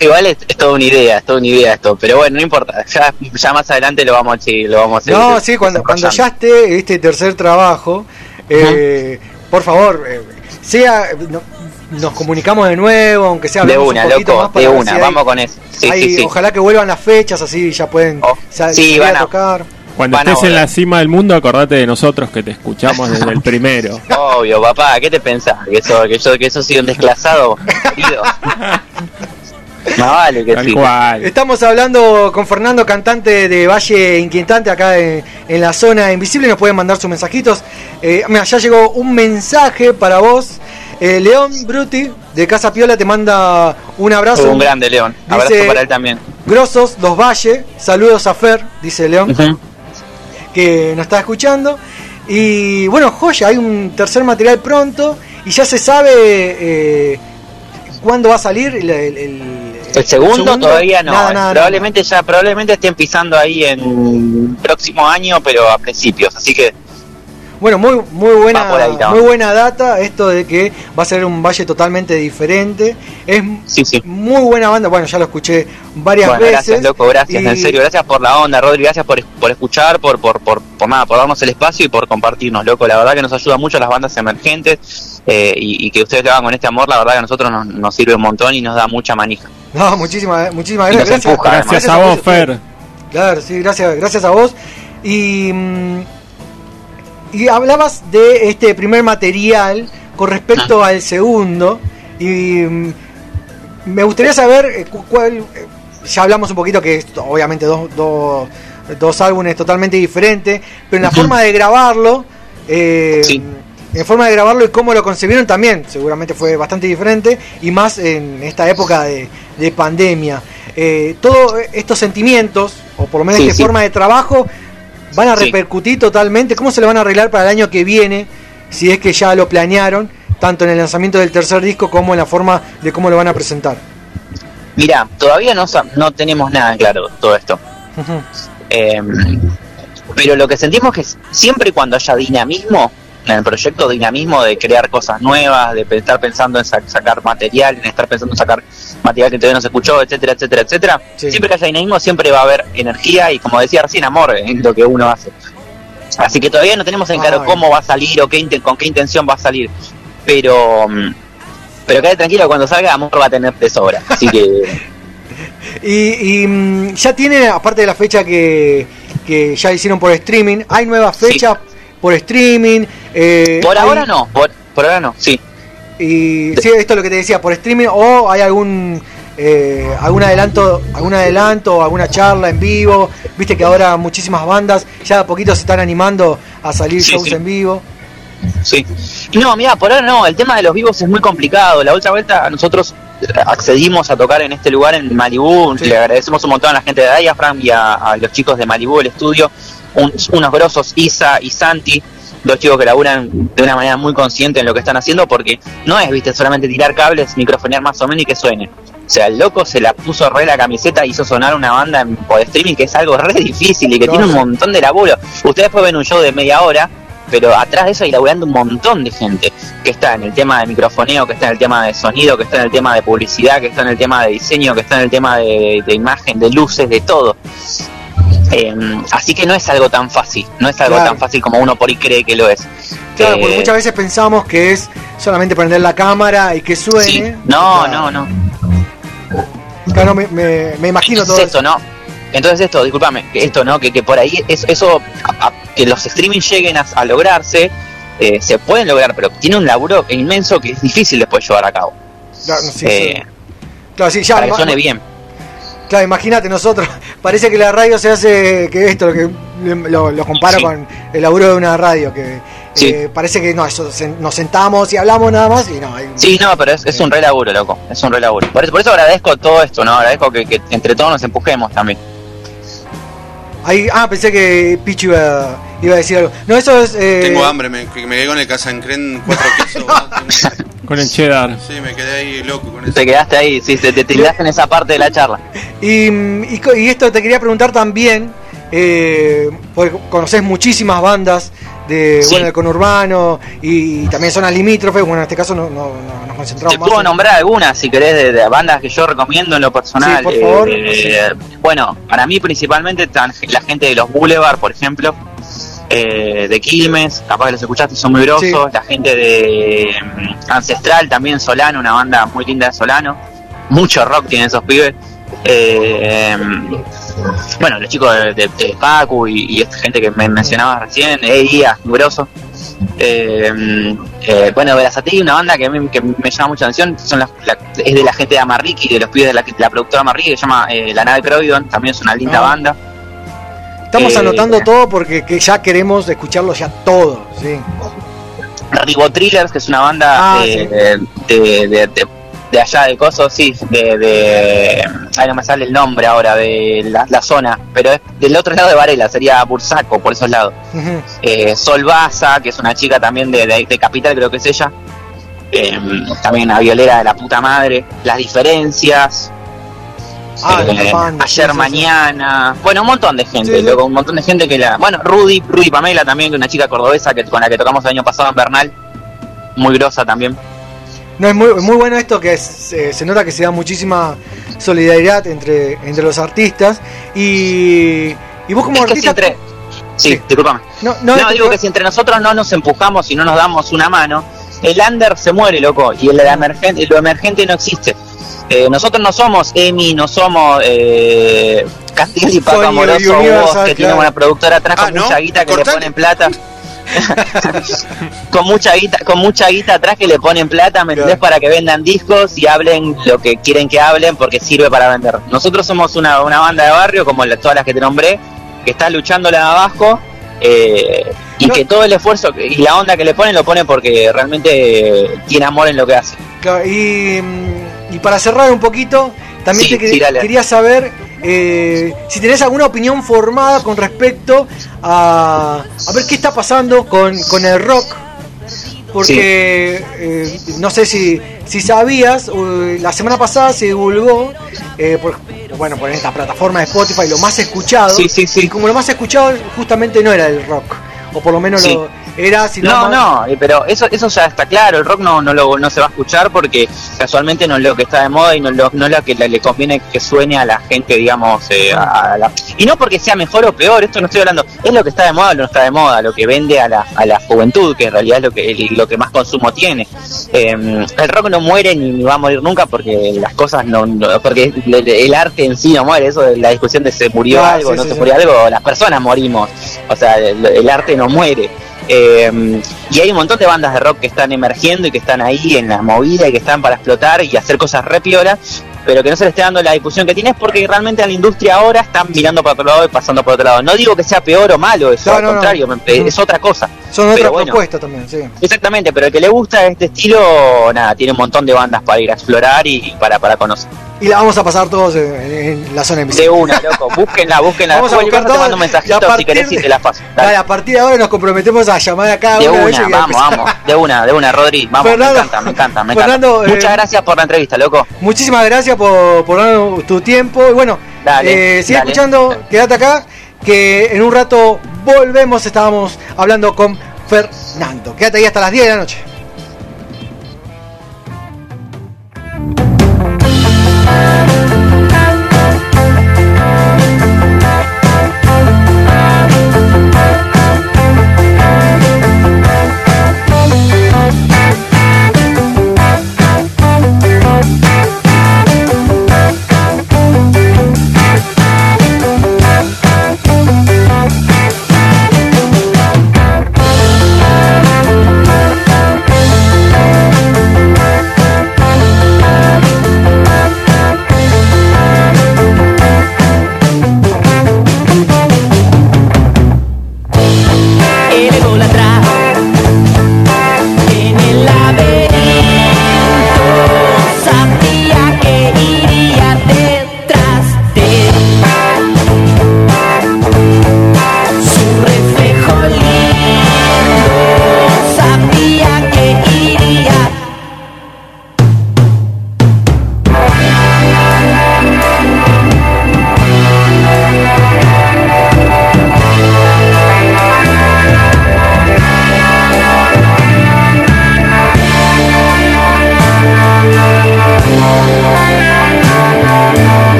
[SPEAKER 11] Igual es, es toda una idea, es toda una idea esto, pero bueno, no importa, ya, ya más adelante lo vamos a seguir, lo vamos a seguir
[SPEAKER 2] No, sí, cuando, cuando ya esté este tercer trabajo, eh, por favor, eh, sea no- nos comunicamos de nuevo, aunque sea
[SPEAKER 11] De una,
[SPEAKER 2] un poquito
[SPEAKER 11] loco,
[SPEAKER 2] más para
[SPEAKER 11] de una,
[SPEAKER 2] si hay-
[SPEAKER 11] vamos con eso. Sí,
[SPEAKER 2] hay-
[SPEAKER 11] sí, sí.
[SPEAKER 2] Ojalá que vuelvan las fechas, así ya pueden
[SPEAKER 11] Oh,
[SPEAKER 2] salir
[SPEAKER 11] van
[SPEAKER 2] a
[SPEAKER 11] a-
[SPEAKER 2] tocar.
[SPEAKER 5] Cuando
[SPEAKER 11] Van a
[SPEAKER 5] estés en la cima del mundo, acordate de nosotros que te escuchamos desde el primero.
[SPEAKER 11] Obvio, papá, ¿qué te pensás? ¿Que eso, que yo, que eso soy un desclasado? Más vale que sí.
[SPEAKER 5] cual.
[SPEAKER 2] Estamos hablando con Fernando, cantante de Valle Inquietante, acá en, en la zona invisible. Nos pueden mandar sus mensajitos. Eh, mira, ya llegó un mensaje para vos. Eh, León Bruti, de Casa Piola, te manda un abrazo.
[SPEAKER 11] Un grande, León. Abrazo
[SPEAKER 2] Dice-
[SPEAKER 11] para él también.
[SPEAKER 2] Grosos, Los Valle. Saludos a Fer, dice León, que nos está escuchando. Y bueno, joya, hay un tercer material pronto. Y ya se sabe eh, cuándo va a salir el, el- el-
[SPEAKER 11] El segundo, todavía no.
[SPEAKER 2] Nada,
[SPEAKER 11] eh.
[SPEAKER 2] nada,
[SPEAKER 11] probablemente ya, probablemente estén pisando ahí en próximo año, pero a principios. Así que
[SPEAKER 2] Bueno, muy muy buena
[SPEAKER 11] ahí,
[SPEAKER 2] muy buena data esto de que va a ser un valle totalmente diferente. Es
[SPEAKER 11] Sí, sí.
[SPEAKER 2] muy buena banda. Bueno, ya lo escuché varias
[SPEAKER 11] Bueno,
[SPEAKER 2] veces.
[SPEAKER 11] gracias, loco, gracias,
[SPEAKER 2] Y-
[SPEAKER 11] en serio, gracias por la onda, Rodri, gracias por, por escuchar, por, por, por, por nada, por darnos el espacio y por compartirnos, loco, la verdad que nos ayuda mucho las bandas emergentes eh, y, y que ustedes lo hagan con este amor, la verdad que a nosotros nos, nos sirve un montón y nos da mucha manija.
[SPEAKER 2] No, muchísimas muchísimas gracias.
[SPEAKER 11] empuja, además.
[SPEAKER 5] Gracias a vos. Fer.
[SPEAKER 2] Claro, sí, gracias, gracias a vos. Y, mm, y hablabas de este primer material con respecto
[SPEAKER 11] Ah.
[SPEAKER 2] al segundo. Y mm, me gustaría saber eh, cu- cuál. eh, Ya hablamos un poquito que es obviamente dos, dos, dos álbumes totalmente diferentes, pero en la forma de grabarlo. eh, En forma de grabarlo y cómo lo concebieron también, seguramente fue bastante diferente y más en esta época de, de pandemia. Eh, todos estos sentimientos, o por lo menos
[SPEAKER 11] Sí,
[SPEAKER 2] esta
[SPEAKER 11] sí.
[SPEAKER 2] forma de trabajo, van a
[SPEAKER 11] Sí.
[SPEAKER 2] repercutir totalmente. ¿Cómo se lo van a arreglar para el año que viene? Si es que ya lo planearon, tanto en el lanzamiento del tercer disco como en la forma de cómo lo van a presentar.
[SPEAKER 11] Mira, todavía no, no tenemos nada claro todo esto. Eh, pero lo que sentimos que siempre cuando haya dinamismo en el proyecto, dinamismo de crear cosas nuevas, de estar pensando en sa- sacar material, en estar pensando en sacar material que todavía no se escuchó, etcétera, etcétera, etcétera, siempre que haya dinamismo siempre va a haber energía y como decía recién, amor en lo que uno hace. Así que todavía no tenemos en claro
[SPEAKER 2] Ay.
[SPEAKER 11] cómo va a salir o qué con qué intención va a salir. Pero mm, pero quede tranquilo, cuando salga amor va a tener de sobra. Así que
[SPEAKER 2] Y, y, mm, ya tiene, aparte de la fecha que, que ya hicieron por streaming, hay nuevas fechas por streaming. eh,
[SPEAKER 11] por
[SPEAKER 2] hay-
[SPEAKER 11] ahora no, por, por ahora no, sí.
[SPEAKER 2] Y sí, esto es lo que te decía, por streaming o hay algún eh, algún adelanto, algún adelanto, alguna charla en vivo. Viste que ahora muchísimas bandas ya a poquito se están animando a salir
[SPEAKER 11] Sí,
[SPEAKER 2] shows
[SPEAKER 11] sí.
[SPEAKER 2] en vivo.
[SPEAKER 11] Sí. No, mira, por ahora no, el tema de los vivos es muy complicado. La última vuelta nosotros accedimos a tocar en este lugar en Malibú. Le agradecemos un montón a la gente de Diaphragm y a, a los chicos de Malibú, el estudio. Un- unos grosos, Isa y Santi, dos chicos que laburan de una manera muy consciente en lo que están haciendo porque no es, viste, solamente tirar cables, microfonear más o menos y que suene. O sea, el loco se la puso re la camiseta y hizo sonar una banda en por streaming que es algo re difícil y que
[SPEAKER 2] No,
[SPEAKER 11] tiene un montón de laburo. Ustedes después ven un show de media hora, pero atrás de eso hay laburando un montón de gente que está en el tema de microfoneo, que está en el tema de sonido, que está en el tema de publicidad, que está en el tema de diseño, que está en el tema de, de imagen, de luces, de todo. Eh, así que no es algo tan fácil, no es algo
[SPEAKER 2] Claro.
[SPEAKER 11] tan fácil como uno por ahí cree que lo es.
[SPEAKER 2] Claro,
[SPEAKER 11] Eh,
[SPEAKER 2] porque muchas veces pensamos que es solamente prender la cámara y que suene.
[SPEAKER 11] no,
[SPEAKER 2] Claro.
[SPEAKER 11] no, no.
[SPEAKER 2] Claro, me, me- me imagino todo
[SPEAKER 11] Entonces esto, ¿no? Entonces esto, discúlpame, esto, ¿no? Que, que por ahí es, eso, a- a- que los streaming lleguen a, a lograrse, eh, se pueden lograr, pero tiene un laburo inmenso que es difícil después llevar a cabo.
[SPEAKER 2] Claro, sí,
[SPEAKER 11] Eh,
[SPEAKER 2] sí. Claro, sí, ya,
[SPEAKER 11] para que suene bien.
[SPEAKER 2] Claro, imagínate nosotros. Parece que la radio se hace que esto, lo que lo, lo comparo
[SPEAKER 11] Sí.
[SPEAKER 2] con el laburo de una radio, que
[SPEAKER 11] Sí.
[SPEAKER 2] eh, parece que no, eso, se- nos sentamos y hablamos nada más y no. hay-
[SPEAKER 11] Sí, no, pero es, es un re laburo, loco. Es un re laburo. Por eso, por eso agradezco todo esto, ¿no? Agradezco que, que entre todos nos empujemos también.
[SPEAKER 2] hay- ah, pensé que Pichu iba, iba a decir algo. No, eso es. eh,
[SPEAKER 4] Tengo hambre, me, me quedé con el Casancren cuatro quesos. ¿no?
[SPEAKER 5] Con el cheddar.
[SPEAKER 4] Sí, me quedé ahí loco con eso.
[SPEAKER 11] Te quedaste ahí, sí, te, te tildaste en esa parte de la charla.
[SPEAKER 2] Y, y y esto te quería preguntar también, eh, porque conoces muchísimas bandas de
[SPEAKER 11] Sí.
[SPEAKER 2] bueno, del conurbano y, también zonas limítrofes. Bueno, en este caso no, no- no- nos concentramos
[SPEAKER 11] Te
[SPEAKER 2] más.
[SPEAKER 11] puedo
[SPEAKER 2] en-
[SPEAKER 11] nombrar algunas, si querés, de, de bandas que yo recomiendo en lo personal.
[SPEAKER 2] Sí, por favor.
[SPEAKER 11] Eh, Bueno, para mí principalmente la gente de los Boulevard, por ejemplo, eh, de Quilmes, capaz que los escuchaste, son muy grosos.
[SPEAKER 2] Sí.
[SPEAKER 11] La gente de mm, Ancestral, también Solano, una banda muy linda de Solano. Mucho rock tienen esos pibes. Eh, bueno, los chicos de, de, de Pacu y, y esta gente que me mencionabas recién, Eia, muy groso. Eh, eh, bueno, Verazatí, una banda que, a mí- que me llama mucha atención, son la- es de la gente de Amarriki, de los pibes de la, la productora Amarriki, que se llama eh, La Nave Croydon, también es una linda
[SPEAKER 2] Ah.
[SPEAKER 11] banda.
[SPEAKER 2] Estamos
[SPEAKER 11] Eh,
[SPEAKER 2] anotando todo porque que ya queremos escucharlo ya todo. Sí.
[SPEAKER 11] Thrillers, que es una banda
[SPEAKER 2] Ah,
[SPEAKER 11] de, de, de- de- de allá de Coso, sí, de, de. Ay, no me sale el nombre ahora, de la, la zona, pero es del otro lado de Varela, sería Bursaco, por esos lados.
[SPEAKER 2] Ujú.
[SPEAKER 11] Eh, Sol Baza, que es una chica también de, Capital, creo que es ella. Eh, también una violera de la puta madre. Las diferencias.
[SPEAKER 2] Ah,
[SPEAKER 11] eh, ayer
[SPEAKER 2] sí, sí.
[SPEAKER 11] mañana, bueno, un montón de gente, loco, un montón de gente que la, bueno, Rudy, Rudy Pamela también, una chica cordobesa que con la que tocamos el año pasado en Bernal, muy grosa también.
[SPEAKER 2] No, es muy, muy bueno esto que es, eh, se nota que se da muchísima solidaridad entre, entre los artistas. Y, y vos como
[SPEAKER 11] Es que si entre, sí, discúlpame.
[SPEAKER 2] No, no,
[SPEAKER 11] No,
[SPEAKER 2] te-
[SPEAKER 11] digo que si entre nosotros no nos empujamos y no nos damos una mano, el under se muere, loco, y el emergente, lo emergente no existe. Eh, nosotros no somos EMI, no somos eh, Castillo y Paco Amoroso, vos, que tiene
[SPEAKER 2] claro.
[SPEAKER 11] una productora atrás
[SPEAKER 4] Ah,
[SPEAKER 11] con
[SPEAKER 4] ¿no?
[SPEAKER 11] mucha guita que
[SPEAKER 4] Cortale.
[SPEAKER 11] le ponen plata. con mucha guita, con mucha guita atrás que le ponen plata, ¿me entendés? Para que vendan discos y hablen lo que quieren que hablen porque sirve para vender. Nosotros somos una, una banda de barrio, como la- todas las que te nombré, que está luchando la de abajo eh, y que todo el esfuerzo y la onda que le ponen lo ponen porque realmente eh, tiene amor en lo que hace.
[SPEAKER 2] Claro, Y, mm, y para cerrar un poquito, también
[SPEAKER 11] Sí,
[SPEAKER 2] te
[SPEAKER 11] sí,
[SPEAKER 2] quería saber eh, si tenés alguna opinión formada con respecto a, a ver qué está pasando con, con el rock. Porque eh, no sé si, si sabías, la semana pasada se divulgó, eh, por, bueno, por esta plataforma de Spotify, lo más escuchado. Y como lo más escuchado justamente no era el rock. O por lo menos lo era,
[SPEAKER 11] No, no, eh, pero eso eso ya está claro, el rock no no, lo, no se va a escuchar porque casualmente no es lo que está de moda y no, es lo, no es lo que le, le conviene que suene a la gente, digamos, eh, a la- y no porque sea mejor o peor, esto no estoy hablando, es lo que está de moda o no está de moda, lo que vende a la, a la juventud, que en realidad es lo que, el- lo que más consumo tiene. Eh, el rock no muere ni, ni va a morir nunca porque las cosas no, no- porque el, el arte en sí no muere, eso de la discusión de se murió
[SPEAKER 2] Ah,
[SPEAKER 11] algo,
[SPEAKER 2] sí,
[SPEAKER 11] no
[SPEAKER 2] sí,
[SPEAKER 11] se
[SPEAKER 2] sí.
[SPEAKER 11] murió algo, las personas morimos, o sea, el, el arte no muere. Eh, y hay un montón de bandas de rock que están emergiendo y que están ahí en la movida y que están para explotar y hacer cosas re piolas, pero que no se le esté dando la difusión que tiene es porque realmente a la industria ahora están mirando para otro lado y pasando por otro lado. No digo que sea peor o malo, eso
[SPEAKER 2] No,
[SPEAKER 11] al
[SPEAKER 2] no,
[SPEAKER 11] contrario, es otra cosa.
[SPEAKER 2] son otras
[SPEAKER 11] bueno.
[SPEAKER 2] propuestas también, sí.
[SPEAKER 11] Exactamente, pero el que le gusta este estilo, nada, tiene un montón de bandas para ir a explorar y para, para conocer.
[SPEAKER 2] Y la vamos a pasar todos en, en la zona
[SPEAKER 11] De
[SPEAKER 2] invisible.
[SPEAKER 11] una, loco, búsquenla, búsquenla.
[SPEAKER 2] Vamos a buscar
[SPEAKER 11] te
[SPEAKER 2] todo,
[SPEAKER 11] mando un mensajito si
[SPEAKER 2] partir
[SPEAKER 11] querés y
[SPEAKER 2] de-
[SPEAKER 11] te la paso. Dale.
[SPEAKER 2] Dale, a partir de ahora nos comprometemos a llamar a cada
[SPEAKER 11] De
[SPEAKER 2] de
[SPEAKER 11] una, vamos, vamos, de una, de una, Rodri, vamos,
[SPEAKER 2] Fernando,
[SPEAKER 11] me encanta, me encanta, me
[SPEAKER 2] Fernando,
[SPEAKER 11] encanta.
[SPEAKER 2] eh,
[SPEAKER 11] Muchas gracias por la entrevista, loco.
[SPEAKER 2] Muchísimas gracias por, por darnos tu tiempo. Y bueno,
[SPEAKER 11] Dale,
[SPEAKER 2] eh, sigue
[SPEAKER 11] dale.
[SPEAKER 2] escuchando, quédate acá, que en un rato volvemos. Estábamos hablando con Fernando. Quédate ahí hasta las 10 de la noche.
[SPEAKER 12] love.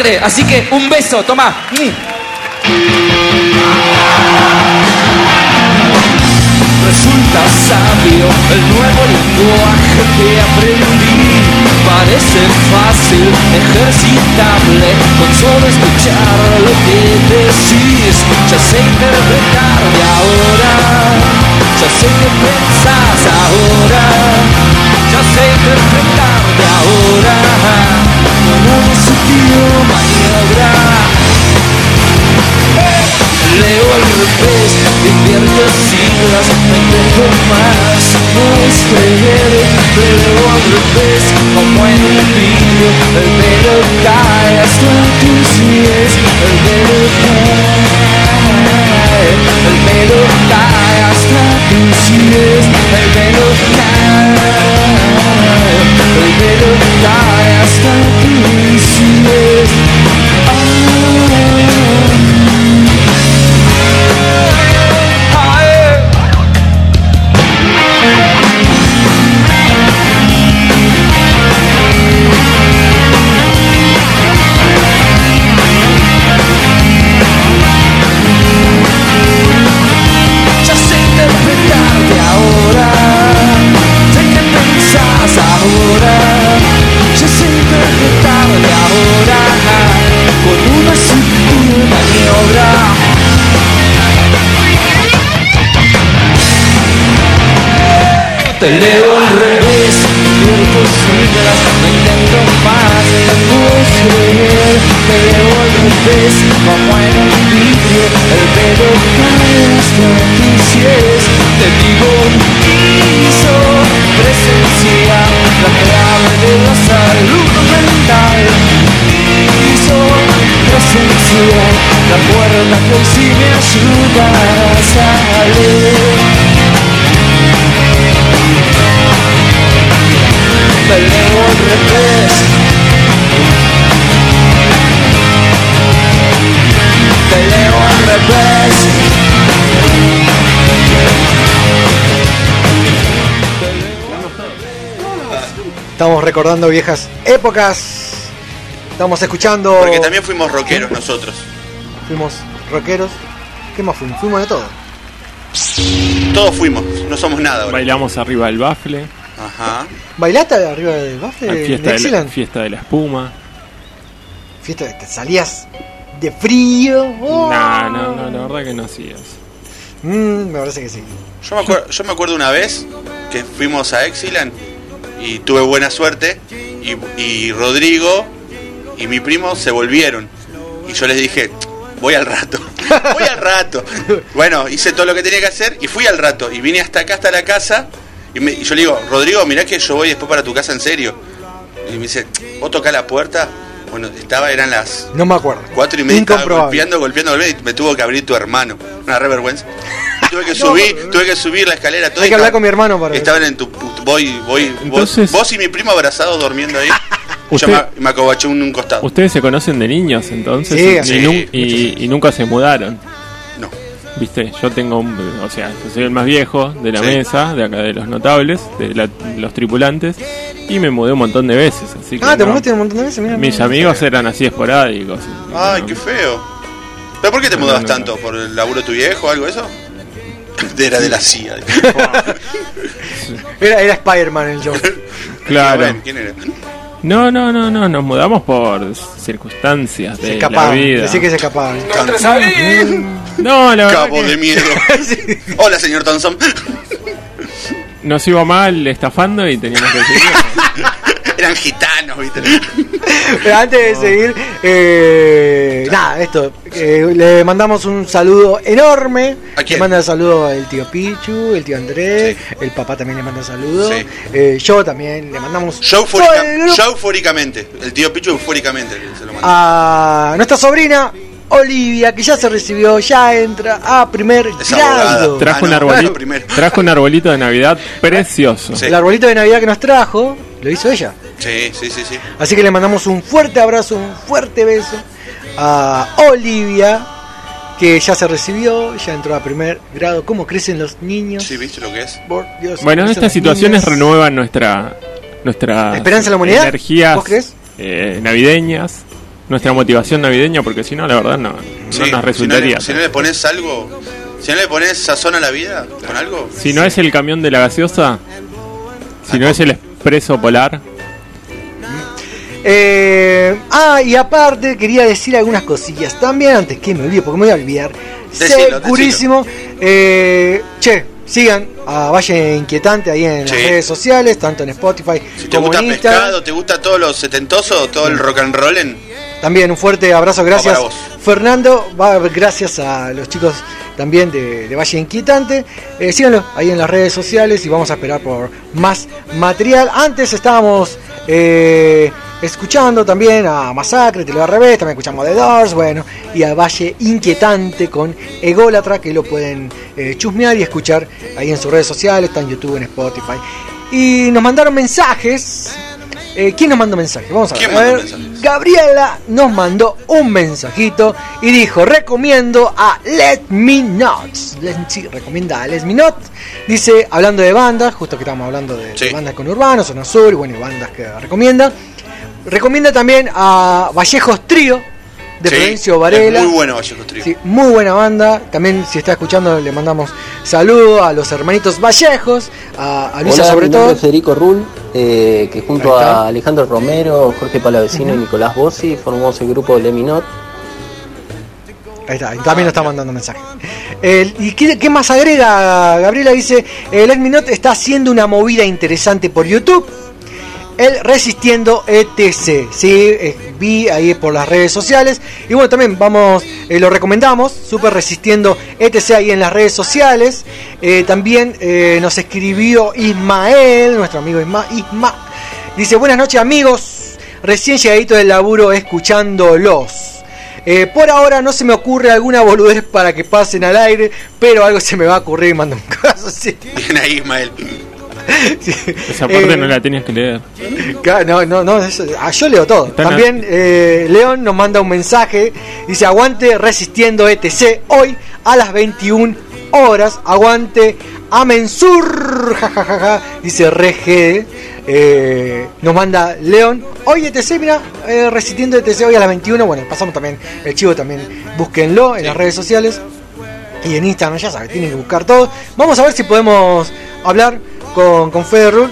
[SPEAKER 12] Así que un beso, toma.
[SPEAKER 3] Resulta sabio el nuevo lenguaje que aprendí. Parece fácil, ejercitable, con solo escuchar lo que decís. Ya sé interpretar de ahora, ya sé que pensás ahora, ya sé interpretar de ahora. Como en un vídeo, el velo cae hasta tus pies, el velo cae, el velo cae hasta tus pies, el cae, Te leo
[SPEAKER 2] Estamos recordando viejas épocas. Estamos escuchando.
[SPEAKER 4] Porque también fuimos rockeros nosotros.
[SPEAKER 2] Fuimos rockeros. ¿Qué más fuimos? Fuimos de todo.
[SPEAKER 4] Todos fuimos, no somos nada ahora.
[SPEAKER 5] Bailamos arriba del bafle.
[SPEAKER 4] Ajá.
[SPEAKER 2] ¿Bailaste arriba del bafle? De
[SPEAKER 5] fiesta, de la, fiesta de la espuma.
[SPEAKER 2] Fiesta de que salías de frío. Oh.
[SPEAKER 5] No, no, no, la verdad que no hacías.
[SPEAKER 2] Mm, me parece que sí.
[SPEAKER 4] Yo me, acuerdo, yo me acuerdo una vez que fuimos a Excellent y tuve buena suerte y, y Rodrigo y mi primo se volvieron. Y yo les dije, voy al rato. Voy al rato. Bueno, hice todo lo que tenía que hacer y fui al rato. Y vine hasta acá, hasta la casa. Y, me- y yo le digo, Rodrigo, mirá que yo voy después para tu casa en serio. Y me dice, ¿vos tocás la puerta? Bueno, estaba, eran las
[SPEAKER 2] No me acuerdo.
[SPEAKER 4] cuatro y media, estaba golpeando, golpeando, golpeando, y me tuvo que abrir tu hermano. Una re vergüenza. Tuve que subir, tuve que subir la escalera. Todo
[SPEAKER 2] Hay que hablar con mi hermano para
[SPEAKER 4] Estaban en tu, voy, voy, vos,
[SPEAKER 5] Entonces-
[SPEAKER 4] vos y mi primo abrazados durmiendo ahí.
[SPEAKER 5] Usted-
[SPEAKER 4] Yo me, me acobaché en un costado.
[SPEAKER 5] Ustedes se conocen de niños entonces
[SPEAKER 4] Sí,
[SPEAKER 5] y,
[SPEAKER 4] así.
[SPEAKER 5] y nun- y- y nunca se mudaron.
[SPEAKER 4] No.
[SPEAKER 5] Viste, yo tengo un, o sea, yo soy el más viejo de la
[SPEAKER 4] Sí.
[SPEAKER 5] mesa, de acá de los notables, de la- los tripulantes, y me mudé un montón de veces, así que
[SPEAKER 2] Ah, te
[SPEAKER 5] no.
[SPEAKER 2] mudaste un montón de veces, mira.
[SPEAKER 5] mis
[SPEAKER 2] mira.
[SPEAKER 5] amigos eran así esporádicos.
[SPEAKER 4] Ay, qué feo. ¿Pero por qué te
[SPEAKER 5] No,
[SPEAKER 4] mudabas
[SPEAKER 5] no,
[SPEAKER 4] tanto? ¿Por el laburo de tu viejo o algo de eso? Era de la CIA.
[SPEAKER 2] Era, era Spider-Man el John.
[SPEAKER 5] Claro.
[SPEAKER 4] Bueno, ¿Quién era?
[SPEAKER 5] No, no, no, no, nos mudamos por circunstancias
[SPEAKER 2] Se
[SPEAKER 5] de la vida.
[SPEAKER 2] Decí que se escapaban.
[SPEAKER 5] No, la verdad
[SPEAKER 4] Cabo
[SPEAKER 5] que
[SPEAKER 4] de miedo. Hola, señor Thompson.
[SPEAKER 5] nos iba mal estafando y teníamos que seguir.
[SPEAKER 4] Eran gitanos, ¿viste?
[SPEAKER 2] Pero antes de seguir, eh, nada, esto, eh, le mandamos un saludo enorme.
[SPEAKER 4] ¿A quién?
[SPEAKER 2] Le manda saludo el tío Pichu, el tío Andrés, el papá también le manda saludos.
[SPEAKER 4] Sí.
[SPEAKER 2] Eh, yo también le mandamos
[SPEAKER 4] Yo,
[SPEAKER 2] todo el
[SPEAKER 4] yo eufóricamente. El tío Pichu eufóricamente se lo mandó.
[SPEAKER 2] a nuestra sobrina Olivia, que ya se recibió, ya entra a primer
[SPEAKER 4] Es
[SPEAKER 2] grado.
[SPEAKER 5] Trajo,
[SPEAKER 4] Ah,
[SPEAKER 5] un
[SPEAKER 4] no,
[SPEAKER 5] arbolito,
[SPEAKER 4] primero.
[SPEAKER 5] trajo un arbolito de Navidad precioso.
[SPEAKER 4] Sí.
[SPEAKER 2] El arbolito de Navidad que nos trajo, lo hizo ella.
[SPEAKER 4] Sí, sí, sí, sí.
[SPEAKER 2] Así que le mandamos un fuerte abrazo, un fuerte beso a Olivia, que ya se recibió, ya entró a primer grado. ¿Cómo crecen los niños?
[SPEAKER 4] Sí, ¿viste lo que es?
[SPEAKER 2] Por Dios,
[SPEAKER 5] Bueno, estas situaciones
[SPEAKER 2] niños.
[SPEAKER 5] renuevan nuestra nuestra
[SPEAKER 2] ¿Esperanza en la humanidad?
[SPEAKER 5] energías
[SPEAKER 2] ¿Vos crees?
[SPEAKER 5] eh, navideñas, nuestra motivación navideña, porque si no, la verdad no, no nos
[SPEAKER 4] si no,
[SPEAKER 5] resultaría.
[SPEAKER 4] le, si no le pones algo, si no le pones sazón a la vida con algo,
[SPEAKER 5] Si no es el camión de la gaseosa, si no es el expreso polar,
[SPEAKER 2] Eh, ah, y aparte quería decir algunas cosillas también antes que me olvide, porque me voy a olvidar.
[SPEAKER 4] Decilo,
[SPEAKER 2] Segurísimo. Eh, che, sigan a Valle Inquietante ahí en
[SPEAKER 4] Sí.
[SPEAKER 2] las redes sociales, tanto en Spotify
[SPEAKER 4] si te
[SPEAKER 2] como
[SPEAKER 4] gusta
[SPEAKER 2] en Instagram.
[SPEAKER 4] pescado, te gusta todo lo setentoso, todo el rock and roll en
[SPEAKER 2] También un fuerte abrazo, gracias. Fernando, va, gracias a los chicos también de, de Valle Inquietante. Eh, síganlo ahí en las redes sociales y vamos a esperar por más material. Antes estábamos eh, escuchando también a Masacre, Te lo al revés, también escuchamos The Doors, bueno, y a Valle Inquietante con Ególatra, que lo pueden eh, chusmear y escuchar ahí en sus redes sociales, está en YouTube, en Spotify. Y nos mandaron mensajes. Eh, ¿Quién nos mandó mensajes? Vamos a ver. Gabriela nos mandó un mensajito y dijo, recomiendo a Let Me Not. Sí, recomienda a Let Me Not. Dice, hablando de bandas, justo que estamos hablando de,
[SPEAKER 4] Sí.
[SPEAKER 2] de bandas con urbanos, zona sur y bueno, y bandas que recomienda. Recomienda también a Vallejos Trío de
[SPEAKER 4] Sí,
[SPEAKER 2] Florencio Varela.
[SPEAKER 4] es muy bueno Vallejo Trío.
[SPEAKER 2] Sí, muy buena banda. También, si está escuchando, le mandamos saludos a los hermanitos Vallejos, a, a Luisa
[SPEAKER 13] Hola,
[SPEAKER 2] sobre todo.
[SPEAKER 13] Federico Rull, eh, que junto
[SPEAKER 2] Ahí está.
[SPEAKER 13] a Alejandro Romero, Jorge Palavecino y Nicolás Bossi formamos el grupo Leminot.
[SPEAKER 2] Ahí está, y también nos está mandando mensaje. El- ¿Y qué, qué más agrega? Gabriela dice, el Let Me Not está haciendo una movida interesante por YouTube. El Resistiendo ETC, sí, eh, vi ahí por las redes sociales. Y bueno, también vamos, eh, lo recomendamos, Super Resistiendo ETC ahí en las redes sociales. Eh, también nos escribió Ismael, nuestro amigo Isma, Isma. Dice, buenas noches amigos, recién llegadito del laburo escuchándolos. Eh, por ahora no se me ocurre alguna boludez para que pasen al aire, pero algo se me va a ocurrir mando un caso.
[SPEAKER 4] Bien ahí, Ismael.
[SPEAKER 5] esa parte
[SPEAKER 2] Eh,
[SPEAKER 5] no la tenías que leer.
[SPEAKER 2] No, no, no, eso- ah, yo leo todo.
[SPEAKER 5] Están
[SPEAKER 2] También eh, León nos manda un mensaje, dice aguante resistiendo ETC hoy a las 21 horas, aguante Amensur, jajajaja, dice Reg, eh, nos manda León, hoy ETC, mira, eh, resistiendo ETC hoy a las 21, bueno, pasamos también el chivo también, búsquenlo en las redes sociales. Y en Instagram, ya sabes, tienen que buscar todo. Vamos a ver si podemos hablar con, con Fede Rull,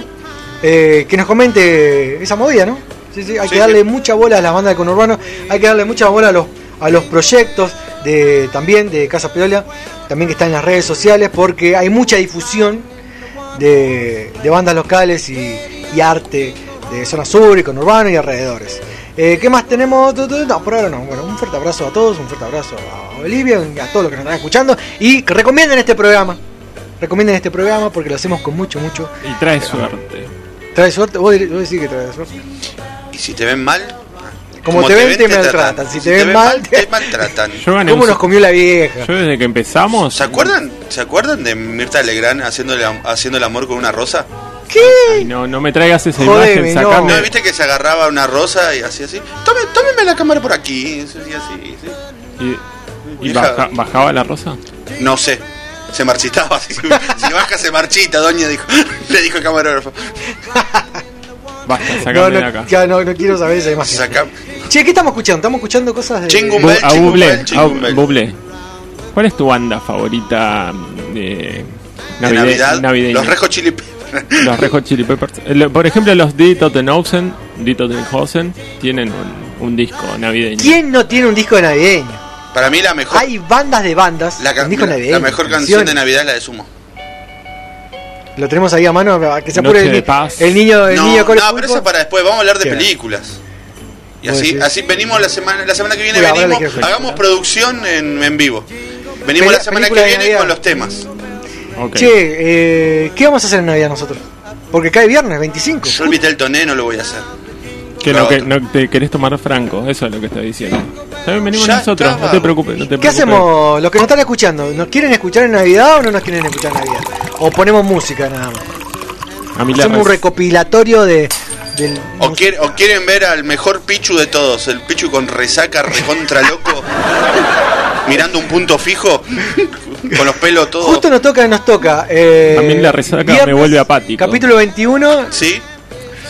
[SPEAKER 2] eh, que nos comente esa movida, ¿no? Sí, sí, hay
[SPEAKER 4] Sí,
[SPEAKER 2] que darle mucha bola a las bandas de conurbano, hay que darle mucha bola a los, a los proyectos de también de Casa Peola, también que está en las redes sociales, porque hay mucha difusión de, de bandas locales y, y arte de zona sur y conurbano y alrededores. Eh, ¿Qué más tenemos? No, por ahora no. Bueno, un fuerte abrazo a todos, un fuerte abrazo a Olivia y a todos los que nos están escuchando. Y que recomienden este programa. Recomienden este programa porque lo hacemos con mucho, mucho.
[SPEAKER 5] Y trae suerte.
[SPEAKER 2] ¿Trae suerte? ¿Vos, vos decís que trae suerte?
[SPEAKER 4] Y si te ven mal,
[SPEAKER 2] Como, te ven, te, maltratan. Si, te ven mal,
[SPEAKER 4] te maltratan.
[SPEAKER 2] ¿cómo nos comió la vieja?
[SPEAKER 5] Yo desde que empezamos.
[SPEAKER 4] ¿Se acuerdan? ¿Se acuerdan de Mirta Legrand haciéndole, haciendo el amor con una rosa?
[SPEAKER 5] Ay, no, no me traigas esa
[SPEAKER 2] Jodeme,
[SPEAKER 5] imagen,
[SPEAKER 2] no.
[SPEAKER 5] sacame.
[SPEAKER 4] No, viste que se agarraba una rosa y así así. Tome, tómeme la cámara por aquí. Así, así, sí.
[SPEAKER 5] Y, y baja- bajaba la rosa.
[SPEAKER 4] No sé. Se marchitaba. Si, si baja, se marchita, doña, dijo. Le dijo el camarógrafo.
[SPEAKER 5] Basta,
[SPEAKER 2] No,
[SPEAKER 5] de acá.
[SPEAKER 2] ya no, no quiero saber esa imagen.
[SPEAKER 4] Saca.
[SPEAKER 2] Che, ¿qué estamos escuchando? Estamos escuchando cosas de.
[SPEAKER 4] Bell,
[SPEAKER 5] a
[SPEAKER 4] Bell.
[SPEAKER 5] Bublé. ¿Cuál es tu banda favorita de,
[SPEAKER 4] De Navidad,
[SPEAKER 5] navideña?
[SPEAKER 4] los Rejo Chili Peppers.
[SPEAKER 5] Los Red Hot Chili Peppers. El- Por ejemplo, los Die Tottenhausen, Die Tottenhausen tienen un, un disco navideño.
[SPEAKER 2] ¿Quién no tiene un disco navideño?
[SPEAKER 4] Para mí la mejor,
[SPEAKER 2] Hay bandas de bandas.
[SPEAKER 4] la, la- mejor canción de Navidad es la de Sumo.
[SPEAKER 2] Lo tenemos ahí a mano, a que se apure el, el niño, el
[SPEAKER 4] no,
[SPEAKER 2] niño con el
[SPEAKER 4] no, pero eso para después. Vamos a hablar de
[SPEAKER 2] ¿Qué?
[SPEAKER 4] películas. Y así, así venimos la semana, la semana que viene venimos, hagamos producción en, en vivo. Venimos la semana que viene con los temas.
[SPEAKER 5] Ok.
[SPEAKER 2] Che, eh, ¿qué vamos a hacer en Navidad nosotros? Porque cae viernes, 25.
[SPEAKER 4] Yo el Vitel Toné no lo voy a hacer.
[SPEAKER 5] Que no, que no te querés tomar franco, eso es lo que está diciendo. También venimos
[SPEAKER 4] Ya
[SPEAKER 5] nosotros, no te preocupes, no te
[SPEAKER 2] ¿Qué
[SPEAKER 5] preocupes.
[SPEAKER 2] hacemos? Los que nos están escuchando, ¿nos quieren escuchar en Navidad o no nos quieren escuchar en Navidad? O ponemos música nada más.
[SPEAKER 5] A
[SPEAKER 2] Hacemos un recopilatorio de. Del,
[SPEAKER 4] O, quiere- o quieren ver al mejor Pichu de todos, el Pichu con resaca recontra loco, mirando un punto fijo, con los pelos todos.
[SPEAKER 2] Justo nos toca, nos toca. Eh,
[SPEAKER 5] A mí la resaca me vuelve apático.
[SPEAKER 2] Capítulo 21
[SPEAKER 4] ¿Sí?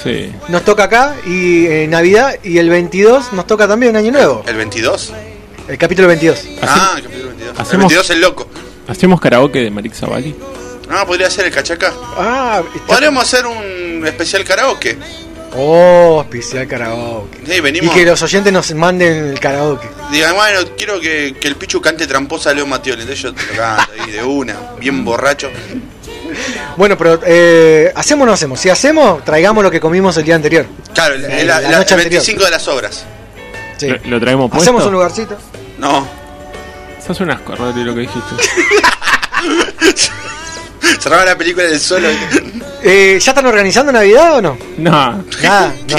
[SPEAKER 5] Sí.
[SPEAKER 2] nos toca acá y eh, Navidad y el 22 nos toca también Año Nuevo.
[SPEAKER 4] ¿El 22?
[SPEAKER 2] El capítulo 22.
[SPEAKER 4] Ah, el capítulo 22. El
[SPEAKER 5] hacemos-
[SPEAKER 4] 22 es el loco.
[SPEAKER 5] ¿Hacemos karaoke de Marix Zavalli?
[SPEAKER 4] Ah, podría ser el cachaca.
[SPEAKER 2] Ah, está-
[SPEAKER 4] Podríamos hacer un especial karaoke.
[SPEAKER 2] Oh, especial karaoke.
[SPEAKER 4] Sí, venimos.
[SPEAKER 2] Y que los oyentes nos manden el karaoke.
[SPEAKER 4] Digan, bueno, quiero que, que el Pichu cante tramposa a Leo Matioli. Entonces yo te lo canto ahí de una, bien borracho.
[SPEAKER 2] Bueno, pero eh, ¿hacemos o no hacemos? Si hacemos, traigamos lo que comimos el día anterior.
[SPEAKER 4] Claro, el,
[SPEAKER 2] La-
[SPEAKER 4] el-
[SPEAKER 2] la
[SPEAKER 4] la-
[SPEAKER 2] noche
[SPEAKER 4] el
[SPEAKER 2] anterior.
[SPEAKER 4] 25 de las obras.
[SPEAKER 2] Sí.
[SPEAKER 5] ¿Lo, lo traemos puesto?
[SPEAKER 2] Hacemos un lugarcito.
[SPEAKER 4] No.
[SPEAKER 5] Sos un asco, Rodri, lo que dijiste.
[SPEAKER 4] Cerraba la película del solo.
[SPEAKER 2] Eh, ¿Ya están organizando Navidad o no?
[SPEAKER 5] No.
[SPEAKER 2] Nada, no.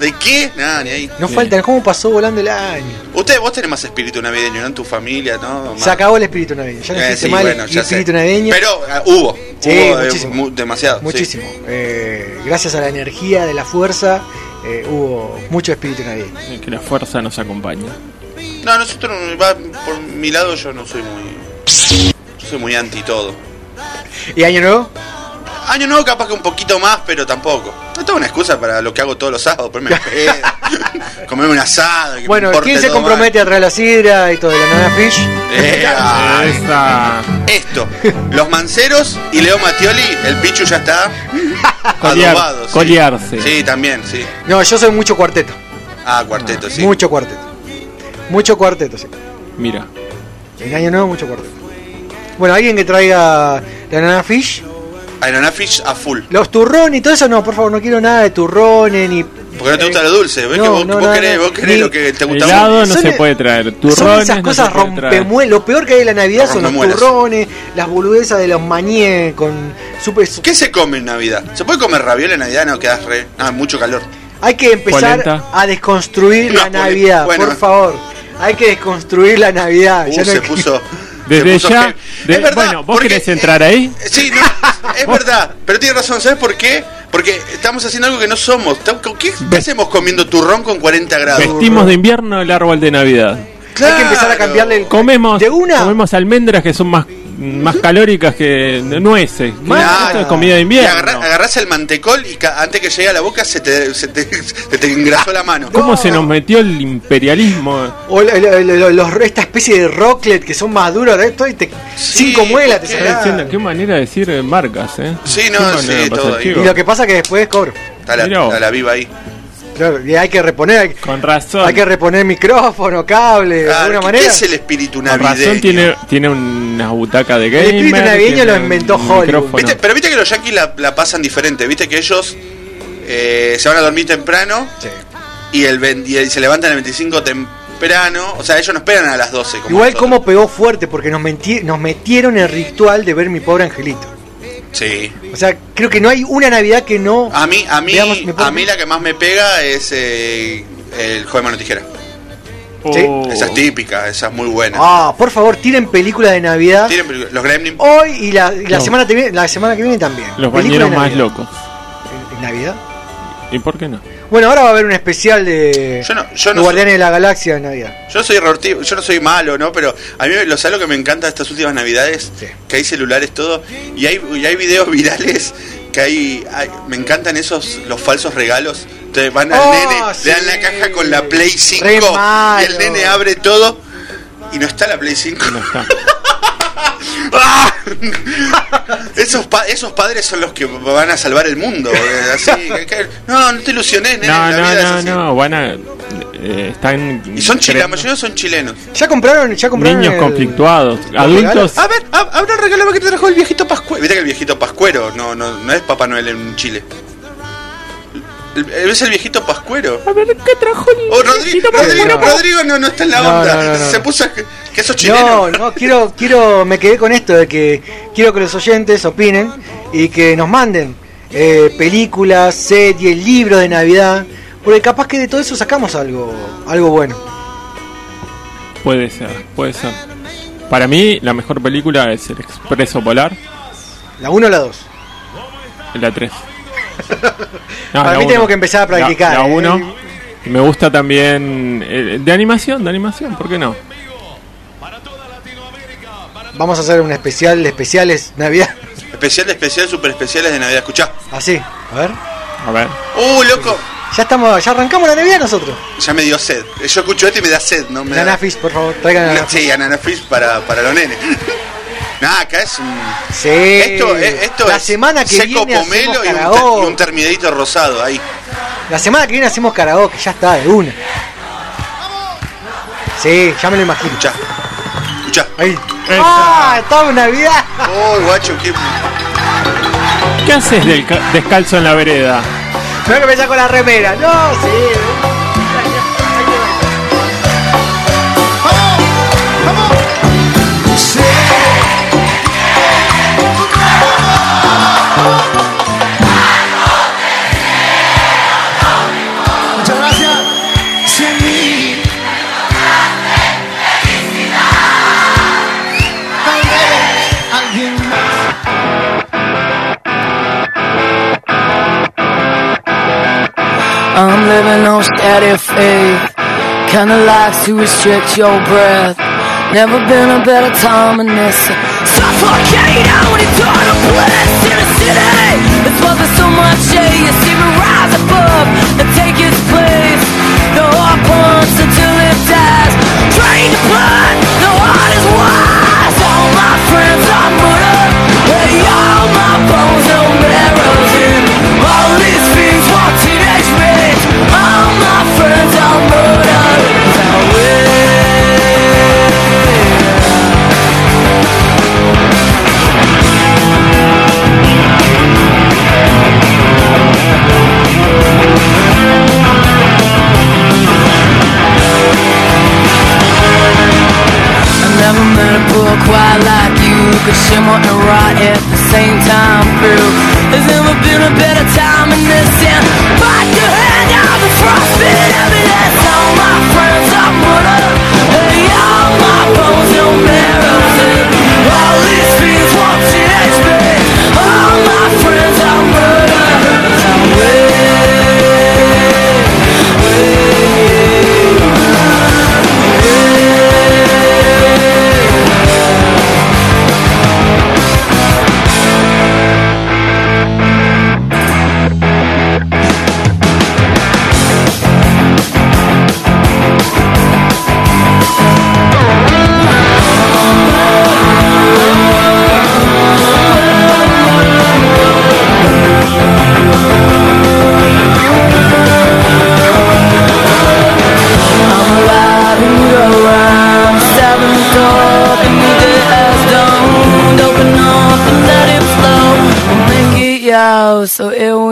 [SPEAKER 4] ¿De qué? Nada, ni ahí.
[SPEAKER 2] No falta, ¿cómo pasó volando el año?
[SPEAKER 4] Usted, vos tenés más espíritu navideño, ¿no? En tu familia, ¿no?
[SPEAKER 2] Se acabó el espíritu navideño. Ya no
[SPEAKER 4] Eh, sí,
[SPEAKER 2] más
[SPEAKER 4] bueno,
[SPEAKER 2] el
[SPEAKER 4] ya sé.
[SPEAKER 2] espíritu navideño.
[SPEAKER 4] Pero ah, hubo.
[SPEAKER 2] Sí,
[SPEAKER 4] hubo, eh,
[SPEAKER 2] muchísimo.
[SPEAKER 4] mu- demasiado. sí.
[SPEAKER 2] Muchísimo. Eh, gracias a la energía de la fuerza, eh, hubo mucho espíritu navideño.
[SPEAKER 5] Que la fuerza nos acompañe.
[SPEAKER 4] No, nosotros, va, por mi lado, yo no soy muy. Yo soy muy anti todo.
[SPEAKER 2] ¿Y año nuevo?
[SPEAKER 4] Año nuevo, capaz que un poquito más, pero tampoco. Esto es una excusa para lo que hago todos los sábados: ponerme pedo, comerme un asado. que
[SPEAKER 2] Bueno, ¿quién se compromete a traer la sidra y todo de la Nana Fish?
[SPEAKER 4] mal. Eh, ay,
[SPEAKER 5] Esa.
[SPEAKER 4] esto, los manceros y Leo Matioli, el Pichu ya está
[SPEAKER 5] Colear-
[SPEAKER 4] adobado. sí.
[SPEAKER 5] colearse.
[SPEAKER 4] Sí, también, sí.
[SPEAKER 2] No, yo soy mucho cuarteto.
[SPEAKER 4] Ah, cuarteto, sí.
[SPEAKER 2] Mucho cuarteto. Mucho cuarteto, sí.
[SPEAKER 5] Mira.
[SPEAKER 2] En año nuevo, mucho cuarteto. Bueno, alguien que traiga la Nana Fish.
[SPEAKER 4] Aeronafish a full.
[SPEAKER 2] Los turrones y todo eso, no, por favor, no quiero nada de turrones ni.
[SPEAKER 4] Porque no te gusta lo dulce. ¿Ves
[SPEAKER 2] no,
[SPEAKER 4] que vos,
[SPEAKER 2] no,
[SPEAKER 4] vos
[SPEAKER 2] no,
[SPEAKER 4] querés,
[SPEAKER 2] no.
[SPEAKER 4] vos querés
[SPEAKER 2] Ni-
[SPEAKER 4] lo que te gusta?
[SPEAKER 5] Helado no
[SPEAKER 2] Son
[SPEAKER 5] se puede traer.
[SPEAKER 2] Son
[SPEAKER 5] Turrones
[SPEAKER 2] esas
[SPEAKER 5] no
[SPEAKER 2] cosas rompemuelas. Lo peor que hay en la Navidad son los turrones, las boludezas de los mañé con super.
[SPEAKER 4] ¿Qué se come en Navidad? ¿Se puede comer ravioli en Navidad? No, quedas re. Ah, mucho calor.
[SPEAKER 2] Hay que empezar
[SPEAKER 5] Polenta.
[SPEAKER 2] a desconstruir la Navidad,
[SPEAKER 4] bueno.
[SPEAKER 2] por favor. Hay que desconstruir la Navidad.
[SPEAKER 4] Uh,
[SPEAKER 2] Ya no
[SPEAKER 4] se puso.
[SPEAKER 5] Desde ya.
[SPEAKER 4] heavy.
[SPEAKER 5] de-
[SPEAKER 4] es verdad.
[SPEAKER 5] bueno, ¿vos
[SPEAKER 4] porque-
[SPEAKER 5] querés entrar ahí?
[SPEAKER 4] Sí, no, es verdad. Pero tiene razón. ¿Sabes por qué? Porque estamos haciendo algo que no somos. ¿Qué, qué hacemos comiendo turrón con 40 grados?
[SPEAKER 5] Vestimos de invierno el árbol de Navidad.
[SPEAKER 2] Hay que empezar a cambiarle el.
[SPEAKER 5] Comemos,
[SPEAKER 2] De una.
[SPEAKER 5] comemos almendras que son más, más calóricas que nueces.
[SPEAKER 4] Claro.
[SPEAKER 5] Esto es comida de invierno.
[SPEAKER 4] agarra- agarrás el mantecol y antes que llegue a la boca se te, se te, se te engrasó la mano.
[SPEAKER 5] ¿Cómo se nos metió el imperialismo?
[SPEAKER 2] O el- los- esta especie de rocklet que son más duros de esto y te, cinco muelas te
[SPEAKER 5] diciendo, qué manera de decir eh, marcas, ¿eh?
[SPEAKER 4] Sí, no, sí, todo.
[SPEAKER 2] Y lo que pasa que después cobro.
[SPEAKER 4] La, está la viva ahí.
[SPEAKER 2] Claro, y hay que reponer, hay,
[SPEAKER 5] Con razón.
[SPEAKER 2] hay que reponer micrófono, cable, de
[SPEAKER 4] Claro,
[SPEAKER 2] alguna
[SPEAKER 4] ¿qué-
[SPEAKER 2] manera.
[SPEAKER 4] ¿Qué es el espíritu
[SPEAKER 5] Con
[SPEAKER 4] navideño?
[SPEAKER 5] razón tiene, tiene una butaca de gamer.
[SPEAKER 2] espíritu navideño lo inventó Hollywood.
[SPEAKER 4] ¿Viste? Pero viste que los yankees la, la pasan diferente. Viste que ellos eh, se van a dormir temprano.
[SPEAKER 2] Sí.
[SPEAKER 4] y el 20 y se levantan el 25 temprano. O sea, ellos no esperan a las 12. Como
[SPEAKER 2] Igual
[SPEAKER 4] nosotros.
[SPEAKER 2] como pegó fuerte porque nos metieron el ritual de ver mi pobre angelito.
[SPEAKER 4] Sí.
[SPEAKER 2] O sea, creo que no hay una Navidad que no...
[SPEAKER 4] A mí, a mí, a mí la que más me pega es eh, el joven mano tijera.
[SPEAKER 2] Sí.
[SPEAKER 4] Esa es típica, esa es muy buena.
[SPEAKER 2] Ah, por favor, tiren películas de Navidad.
[SPEAKER 4] Tienen películas- los Gremlins.
[SPEAKER 2] Hoy y la, y la
[SPEAKER 5] No.
[SPEAKER 2] semana, que viene, la semana que viene también.
[SPEAKER 5] Los
[SPEAKER 2] Películas
[SPEAKER 5] bañeros
[SPEAKER 2] de
[SPEAKER 5] más locos.
[SPEAKER 2] ¿En- en Navidad?
[SPEAKER 5] ¿Y por qué no?
[SPEAKER 2] Bueno, ahora va a haber un especial de,
[SPEAKER 4] Yo no- yo
[SPEAKER 2] de
[SPEAKER 4] no
[SPEAKER 2] Guardianes de la Galaxia de Navidad.
[SPEAKER 4] Yo soy reortivo, yo no soy malo, ¿no? Pero a mí lo sabes lo que me encanta de estas últimas navidades, que hay celulares todo y hay y hay videos virales que hay, hay- me encantan esos los falsos regalos. Entonces van al
[SPEAKER 2] Oh,
[SPEAKER 4] nene,
[SPEAKER 2] sí.
[SPEAKER 4] le dan la caja con la Play 5
[SPEAKER 2] Re
[SPEAKER 4] y el nene abre todo y no está la Play 5.
[SPEAKER 5] No está.
[SPEAKER 4] ¡Ah! esos, pa- esos padres son los que van a salvar el mundo. eh, Así, que- que- no, no te ilusiones, nene.
[SPEAKER 5] No,
[SPEAKER 4] la
[SPEAKER 5] no,
[SPEAKER 4] vida es
[SPEAKER 5] no,
[SPEAKER 4] así.
[SPEAKER 5] no, van a. eh, están.
[SPEAKER 4] Y son chilenos, la mayoría son chilenos.
[SPEAKER 2] Ya compraron, ya compraron
[SPEAKER 5] Niños
[SPEAKER 2] el-
[SPEAKER 5] conflictuados, adultos.
[SPEAKER 4] A ver, habla el regalo que te trajo el viejito pascuero. Viste que el viejito pascuero no, no, no es Papá Noel en Chile. Es el viejito pascuero.
[SPEAKER 5] A ver, ¿qué trajo el
[SPEAKER 4] Oh, Rodrigo,
[SPEAKER 5] pascuero?
[SPEAKER 4] Rodrigo no, no está en la
[SPEAKER 2] No,
[SPEAKER 4] onda.
[SPEAKER 2] no, no, no.
[SPEAKER 4] Se puso a- que sos chileno.
[SPEAKER 2] No, no, quiero, quiero, me quedé con esto de que quiero que los oyentes opinen y que nos manden eh, películas, series, libros de Navidad, porque capaz que de todo eso sacamos algo, algo bueno.
[SPEAKER 5] Puede ser, puede ser. Para mí, la mejor película es El Expreso Polar,
[SPEAKER 2] La 1 o la 2.
[SPEAKER 5] la 3.
[SPEAKER 2] Para mí tenemos que empezar a practicar,
[SPEAKER 5] La
[SPEAKER 2] ¿eh?
[SPEAKER 5] 1. Me gusta también. eh, de animación, de animación, ¿por qué no?
[SPEAKER 2] Vamos a hacer un especial de especiales Navidad.
[SPEAKER 4] Especial de especial, super especiales de Navidad. Escuchá.
[SPEAKER 2] Así, a ver.
[SPEAKER 5] A ver.
[SPEAKER 4] Uh, loco.
[SPEAKER 2] Ya estamos, ya arrancamos la Navidad nosotros.
[SPEAKER 4] Ya me dio sed. Yo escucho esto y me da sed, ¿no? Me da-
[SPEAKER 2] Nanafis, por favor, traigan Nanafis.
[SPEAKER 4] Sí, Anana Fish para, para los nenes. Nada, acá es un.
[SPEAKER 2] Sí.
[SPEAKER 4] Esto, es- esto
[SPEAKER 2] la
[SPEAKER 4] es
[SPEAKER 2] semana que
[SPEAKER 4] seco
[SPEAKER 2] viene
[SPEAKER 4] pomelo
[SPEAKER 2] hacemos
[SPEAKER 4] y un, y un terminadito rosado ahí.
[SPEAKER 2] La semana que viene hacemos karaoke, ya está, de una. Sí, ya me lo imagino.
[SPEAKER 4] Escuchá. Escuchá.
[SPEAKER 2] Ahí. ¡Ah! ¡Estamos en Navidad!
[SPEAKER 4] Oh, guacho, qué.
[SPEAKER 5] ¿Qué haces del ca- descalzo en la vereda?
[SPEAKER 2] No que me saco la remera. No, sí.
[SPEAKER 3] I'm living on steady faith, kinda like to restrict your breath. Never been a better time than this. Suffocate out bliss city. It's wasn't so much shade. You see me rise above and take its place. The heart pumps until it dies. Drain the blood, boy quite like you? Could shimmer and rot at the same time through There's never been a better time in this town Bite the hand the frostbit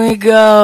[SPEAKER 3] we go.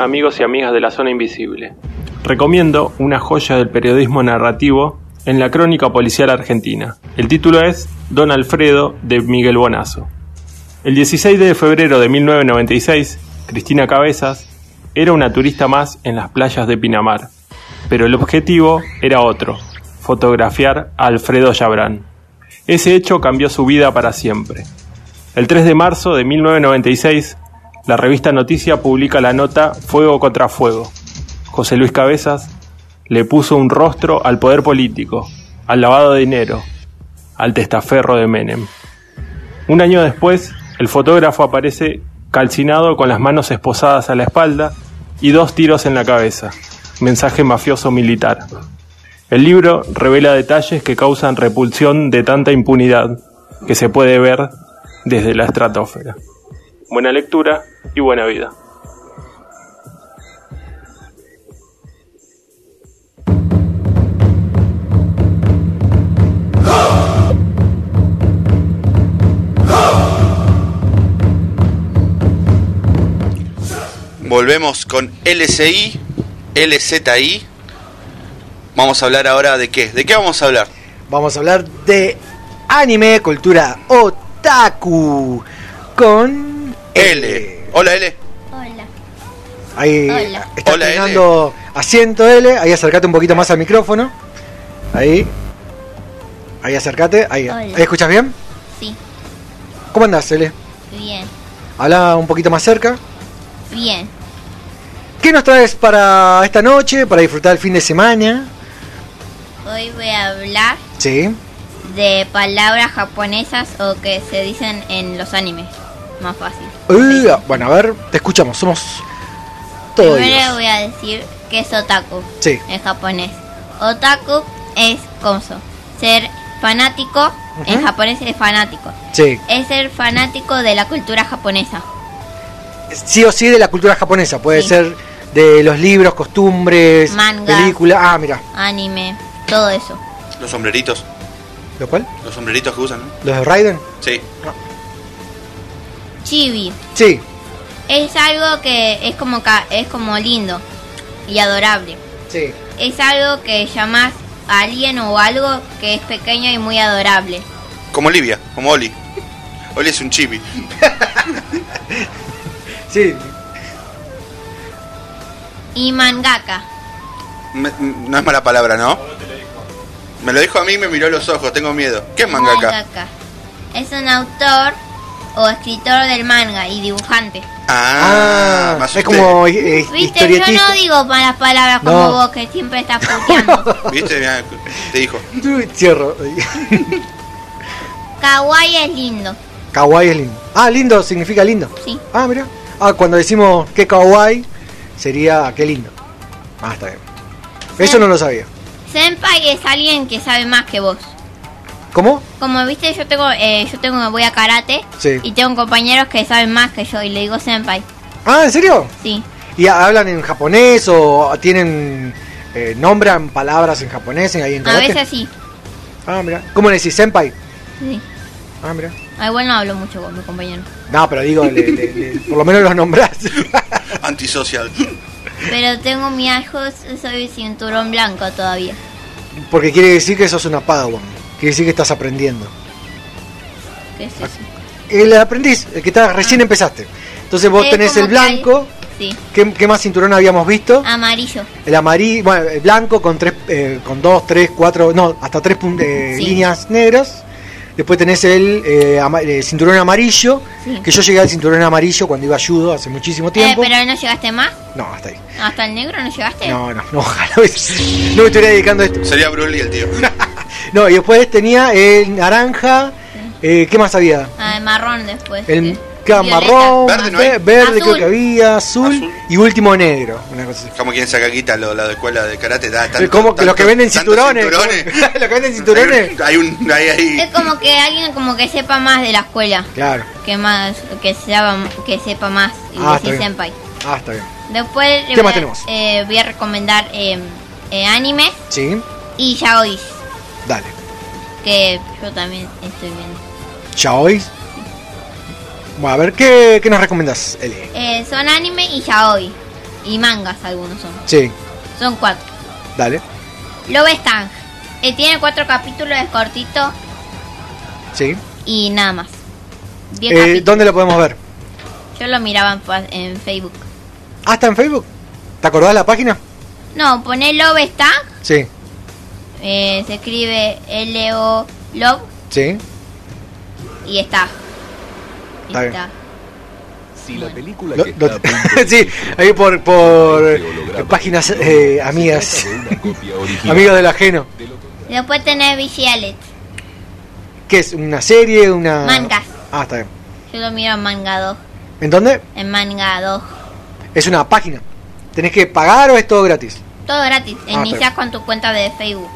[SPEAKER 5] Amigos y amigas de la zona invisible. Recomiendo una joya del periodismo narrativo en la crónica policial argentina. El título es Don Alfredo de Miguel Bonazo. El 16 de febrero de 1996, Cristina Cabezas era una turista más en las playas de Pinamar, pero el objetivo era otro, fotografiar a Alfredo Yabrán. Ese hecho cambió su vida para siempre. El 3 de marzo de 1996, la revista Noticia publica la nota Fuego contra Fuego. José Luis Cabezas le puso un rostro al poder político, al lavado de dinero, al testaferro de Menem. Un año después, el fotógrafo aparece calcinado con las manos esposadas a la espalda y dos tiros en la cabeza. Mensaje mafioso militar. El libro revela detalles que causan repulsión de tanta impunidad que se puede ver desde la estratosfera. Buena lectura y buena vida.
[SPEAKER 4] Volvemos con LCI, LZI. Vamos a hablar ahora de qué. ¿De qué vamos a hablar?
[SPEAKER 2] Vamos a hablar de anime, cultura otaku con
[SPEAKER 4] L. Hola L.
[SPEAKER 10] Hola.
[SPEAKER 2] Ahí
[SPEAKER 10] Hola.
[SPEAKER 2] está
[SPEAKER 4] Hola, L.
[SPEAKER 2] estrenando asiento L. Ahí acércate un poquito más al micrófono. Ahí. Ahí acércate. Ahí.
[SPEAKER 10] Hola.
[SPEAKER 2] ¿Ahí escuchas bien?
[SPEAKER 10] Sí,
[SPEAKER 2] ¿Cómo andás, L?
[SPEAKER 10] bien,
[SPEAKER 2] Habla un poquito más cerca.
[SPEAKER 10] bien.
[SPEAKER 2] ¿Qué nos traes para esta noche, para disfrutar el fin de semana?
[SPEAKER 10] Hoy voy a hablar
[SPEAKER 2] Sí.
[SPEAKER 10] de palabras japonesas o que se dicen en los animes. Más fácil.
[SPEAKER 2] Uy, bueno, a ver, te escuchamos. Somos todos.
[SPEAKER 10] Primero voy a decir que es otaku
[SPEAKER 2] Sí.
[SPEAKER 10] en japonés. Otaku es coso. Ser fanático, en japonés es fanático.
[SPEAKER 2] Sí.
[SPEAKER 10] Es ser fanático de la cultura japonesa.
[SPEAKER 2] Sí o sí de la cultura japonesa. Puede
[SPEAKER 10] Sí.
[SPEAKER 2] ser de los libros, costumbres,
[SPEAKER 10] Mangas.
[SPEAKER 2] películas. Ah, mira.
[SPEAKER 10] Anime, todo eso.
[SPEAKER 4] Los sombreritos.
[SPEAKER 2] ¿Lo cual?
[SPEAKER 4] Los sombreritos que usan, ¿no?
[SPEAKER 2] ¿Los de Raiden?
[SPEAKER 4] Sí.
[SPEAKER 10] Chibi.
[SPEAKER 2] Sí.
[SPEAKER 10] Es algo que es como ca- es como lindo y adorable.
[SPEAKER 2] Sí.
[SPEAKER 10] Es algo que llamas a alguien o algo que es pequeño y muy adorable.
[SPEAKER 4] Como Olivia, como Oli. Oli es un chibi.
[SPEAKER 2] Sí.
[SPEAKER 10] Y mangaka.
[SPEAKER 4] Me- no es mala palabra, ¿no? Me lo dijo a mí y me miró a los ojos, tengo miedo. ¿Qué es mangaka?
[SPEAKER 10] Mangaka. Es un autor o escritor del manga y dibujante.
[SPEAKER 4] Ah, me
[SPEAKER 2] es como eh,
[SPEAKER 10] Viste, yo no digo malas palabras como
[SPEAKER 2] No.
[SPEAKER 10] vos que siempre estás puteando.
[SPEAKER 4] ¿Viste? Mirá, te dijo.
[SPEAKER 2] Cierro.
[SPEAKER 10] Kawaii es lindo.
[SPEAKER 2] kawaii es lindo. Ah, lindo significa lindo.
[SPEAKER 10] Sí.
[SPEAKER 2] Ah, mira. Ah, cuando decimos que kawaii sería qué lindo. Ah, está bien. Eso no lo sabía.
[SPEAKER 10] Senpai es alguien que sabe más que vos.
[SPEAKER 2] ¿Cómo?
[SPEAKER 10] Como viste, yo tengo, eh, yo tengo, voy a karate
[SPEAKER 2] Sí.
[SPEAKER 10] y tengo compañeros que saben más que yo y le digo senpai.
[SPEAKER 2] Ah, ¿en serio?
[SPEAKER 10] Sí.
[SPEAKER 2] ¿Y ha- hablan en japonés o tienen eh, nombran palabras en japonés ahí en
[SPEAKER 10] A
[SPEAKER 2] karate?
[SPEAKER 10] veces sí.
[SPEAKER 2] Ah, mira. ¿Cómo le decís senpai?
[SPEAKER 10] Sí.
[SPEAKER 2] Ah, mira.
[SPEAKER 10] Ah, igual no hablo mucho con mi compañero.
[SPEAKER 2] No, pero digo, le- le- le- por lo menos los nombrás.
[SPEAKER 4] Antisocial.
[SPEAKER 10] Pero tengo mi hijo, soy cinturón blanco todavía.
[SPEAKER 2] Porque quiere decir que sos una padawan. Quiere decir que estás aprendiendo.
[SPEAKER 10] ¿Qué es eso?
[SPEAKER 2] El aprendiz, el que está, recién empezaste. Entonces vos
[SPEAKER 10] Es
[SPEAKER 2] tenés el
[SPEAKER 10] como que hay-
[SPEAKER 2] blanco
[SPEAKER 10] Sí.
[SPEAKER 2] ¿Qué, qué más cinturón habíamos visto?
[SPEAKER 10] Amarillo.
[SPEAKER 2] El amarillo, bueno, el blanco con tres, eh, con dos, tres, cuatro, no, hasta tres eh,
[SPEAKER 10] Sí.
[SPEAKER 2] líneas negras. Después tenés el eh, ama- eh, cinturón amarillo,
[SPEAKER 10] Sí.
[SPEAKER 2] que yo llegué al cinturón amarillo cuando iba a judo hace muchísimo
[SPEAKER 10] Eh,
[SPEAKER 2] tiempo.
[SPEAKER 10] pero no llegaste más.
[SPEAKER 2] No, hasta ahí.
[SPEAKER 10] Hasta el negro no llegaste.
[SPEAKER 2] No, no, no, ojalá no me estuviera dedicando a esto.
[SPEAKER 4] Sería Broly el tío.
[SPEAKER 2] No, y después tenía el naranja, eh, ¿qué más había?
[SPEAKER 10] Ah, el marrón después.
[SPEAKER 2] El marrón,
[SPEAKER 4] Verde no
[SPEAKER 2] ve-
[SPEAKER 4] hay.
[SPEAKER 2] verde creo que había, azul, y último negro. Una cosa así.
[SPEAKER 4] Como quien saca quita lo, la de escuela de karate. Da, tanto-
[SPEAKER 2] como que los que venden cinturones. los que venden cinturones.
[SPEAKER 4] Hay un. Hay, hay,
[SPEAKER 10] Es como que alguien como que sepa más de la escuela.
[SPEAKER 2] Claro.
[SPEAKER 10] Que más, que sepa, que sepa más. Y
[SPEAKER 2] Ah,
[SPEAKER 10] decir senpai.
[SPEAKER 2] Ah, está bien.
[SPEAKER 10] Después
[SPEAKER 2] ¿Qué
[SPEAKER 10] voy,
[SPEAKER 2] más
[SPEAKER 10] a,
[SPEAKER 2] tenemos?
[SPEAKER 10] eh, voy a recomendar eh, eh, anime
[SPEAKER 2] Sí,
[SPEAKER 10] y yaois.
[SPEAKER 2] Dale.
[SPEAKER 10] Que yo también estoy viendo.
[SPEAKER 2] Yaoi. Bueno, a ver, ¿qué, qué nos recomendás, Eli?
[SPEAKER 10] Eh, son anime y yaoi. Y mangas algunos son.
[SPEAKER 2] Sí,
[SPEAKER 10] Son cuatro.
[SPEAKER 2] dale.
[SPEAKER 10] Love Stang. Eh, tiene cuatro capítulos, es cortito
[SPEAKER 2] Sí.
[SPEAKER 10] y nada más.
[SPEAKER 2] Eh. ¿Dónde lo podemos ver?
[SPEAKER 10] Yo lo miraba en, fa- en Facebook.
[SPEAKER 2] Ah, está en Facebook. ¿Te acordás la página?
[SPEAKER 10] No, pone Love Stang.
[SPEAKER 2] Sí,
[SPEAKER 10] eh, se escribe L-O Love
[SPEAKER 2] sí.
[SPEAKER 10] y está. Y
[SPEAKER 2] Está bien.
[SPEAKER 10] está.
[SPEAKER 14] Si la película
[SPEAKER 2] Lo-
[SPEAKER 14] que
[SPEAKER 2] lo-
[SPEAKER 14] está a punto de
[SPEAKER 2] sí, ahí por, por eh, páginas eh, amigas. Amigos del ajeno.
[SPEAKER 10] Después tenés Visualet.
[SPEAKER 2] ¿Qué es? ¿Una serie? ¿Una...?
[SPEAKER 10] Mangas.
[SPEAKER 2] Ah, está bien.
[SPEAKER 10] Yo lo miro en Manga 2.
[SPEAKER 2] ¿En dónde?
[SPEAKER 10] En Manga 2.
[SPEAKER 2] Es una página. ¿Tenés que pagar o es todo gratis?
[SPEAKER 10] Todo gratis.
[SPEAKER 2] Ah,
[SPEAKER 10] Inicias con tu cuenta de Facebook.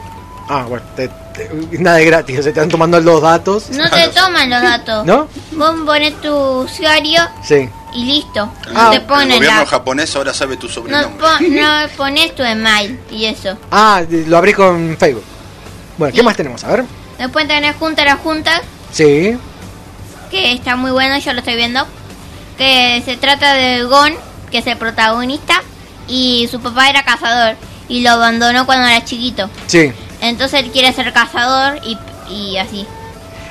[SPEAKER 2] Ah, bueno, te- te- nada de gratis. O sea, te están tomando los datos.
[SPEAKER 10] No te toman los datos.
[SPEAKER 2] ¿No?
[SPEAKER 10] Vos pones tu usuario
[SPEAKER 2] Sí.
[SPEAKER 10] y listo.
[SPEAKER 2] Ah,
[SPEAKER 10] No te
[SPEAKER 4] el
[SPEAKER 10] ponen
[SPEAKER 4] gobierno
[SPEAKER 10] la...
[SPEAKER 4] japonés ahora sabe tu
[SPEAKER 10] No,
[SPEAKER 4] sobrenombre.
[SPEAKER 10] no pones tu email y eso.
[SPEAKER 2] Ah, lo abrí con Facebook. Bueno, ¿qué más tenemos? A ver.
[SPEAKER 10] Después tenés Junta las Juntas,
[SPEAKER 2] Sí.
[SPEAKER 10] que está muy bueno, yo lo estoy viendo. Que se trata de Gon, que es el protagonista, y su papá era cazador y lo abandonó cuando era chiquito.
[SPEAKER 2] Sí.
[SPEAKER 10] Entonces él quiere ser cazador y, y así.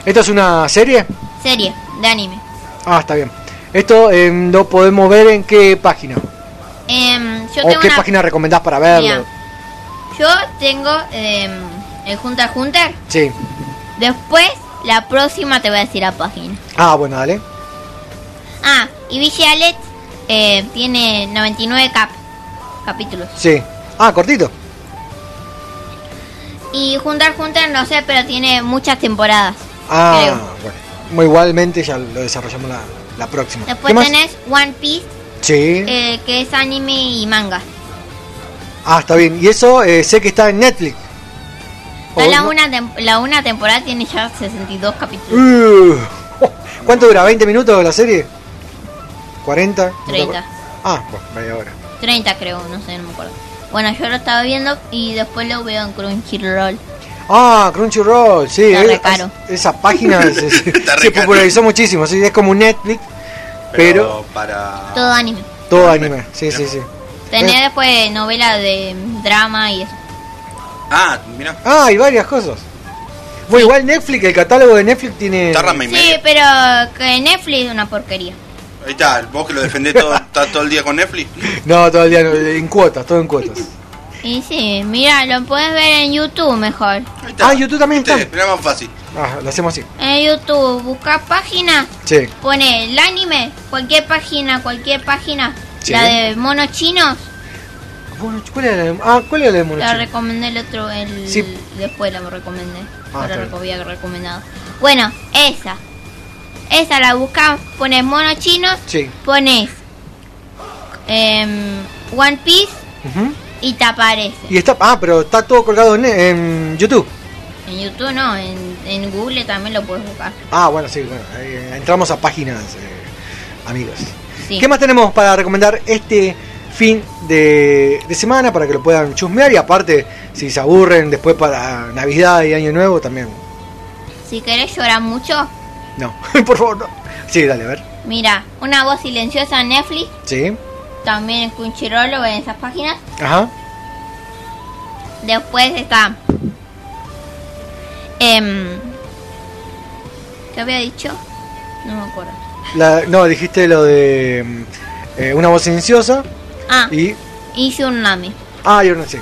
[SPEAKER 2] ¿Esto es una serie?
[SPEAKER 10] Serie de anime.
[SPEAKER 2] Ah, está bien. Esto eh, lo podemos ver en qué página.
[SPEAKER 10] Em, yo
[SPEAKER 2] ¿O
[SPEAKER 10] tengo
[SPEAKER 2] qué
[SPEAKER 10] una...
[SPEAKER 2] página recomendás para verlo?
[SPEAKER 10] Mira, yo tengo em, el Hunter x Hunter.
[SPEAKER 2] Sí.
[SPEAKER 10] Después, la próxima te voy a decir la página.
[SPEAKER 2] Ah, bueno, dale.
[SPEAKER 10] Ah, y Visualet eh, tiene 99 cap capítulos.
[SPEAKER 2] Sí. Ah, cortito.
[SPEAKER 10] Y Hunter Hunter no sé, pero tiene muchas temporadas.
[SPEAKER 2] Ah,
[SPEAKER 10] Creo.
[SPEAKER 2] bueno. Igualmente ya lo desarrollamos la, la próxima.
[SPEAKER 10] Después tenés One Piece,
[SPEAKER 2] Sí.
[SPEAKER 10] eh, que es anime y manga.
[SPEAKER 2] Ah, está bien. Y eso eh, sé que está en Netflix.
[SPEAKER 10] Da
[SPEAKER 2] ¿O
[SPEAKER 10] la,
[SPEAKER 2] no?
[SPEAKER 10] una la una temporada tiene ya 62 capítulos.
[SPEAKER 2] Uh, ¿Cuánto dura? ¿20 minutos la serie? ¿40? ¿No te
[SPEAKER 10] 30.
[SPEAKER 2] acuerdas? Ah, bueno, media hora.
[SPEAKER 10] 30 creo, no sé, no me acuerdo. Bueno, yo lo estaba viendo y después lo veo en Crunchyroll.
[SPEAKER 2] Ah, Crunchyroll, sí.
[SPEAKER 10] Está re
[SPEAKER 2] es-
[SPEAKER 10] caro.
[SPEAKER 2] esa página se, popularizó muchísimo. Sí, es como un Netflix, pero,
[SPEAKER 4] para.
[SPEAKER 10] Todo anime.
[SPEAKER 2] todo anime. Sí, sí, sí.
[SPEAKER 10] Tenés
[SPEAKER 2] Eh,
[SPEAKER 10] después novela de drama y eso.
[SPEAKER 4] Ah, mira.
[SPEAKER 2] Ah, hay varias cosas. Bueno, igual Netflix, el catálogo de Netflix tiene...
[SPEAKER 4] Está rama y
[SPEAKER 10] Sí, pero que Netflix es una porquería.
[SPEAKER 4] Ahí está, vos que lo defendés todo, estás todo el día con Netflix.
[SPEAKER 2] No, todo el día no, en cuotas, todo en cuotas.
[SPEAKER 10] Y sí, mira, lo puedes ver en YouTube mejor.
[SPEAKER 2] Ah, YouTube también está.
[SPEAKER 4] Mira más fácil.
[SPEAKER 2] Ah, lo hacemos así.
[SPEAKER 10] En YouTube, busca página,
[SPEAKER 2] Sí.
[SPEAKER 10] pone el anime, cualquier página, cualquier página.
[SPEAKER 2] Sí.
[SPEAKER 10] La de monos chinos,
[SPEAKER 2] ¿cuál era la de, ah, ¿cuál era la de mono
[SPEAKER 10] la
[SPEAKER 2] chino?
[SPEAKER 10] recomendé el otro, el
[SPEAKER 2] Sí.
[SPEAKER 10] después la recomendé.
[SPEAKER 2] Ah,
[SPEAKER 10] Ahora
[SPEAKER 2] está
[SPEAKER 10] recomendado. Bueno, esa. Esa la buscas, pones monos chinos,
[SPEAKER 2] Sí.
[SPEAKER 10] pones em, One Piece y te aparece.
[SPEAKER 2] Y está, ah, pero está todo colgado en, en YouTube.
[SPEAKER 10] En YouTube no, en, en Google también lo puedes buscar.
[SPEAKER 2] Ah, bueno, sí, bueno, ahí entramos a páginas, eh, amigos.
[SPEAKER 10] Sí.
[SPEAKER 2] ¿Qué más tenemos para recomendar este fin de, de semana para que lo puedan chusmear? Y aparte, si se aburren después para Navidad y Año Nuevo, también.
[SPEAKER 10] Si querés llorar mucho,
[SPEAKER 2] No, por favor, no. Sí, dale, a ver.
[SPEAKER 10] mira, una voz silenciosa en Netflix,
[SPEAKER 2] Sí,
[SPEAKER 10] también en Crunchyroll en esas páginas.
[SPEAKER 2] ajá.
[SPEAKER 10] Después está. em, ¿Qué había dicho? No me acuerdo.
[SPEAKER 2] La- no, dijiste lo de. mm, eh, una voz silenciosa
[SPEAKER 10] Ah,
[SPEAKER 2] y
[SPEAKER 10] hice un Nami.
[SPEAKER 2] ah Your Name, sí.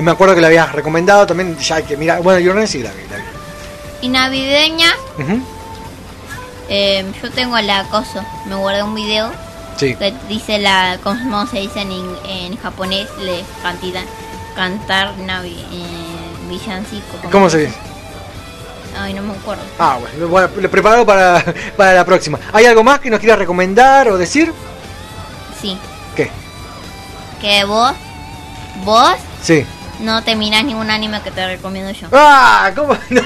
[SPEAKER 2] Me acuerdo que la habías recomendado también, ya que mirar, bueno, Your Name sí la vi, la vi.
[SPEAKER 10] Y navideña,
[SPEAKER 2] Ujú,
[SPEAKER 10] eh, yo tengo la acoso. Me guardé un video
[SPEAKER 2] Sí.
[SPEAKER 10] que dice la cómo se dice en, japonés le cantidad cantar navi eh, villancico.
[SPEAKER 2] ¿Cómo se dice?
[SPEAKER 10] Ay, no me acuerdo.
[SPEAKER 2] Ah, bueno, bueno, lo preparado para, para la próxima. ¿Hay algo más que nos quieras recomendar o decir?
[SPEAKER 10] Sí,
[SPEAKER 2] ¿Qué?
[SPEAKER 10] que vos, vos
[SPEAKER 2] Sí.
[SPEAKER 10] no te mirás ningún anime que te recomiendo yo.
[SPEAKER 2] ¡Ah! ¿Cómo? No.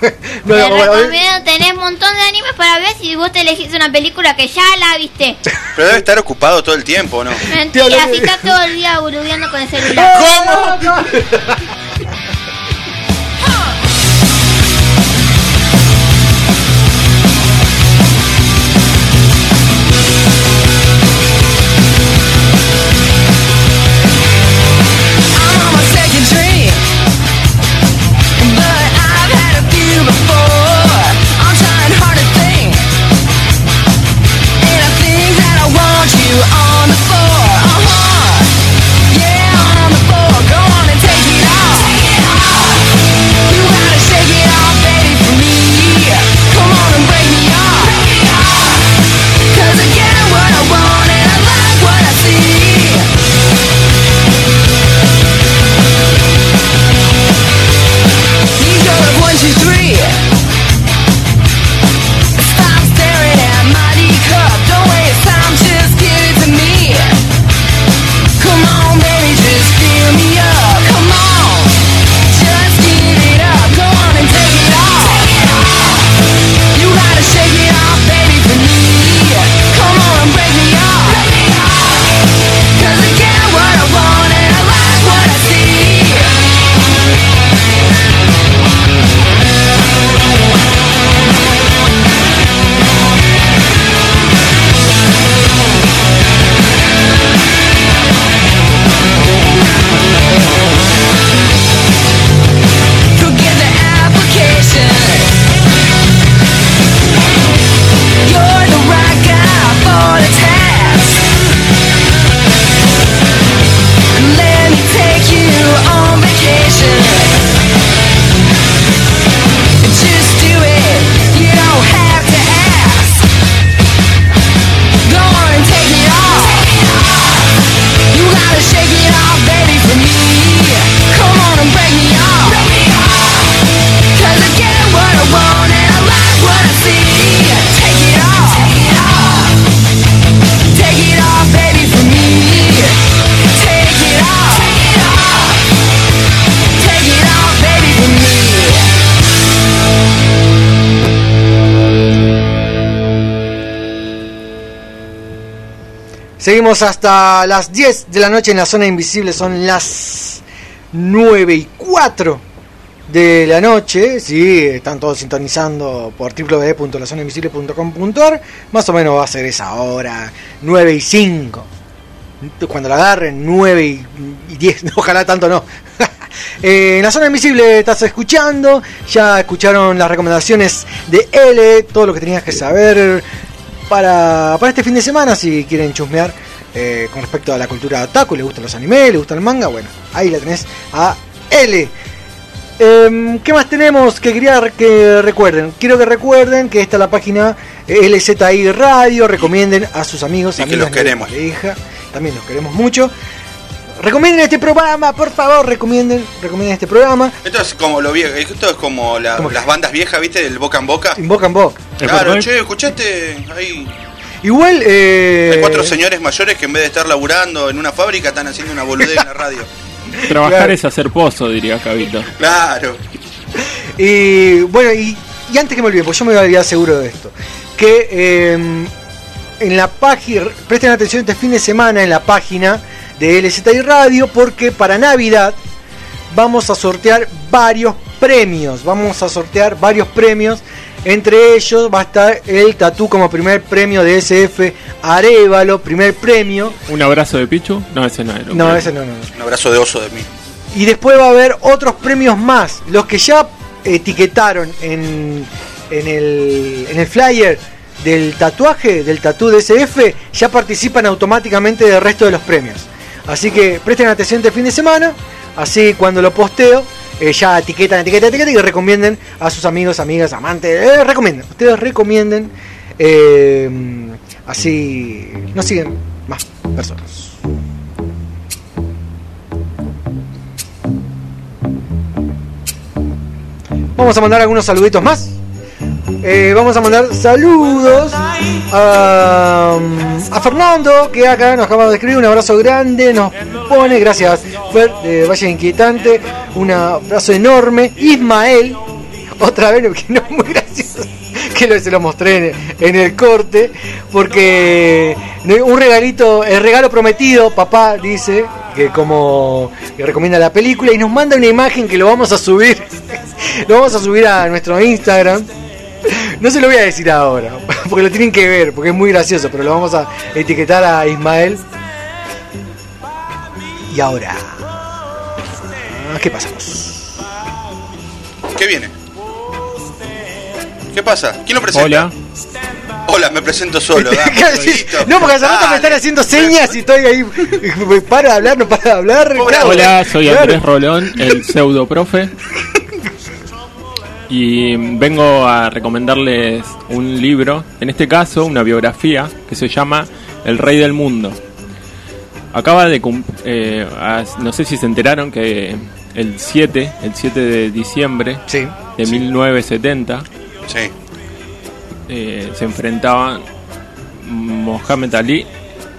[SPEAKER 2] No,
[SPEAKER 10] te recomiendo, tenés un montón de animes para ver si vos te elegís una película que ya la viste.
[SPEAKER 4] Pero debe estar ocupado todo el tiempo, ¿no?
[SPEAKER 10] Mentira, si estás todo el día boludeando con el celular.
[SPEAKER 2] ¿Cómo? Hasta las 10 de la noche en la zona invisible, son las 9 y 4 de la noche. Sí, están todos sintonizando por www.lazonainvisible.com.ar. Más o menos va a ser esa hora, 9 y 5. Cuando la agarren, 9 y y 10, ojalá tanto no. Eh, en la zona invisible estás escuchando, ya escucharon las recomendaciones de L, todo lo que tenías que saber para, para este fin de semana si quieren chusmear eh, con respecto a la cultura otaku, le gustan los animes, le gusta el manga, bueno, ahí la tenés a L. Em, ¿Qué más tenemos que quería que recuerden? Quiero que recuerden que esta es la página eh, LZI Radio, recomienden a sus amigos,
[SPEAKER 4] Y que los queremos.
[SPEAKER 2] pareja, también los queremos mucho. Recomienden este programa, por favor, recomienden, recomienden este programa.
[SPEAKER 4] Esto es como lo viejo, esto es como las bandas viejas, ¿viste? Del boca en boca.
[SPEAKER 2] En boca en boca.
[SPEAKER 4] Claro, che, escuchaste ahí.
[SPEAKER 2] Igual, eh,
[SPEAKER 4] Hay cuatro señores mayores que en vez de estar laburando en una fábrica están haciendo una boludez en la radio.
[SPEAKER 5] Trabajar
[SPEAKER 2] Claro.
[SPEAKER 5] es hacer pozo, diría Cabito.
[SPEAKER 4] Claro.
[SPEAKER 2] Y bueno, y, y antes que me olvide, pues yo me voy a olvidar seguro de esto, que eh, en la página, presten atención este fin de semana en la página de LZI Radio, porque para Navidad vamos a sortear varios premios, vamos a sortear varios premios, entre ellos va a estar el tatú como primer premio de SF Arevalo, primer premio,
[SPEAKER 5] ¿Un abrazo de Pichu? No, ese no era.
[SPEAKER 2] no, ese no, no, no.
[SPEAKER 4] Un abrazo de oso de mí.
[SPEAKER 2] Y después va a haber otros premios más. Los que ya etiquetaron en, en, el, en el flyer del tatuaje, del tatú de SF, ya participan automáticamente del resto de los premios. Así que presten atención este fin de semana, así cuando lo posteo, eh, ya etiquetan, etiquetan, etiquetan y recomienden a sus amigos, amigas, amantes, eh, recomienden, ustedes recomienden, eh, así nos siguen más personas. Vamos a mandar algunos saluditos más. Eh, vamos a mandar saludos a, Fernando, que acá nos acaba de escribir un abrazo grande, nos pone, gracias Fer, de Valle Inquietante, un abrazo enorme. Ismael, otra vez, que no muy gracioso, que se lo mostré en, en el corte, porque un regalito, el regalo prometido, papá dice, que como que recomienda la película, y nos manda una imagen que lo vamos a subir, lo vamos a subir a nuestro Instagram. No se lo voy a decir ahora, porque lo tienen que ver, porque es muy gracioso, pero lo vamos a etiquetar a Ismael. Y ahora, ¿qué pasamos?
[SPEAKER 4] ¿Qué viene? ¿Qué pasa? ¿Quién lo presenta?
[SPEAKER 5] Hola.
[SPEAKER 4] Hola, me presento solo. dame,
[SPEAKER 2] no, porque hace rato me están haciendo señas y estoy ahí. Para de hablar, no para de hablar. claro.
[SPEAKER 5] Hola, soy
[SPEAKER 2] Claro.
[SPEAKER 5] Andrés Rolón, el pseudo profe. Y vengo a recomendarles un libro, en este caso una biografía, que se llama El Rey del Mundo. Acaba de eh, no sé si se enteraron que el 7, el 7 de diciembre de 1970
[SPEAKER 4] Sí.
[SPEAKER 5] eh, se enfrentaban Mohamed Ali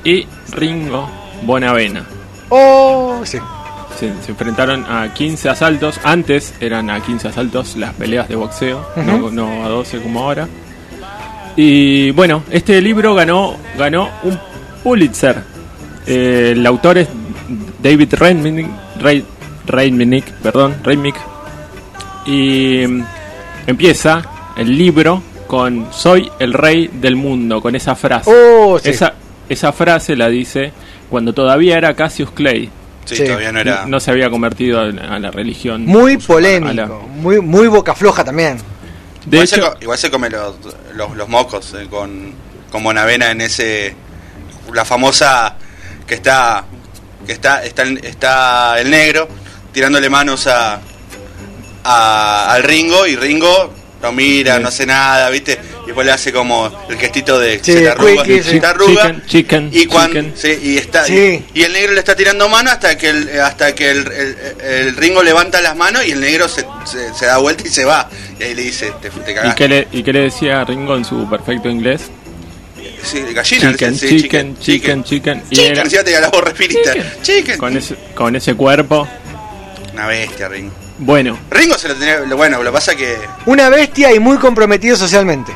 [SPEAKER 5] y Ringo Bonavena.
[SPEAKER 2] Oh, sí.
[SPEAKER 5] Se, se enfrentaron a 15 asaltos. Antes eran a 15 asaltos las peleas de boxeo, no, a 12 como ahora. Y bueno, este libro ganó, ganó un Pulitzer. Eh, el autor es David Reitmanick, Rei- Reitmanick, perdón. Y empieza el libro con Soy el rey del mundo, con esa frase.
[SPEAKER 2] Oh, sí.
[SPEAKER 5] esa, esa frase la dice cuando todavía era Cassius Clay.
[SPEAKER 4] Sí, Sí. todavía no era-
[SPEAKER 5] No se había convertido a la, a la religión.
[SPEAKER 2] Muy
[SPEAKER 5] la-
[SPEAKER 2] polémico, muy, muy boca floja también.
[SPEAKER 5] De
[SPEAKER 4] igual, se
[SPEAKER 5] hecho-
[SPEAKER 4] co- igual se come los, los, los mocos eh, con, con Bonavena en ese. La famosa que está. Que está, está, el- está el negro tirándole manos a, a- al Ringo y Ringo lo mira,
[SPEAKER 5] Sí.
[SPEAKER 4] no hace nada, ¿viste? Y después le hace como el gestito de
[SPEAKER 2] Sí,
[SPEAKER 4] se te arruga,
[SPEAKER 2] quickie,
[SPEAKER 4] se te arruga.
[SPEAKER 5] Chicken, chicken,
[SPEAKER 4] y cuando
[SPEAKER 5] chicken.
[SPEAKER 4] sí, y está y, y el negro le está tirando mano hasta que el hasta que el, el- el Ringo levanta las manos y el negro se, se, se da vuelta y se va y ahí le dice te, te
[SPEAKER 5] ¿Y
[SPEAKER 4] cagaste
[SPEAKER 5] qué, le, ¿Y qué le decía Ringo en su perfecto inglés?
[SPEAKER 4] sí, gallina
[SPEAKER 5] Chicken,
[SPEAKER 4] sí,
[SPEAKER 5] chicken, chicken, chicken. Y
[SPEAKER 4] chicken
[SPEAKER 5] era-
[SPEAKER 4] la voz chicken
[SPEAKER 5] con, ese, con ese cuerpo.
[SPEAKER 4] una bestia Ringo
[SPEAKER 5] Bueno,
[SPEAKER 4] Ringo se lo tenía lo- bueno lo que pasa que
[SPEAKER 2] Una bestia y muy comprometido socialmente.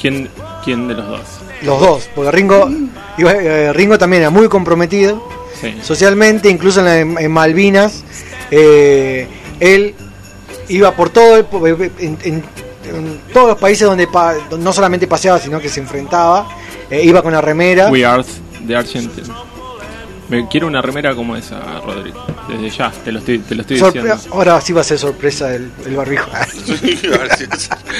[SPEAKER 5] ¿quién, quién de los dos?
[SPEAKER 2] Los dos, porque Ringo, eh, Ringo también era muy comprometido
[SPEAKER 5] Sí.
[SPEAKER 2] socialmente, incluso en, la- en Malvinas. eh, él iba por todo el, po- en, en- en todos los países donde, pa- no solamente paseaba, sino que se enfrentaba. eh, iba con la remera.
[SPEAKER 5] We are de Argentina. Me quiero una remera como esa, Rodrigo. Desde ya, te lo estoy, te lo estoy
[SPEAKER 2] Sorpre-
[SPEAKER 5] diciendo.
[SPEAKER 2] ahora sí va a ser sorpresa el, el barbijo.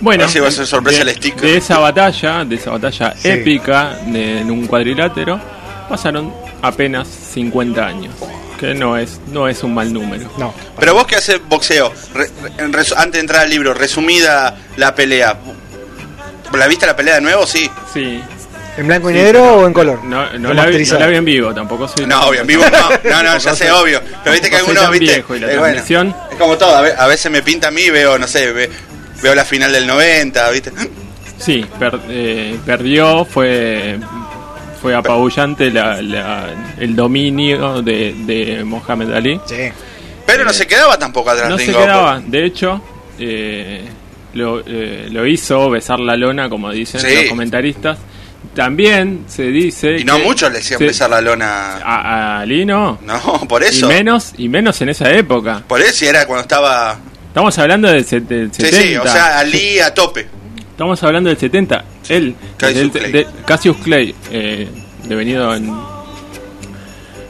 [SPEAKER 5] Bueno,
[SPEAKER 4] Ahora sí va a ser sorpresa
[SPEAKER 5] de,
[SPEAKER 4] el sticker.
[SPEAKER 5] de esa batalla, de esa batalla
[SPEAKER 2] Sí.
[SPEAKER 5] épica de- en un cuadrilátero, pasaron apenas 50 años. Que no es, no es un mal número.
[SPEAKER 2] No.
[SPEAKER 4] pero vos que haces boxeo re- re- en resu- antes de entrar al libro resumida la pelea ¿La viste la pelea de nuevo? Sí.
[SPEAKER 5] Sí.
[SPEAKER 2] ¿En blanco y
[SPEAKER 5] Sí,
[SPEAKER 2] negro o en color?
[SPEAKER 5] No, no, la vi, no
[SPEAKER 2] Remasterizado.
[SPEAKER 5] la vi en vivo, tampoco soy.
[SPEAKER 4] No, obvio, en vivo no. No, no, ya sé, obvio. Pero viste que algunos, viste.
[SPEAKER 5] viejo y la
[SPEAKER 4] eh, bueno, es como todo, a ve- a veces me pinta a mí veo, no sé, ve- veo la final del 90, ¿viste?
[SPEAKER 5] Sí, per- eh, perdió, fue fue apabullante la- la- el dominio de, de Mohamed Ali.
[SPEAKER 2] Sí.
[SPEAKER 4] Pero no se quedaba tampoco atrás
[SPEAKER 5] No se quedaba, de hecho, eh, lo, eh, lo hizo besar la lona, como dicen
[SPEAKER 4] Sí.
[SPEAKER 5] los comentaristas. También se dice.
[SPEAKER 4] Y no
[SPEAKER 5] que
[SPEAKER 4] muchos le decían
[SPEAKER 5] se-
[SPEAKER 4] besar la lona.
[SPEAKER 5] A, a Ali no.
[SPEAKER 4] No, por eso.
[SPEAKER 5] Y menos, y menos en esa época.
[SPEAKER 4] Por eso era cuando estaba.
[SPEAKER 5] Estamos hablando del, se- del
[SPEAKER 4] Sí,
[SPEAKER 5] 70.
[SPEAKER 4] sí, o sea, Ali a tope.
[SPEAKER 5] Estamos hablando del 70. Él,
[SPEAKER 4] Cassius
[SPEAKER 5] del-
[SPEAKER 4] Clay.
[SPEAKER 5] de- Cassius Clay, eh, devenido en,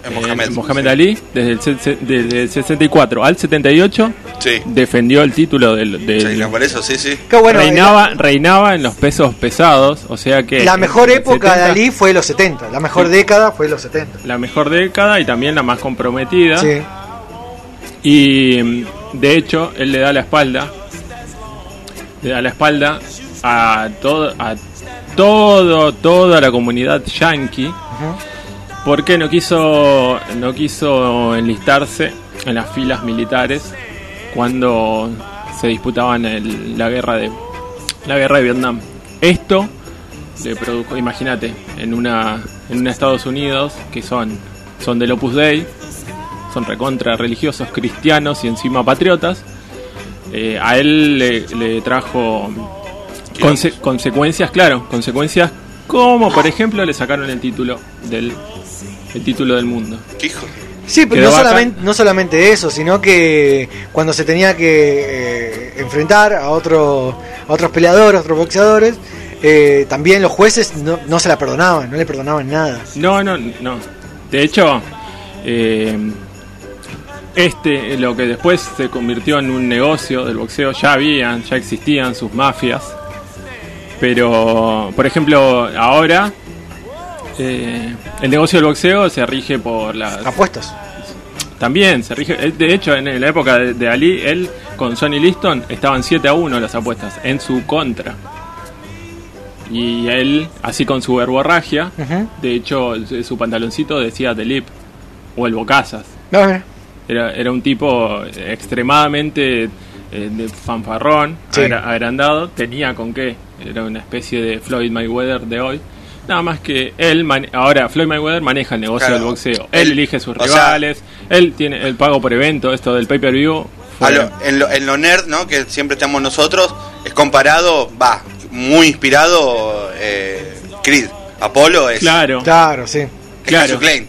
[SPEAKER 4] En Mohamed.
[SPEAKER 5] eh, Mohamed Ali, desde el, se- se- desde el 64 al 78,
[SPEAKER 4] Sí.
[SPEAKER 5] defendió el título del, del-
[SPEAKER 4] Sí, no, por eso, sí, sí.
[SPEAKER 2] Qué bueno,
[SPEAKER 5] reinaba, reinaba en los pesos pesados, o sea que
[SPEAKER 2] La mejor época de
[SPEAKER 5] 70,
[SPEAKER 2] Ali fue los 70, la mejor
[SPEAKER 5] Sí.
[SPEAKER 2] década fue los 70.
[SPEAKER 5] la mejor década y también la más comprometida.
[SPEAKER 2] Sí.
[SPEAKER 5] Y de hecho, él le da la espalda, le da la espalda a todo, a todo, toda la comunidad yankee, porque no quiso, no quiso enlistarse en las filas militares cuando se disputaban el- la guerra de la guerra de Vietnam. Esto le produjo, imagínate, en una en una Estados Unidos que son son del Opus Dei, son recontra religiosos cristianos y encima patriotas. eh, a él le, trajo conse- consecuencias, claro, consecuencias como por ejemplo le sacaron el título del el título del mundo.
[SPEAKER 4] Hijo.
[SPEAKER 2] Sí, pero
[SPEAKER 5] Quedó
[SPEAKER 2] no solamente, no solamente eso, sino que cuando se tenía que eh, enfrentar a, otro, a otros peleadores, a otros boxeadores, eh, también los jueces no, no se la perdonaban, no le perdonaban nada.
[SPEAKER 5] No, no, no. De hecho, eh, este, lo que después se convirtió en un negocio del boxeo, ya habían, ya existían sus mafias. Pero, por ejemplo, ahora eh, el negocio del boxeo se rige por las
[SPEAKER 2] apuestas.
[SPEAKER 5] También se rige. eh, De hecho, en la época de, de Ali, él con Sonny Liston estaban 7 a 1 las apuestas en su contra. Y él, así con su verborragia, de hecho, su pantaloncito decía The Lip o el Bocazas.
[SPEAKER 2] No, mira.
[SPEAKER 5] Era, era un tipo extremadamente eh, de fanfarrón,
[SPEAKER 2] Sí.
[SPEAKER 5] agra- agrandado, tenía con qué. Era una especie de Floyd Mayweather de hoy. Nada más que él, ahora Floyd Mayweather maneja el negocio
[SPEAKER 4] Claro.
[SPEAKER 5] del boxeo. Él,
[SPEAKER 4] Él-
[SPEAKER 5] elige sus
[SPEAKER 4] sea-
[SPEAKER 5] rivales, él tiene el pago por evento, esto del pay-per-view.
[SPEAKER 4] En, lo, en lo nerd, ¿no? Que siempre estamos nosotros, es comparado, va, muy inspirado eh, Creed. Apolo es.
[SPEAKER 5] Claro.
[SPEAKER 2] Claro, sí.
[SPEAKER 5] Claro.
[SPEAKER 4] Cassius Clay.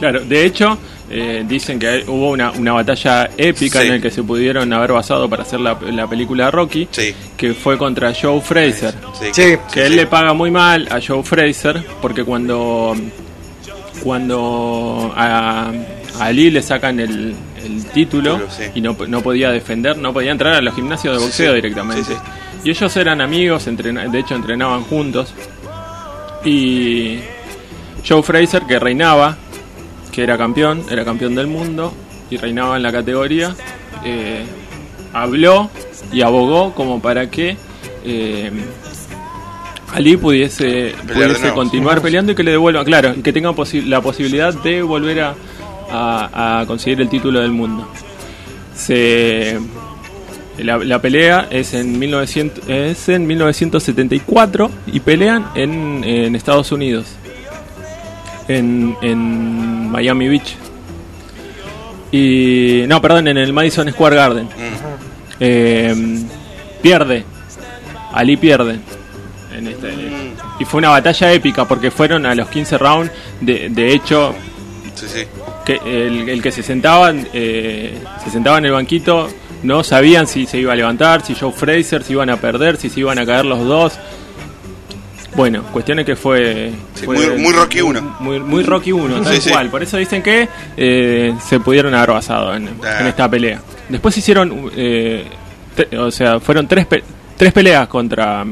[SPEAKER 5] Claro, de hecho, eh, dicen que hubo una, una batalla épica
[SPEAKER 4] Sí.
[SPEAKER 5] en la que se pudieron haber basado para hacer la, la película Rocky, que fue contra Joe Fraser.
[SPEAKER 4] Sí.
[SPEAKER 2] Sí.
[SPEAKER 5] Que él le paga muy mal a Joe Fraser porque cuando cuando a, a Ali le sacan el, el título y no, no podía defender, no podía entrar a los gimnasios de boxeo
[SPEAKER 4] sí.
[SPEAKER 5] directamente.
[SPEAKER 4] Sí,
[SPEAKER 5] Y ellos eran amigos, entrena- de hecho entrenaban juntos. Y Joe Fraser, que reinaba, que era campeón, era campeón del mundo y reinaba en la categoría, eh, habló y abogó como para que eh, Ali pudiese, pudiese continuar peleando y que le devuelva, claro, y que tenga posi- la posibilidad de volver a, a- a conseguir el título del mundo. Se, la, la pelea es en, 1900, es en 1974 y pelean en, en Estados Unidos, en, en Miami Beach. Y. No, perdón, en el Madison Square Garden. Eh, pierde. Ali pierde. En este, y fue una batalla épica porque fueron a los 15 rounds. De, de hecho,
[SPEAKER 4] Sí, sí.
[SPEAKER 5] que el, el que se sentaba, eh, se sentaba en el banquito no sabían si se iba a levantar, si Joe Fraser, si iban a perder, si se iban a caer los dos. Bueno, cuestiones que fue,
[SPEAKER 4] Sí,
[SPEAKER 5] fue
[SPEAKER 4] muy- muy Rocky uno.
[SPEAKER 5] Muy, muy Rocky 1, tal
[SPEAKER 4] Sí, sí.
[SPEAKER 5] cual. Por eso dicen que eh, se pudieron haber basado en,
[SPEAKER 4] Ah.
[SPEAKER 5] en esta pelea. Después hicieron, eh, te- o sea, fueron tres, pe- tres peleas contra,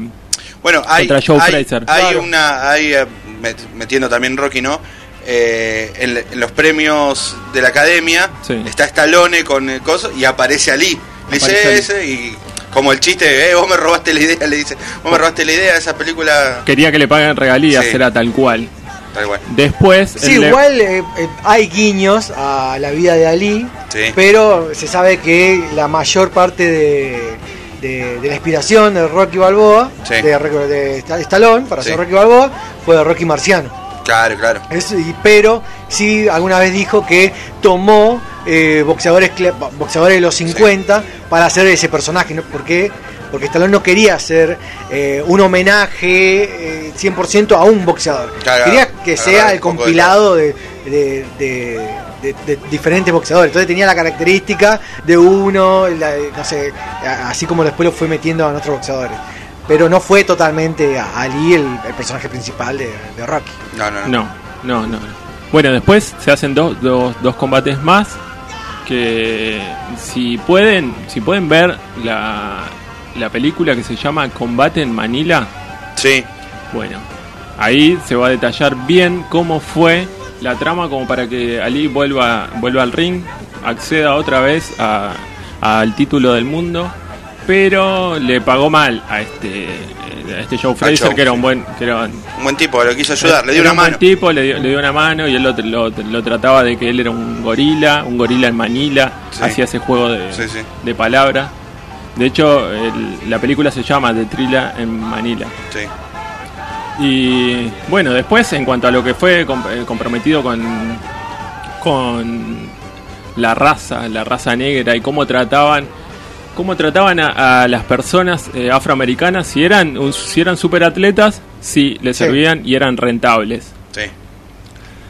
[SPEAKER 4] Bueno, hay,
[SPEAKER 5] contra Joe
[SPEAKER 4] hay,
[SPEAKER 5] Fraser.
[SPEAKER 4] hay una, hay, eh, met- metiendo también Rocky, ¿no? Eh, en, en los premios de la academia
[SPEAKER 5] Sí.
[SPEAKER 4] está Stallone con el coso y aparece Ali. Le dice ese y como el chiste, eh, vos me robaste la idea, le dice, vos me robaste la idea de esa película.
[SPEAKER 5] Quería que le paguen regalías,
[SPEAKER 4] Sí.
[SPEAKER 5] era tal cual.
[SPEAKER 4] Tal cual.
[SPEAKER 5] Después,
[SPEAKER 2] Sí,
[SPEAKER 5] le-
[SPEAKER 2] igual eh, eh, hay guiños a la vida de Ali,
[SPEAKER 4] Sí.
[SPEAKER 2] pero se sabe que la mayor parte de, de- de la inspiración de Rocky Balboa,
[SPEAKER 4] Sí.
[SPEAKER 2] de, de Sta- Stallone, para
[SPEAKER 4] Sí.
[SPEAKER 2] hacer Rocky Balboa, fue de Rocky Marciano.
[SPEAKER 4] Claro, claro.
[SPEAKER 2] Es- y- pero sí alguna vez dijo que tomó eh, boxeadores boxeadores de los 50 para hacer ese personaje, ¿no? ¿Por qué? Porque Stallone no quería hacer eh, un homenaje eh, 100% a un boxeador.
[SPEAKER 4] Claro,
[SPEAKER 2] quería que sea el compilado de, de- de- de- de diferentes boxeadores. Entonces tenía la característica de uno, la- no sé, así como después lo fue metiendo a otros boxeadores. Pero no fue totalmente Ali el, el personaje principal de, de Rocky.
[SPEAKER 4] No, no, no.
[SPEAKER 5] No, no, no. no. Bueno, después se hacen dos, dos, dos combates más que si pueden, si pueden ver la, la película que se llama Combate en Manila.
[SPEAKER 4] Sí.
[SPEAKER 5] Bueno, ahí se va a detallar bien cómo fue la trama como para que Ali vuelva, vuelva al ring, acceda otra vez a- al título del mundo, pero le pagó mal a este, a este Joe Fraser,
[SPEAKER 4] Joe,
[SPEAKER 5] que era un buen, que era
[SPEAKER 4] Un buen tipo, lo quiso ayudar, le dio una
[SPEAKER 5] un buen
[SPEAKER 4] mano.
[SPEAKER 5] tipo, le dio, le dio una mano y él lo, lo- lo trataba de que él era un gorila, un gorila en Manila,
[SPEAKER 4] Sí.
[SPEAKER 5] hacía ese juego de,
[SPEAKER 4] Sí, sí.
[SPEAKER 5] de palabras. De hecho, el- la película se llama The Thriller en Manila.
[SPEAKER 4] Sí.
[SPEAKER 5] Y bueno, después en cuanto a lo que fue eh, comprometido con, con la raza, la raza negra y cómo trataban cómo trataban a, a las personas eh, afroamericanas, si eran un- si eran superatletas, si les
[SPEAKER 2] Sí.
[SPEAKER 5] servían y eran rentables.
[SPEAKER 4] Sí.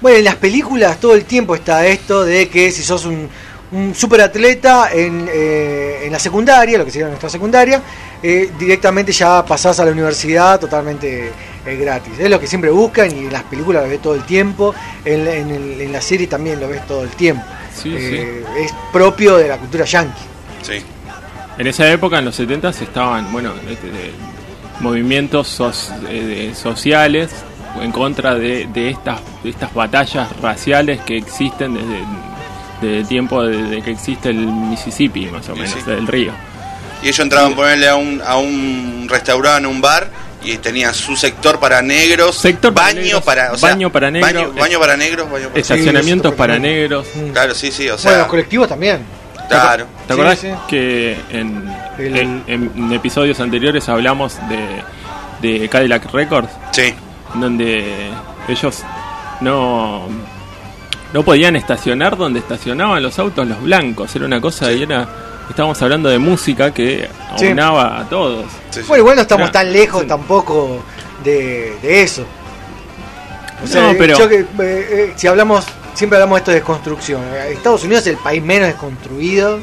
[SPEAKER 2] Bueno, en las películas todo el tiempo está esto de que si sos un, un superatleta en, eh, en la secundaria, lo que sería nuestra secundaria, eh, directamente ya pasás a la universidad totalmente eh, gratis. Es lo que siempre buscan y en las películas lo ves todo el tiempo, en, en el- en la serie también lo ves todo el tiempo.
[SPEAKER 5] Sí,
[SPEAKER 2] Eh, Es propio de la cultura yankee.
[SPEAKER 4] Sí.
[SPEAKER 5] En esa época, en los 70 estaban, bueno, este, de- movimientos soc- eh, de- sociales en contra de, de estas de estas batallas raciales que existen desde, desde el tiempo de, de que existe el Mississippi, más o menos,
[SPEAKER 4] sí.
[SPEAKER 5] el río.
[SPEAKER 4] Y ellos entraban a ponerle a un, a un restaurante, a un bar, y tenía su sector para negros,
[SPEAKER 5] Sector para
[SPEAKER 4] baño
[SPEAKER 5] negros,
[SPEAKER 4] para, o sea,
[SPEAKER 5] baño para negros,
[SPEAKER 4] baño, baño para negros, baño para
[SPEAKER 5] Estacionamientos para negros.
[SPEAKER 4] Claro, sí, sí, o
[SPEAKER 2] bueno,
[SPEAKER 4] sea,
[SPEAKER 2] los colectivos también.
[SPEAKER 4] Claro.
[SPEAKER 5] ¿Te acordás
[SPEAKER 2] Sí, sí.
[SPEAKER 5] que en,
[SPEAKER 2] El-
[SPEAKER 5] en- en episodios anteriores hablamos de, de Cadillac Records?
[SPEAKER 4] Sí.
[SPEAKER 5] Donde ellos no, no podían estacionar donde estacionaban los autos los blancos. Era una cosa y era. Estábamos hablando de música que
[SPEAKER 2] Sí.
[SPEAKER 5] aunaba a todos.
[SPEAKER 2] Bueno, igual no estamos
[SPEAKER 5] Era-
[SPEAKER 2] tan lejos tampoco de, de eso. O sea,
[SPEAKER 5] No, pero-
[SPEAKER 2] yo que, eh, eh, si hablamos, siempre hablamos de esto de desconstrucción. Eh, Estados Unidos es el país menos desconstruido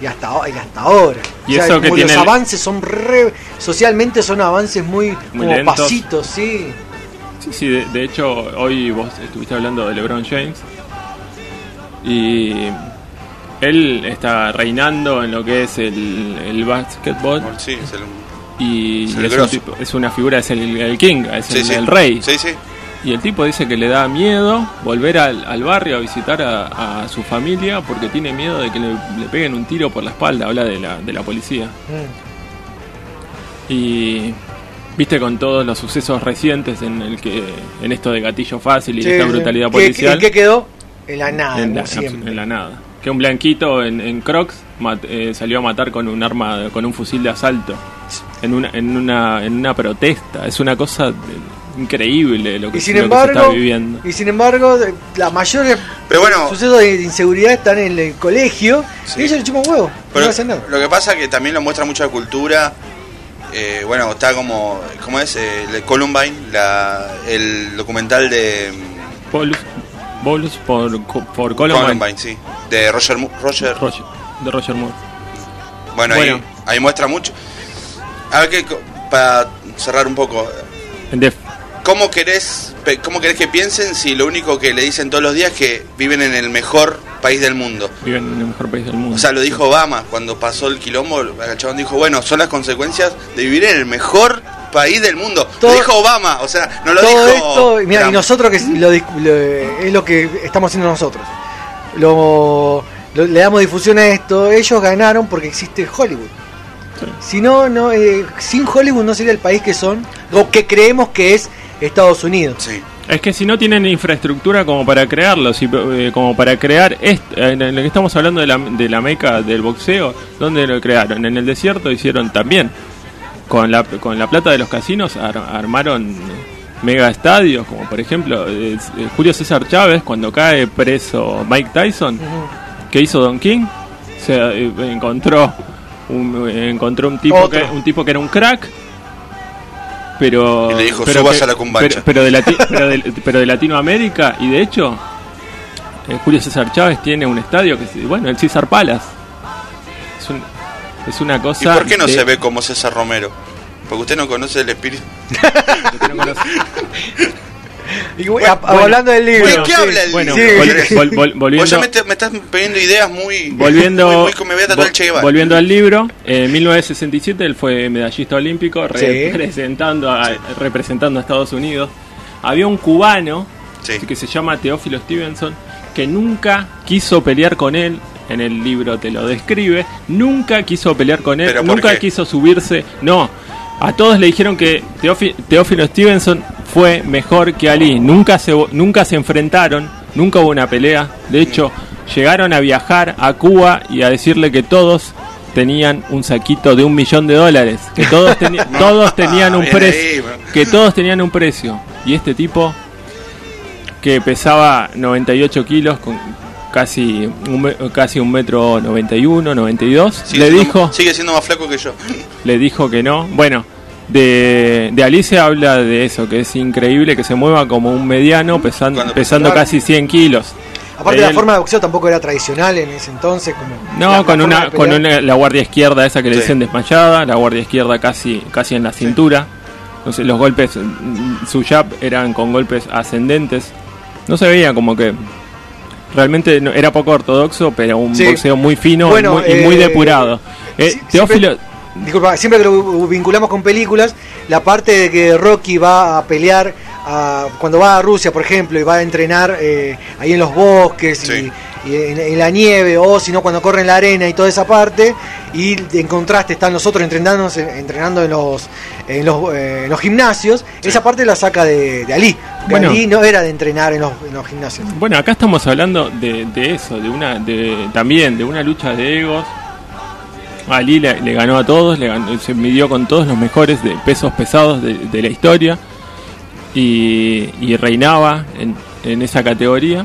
[SPEAKER 2] y hasta, y hasta ahora.
[SPEAKER 5] Y
[SPEAKER 2] O sea,
[SPEAKER 5] eso que
[SPEAKER 2] como
[SPEAKER 5] tiene
[SPEAKER 2] los avances son re, socialmente son avances muy,
[SPEAKER 5] Muy
[SPEAKER 2] como
[SPEAKER 5] lentos.
[SPEAKER 2] pasitos, sí.
[SPEAKER 5] Sí, sí, de, de hecho, hoy vos estuviste hablando de LeBron James. Y él está reinando en lo que es el, el básquetbol.
[SPEAKER 4] Sí, es el-
[SPEAKER 5] Y
[SPEAKER 4] es
[SPEAKER 5] es,
[SPEAKER 4] el
[SPEAKER 5] un
[SPEAKER 4] grosso.
[SPEAKER 5] tipo- es una figura, es el, el king, es
[SPEAKER 4] Sí,
[SPEAKER 5] el,
[SPEAKER 4] sí.
[SPEAKER 5] el rey.
[SPEAKER 4] Sí, sí.
[SPEAKER 5] Y el tipo dice que le da miedo volver al, al barrio a visitar a, a su familia porque tiene miedo de que le, le peguen un tiro por la espalda. Habla de la, de la policía. Y viste con todos los sucesos recientes en el que en esto de gatillo fácil y
[SPEAKER 2] Sí,
[SPEAKER 5] esta brutalidad
[SPEAKER 2] ¿Qué-
[SPEAKER 5] policial
[SPEAKER 2] qué- qué quedó? En la nada,
[SPEAKER 5] en la, en nada. Que un blanquito en, en Crocs mat- eh, salió a matar con un arma, con un fusil de asalto. En una, en una, en una protesta. Es una cosa de- increíble lo que,
[SPEAKER 2] Y sin
[SPEAKER 5] lo que se está viviendo.
[SPEAKER 2] y sin embargo, la mayor
[SPEAKER 4] Pero bueno-
[SPEAKER 2] sucesos de inseguridad están en el colegio y ellos le chupan huevo,
[SPEAKER 4] Pero
[SPEAKER 2] no hacen nada.
[SPEAKER 4] lo que pasa que también lo muestra mucha cultura. eh, bueno, está como, ¿cómo es? Eh, el Columbine, la, el documental de
[SPEAKER 5] Bolus, Bolus por, por Columbine.
[SPEAKER 4] Columbine, sí, de Roger, Mo- Roger.
[SPEAKER 5] Roger- de Roger Moore.
[SPEAKER 4] Bueno,
[SPEAKER 5] Bueno.
[SPEAKER 4] Ahí, ahí muestra mucho. A ver, que, para cerrar un poco,
[SPEAKER 5] En def-
[SPEAKER 4] ¿cómo querés, ¿cómo querés que piensen si lo único que le dicen todos los días es que viven en el mejor país del mundo?
[SPEAKER 5] viven en el mejor país del mundo.
[SPEAKER 4] O sea, lo dijo Obama cuando pasó el quilombo. El chabón dijo: Bueno, son las consecuencias de vivir en el mejor país del mundo.
[SPEAKER 2] Todo-
[SPEAKER 4] lo dijo Obama, o sea, no lo
[SPEAKER 2] Todo
[SPEAKER 4] dijo.
[SPEAKER 2] esto, y mira, y nosotros que lo, dis- lo- es lo que estamos haciendo nosotros. Lo, lo- le damos difusión a esto. Ellos ganaron porque existe Hollywood. Si no, no eh, sin Hollywood no sería el país que son, o que creemos que es Estados Unidos.
[SPEAKER 5] Es que si no tienen infraestructura como para crearlo, si, eh, como para crear esto, en el que estamos hablando de la, de la meca del boxeo, ¿dónde lo crearon? En el desierto hicieron también. Con la, con la plata de los casinos ar- armaron mega estadios, como por ejemplo eh, Julio César Chávez cuando cae preso Mike Tyson, que hizo Don King, se eh, encontró un, eh, encontró un tipo
[SPEAKER 4] Otro.
[SPEAKER 5] que un tipo que era un crack pero
[SPEAKER 4] Y le dijo,
[SPEAKER 5] pero
[SPEAKER 4] "Subas
[SPEAKER 5] que-
[SPEAKER 4] a la cumbancha".
[SPEAKER 5] pero, pero de Lati- pero, de, pero de Latinoamérica y de hecho eh, Julio César Chávez tiene un estadio que bueno el César Palace es, un- es una
[SPEAKER 4] ¿Y
[SPEAKER 5] cosa
[SPEAKER 4] por qué no
[SPEAKER 5] de-
[SPEAKER 4] se ve como César Romero? Porque usted no conoce el espíritu.
[SPEAKER 2] Y, a- hablando del libro.
[SPEAKER 4] ¿De qué habla el
[SPEAKER 5] bueno,
[SPEAKER 4] libro?
[SPEAKER 5] vol-
[SPEAKER 4] Andrés?
[SPEAKER 5] vol- vol-
[SPEAKER 4] Vos
[SPEAKER 5] volviendo-
[SPEAKER 4] ya me, te- me estás pidiendo ideas muy.
[SPEAKER 5] Volviendo,
[SPEAKER 4] Muy, muy como me voy a tatuar el Che Guevara.
[SPEAKER 5] volviendo al libro, en 1967 él fue medallista olímpico
[SPEAKER 2] Sí.
[SPEAKER 5] representando, a, representando a Estados Unidos. Había un cubano que se llama Teófilo Stevenson que nunca quiso pelear con él. En el libro te lo describe. Nunca quiso pelear con él.
[SPEAKER 4] ¿Pero por
[SPEAKER 5] Nunca
[SPEAKER 4] qué?
[SPEAKER 5] quiso subirse. No. A todos le dijeron que Teófi- Teófilo Stevenson fue mejor que Ali. Nunca se, nunca se enfrentaron. Nunca hubo una pelea. De hecho, llegaron a viajar a Cuba y a decirle que todos tenían un saquito de un millón de dólares. Que todos, teni- todos tenían un
[SPEAKER 4] ahí,
[SPEAKER 5] precio. Que todos tenían un precio. Y este tipo que pesaba 98 kilos con casi un, casi un metro 91, 92,
[SPEAKER 4] Sigue
[SPEAKER 5] le
[SPEAKER 4] siendo-
[SPEAKER 5] dijo
[SPEAKER 4] Sigue siendo más flaco que yo.
[SPEAKER 5] le dijo que no. Bueno, de, de Alice habla de eso, que es increíble que se mueva como un mediano pesan- pesando
[SPEAKER 2] Claro.
[SPEAKER 5] casi 100 kilos.
[SPEAKER 2] Aparte, la
[SPEAKER 5] Él-
[SPEAKER 2] forma de boxeo tampoco era tradicional en ese entonces. Como
[SPEAKER 5] No,
[SPEAKER 2] la- la
[SPEAKER 5] con
[SPEAKER 2] forma
[SPEAKER 5] una con una, la guardia izquierda esa que le dicen desmayada, la guardia izquierda casi casi en la cintura. Entonces los golpes, mm, su jab eran con golpes ascendentes. No se veía como que realmente no- era poco ortodoxo, pero un
[SPEAKER 2] Sí.
[SPEAKER 5] boxeo muy fino y
[SPEAKER 2] Bueno,
[SPEAKER 5] muy- y muy,
[SPEAKER 2] eh,
[SPEAKER 5] depurado. Eh, Teófilo,
[SPEAKER 2] siempre- disculpa, siempre que lo vinculamos con películas, la parte de que Rocky va a pelear a- cuando va a Rusia, por ejemplo, y va a entrenar eh, ahí en los bosques y en, en la nieve, o si no, cuando corre en la arena y toda esa parte, y en contraste están los otros entrenando, entrenando en los, en los, eh, en los gimnasios, esa parte la saca de, de Ali.
[SPEAKER 5] Bueno.
[SPEAKER 2] Ali no era de entrenar en los, en los gimnasios.
[SPEAKER 5] Bueno, acá estamos hablando de, de eso, de una, de también de una lucha de egos. Ali le, le ganó a todos, le ganó- se midió con todos los mejores de pesos pesados de, de la historia y, y reinaba en, en esa categoría.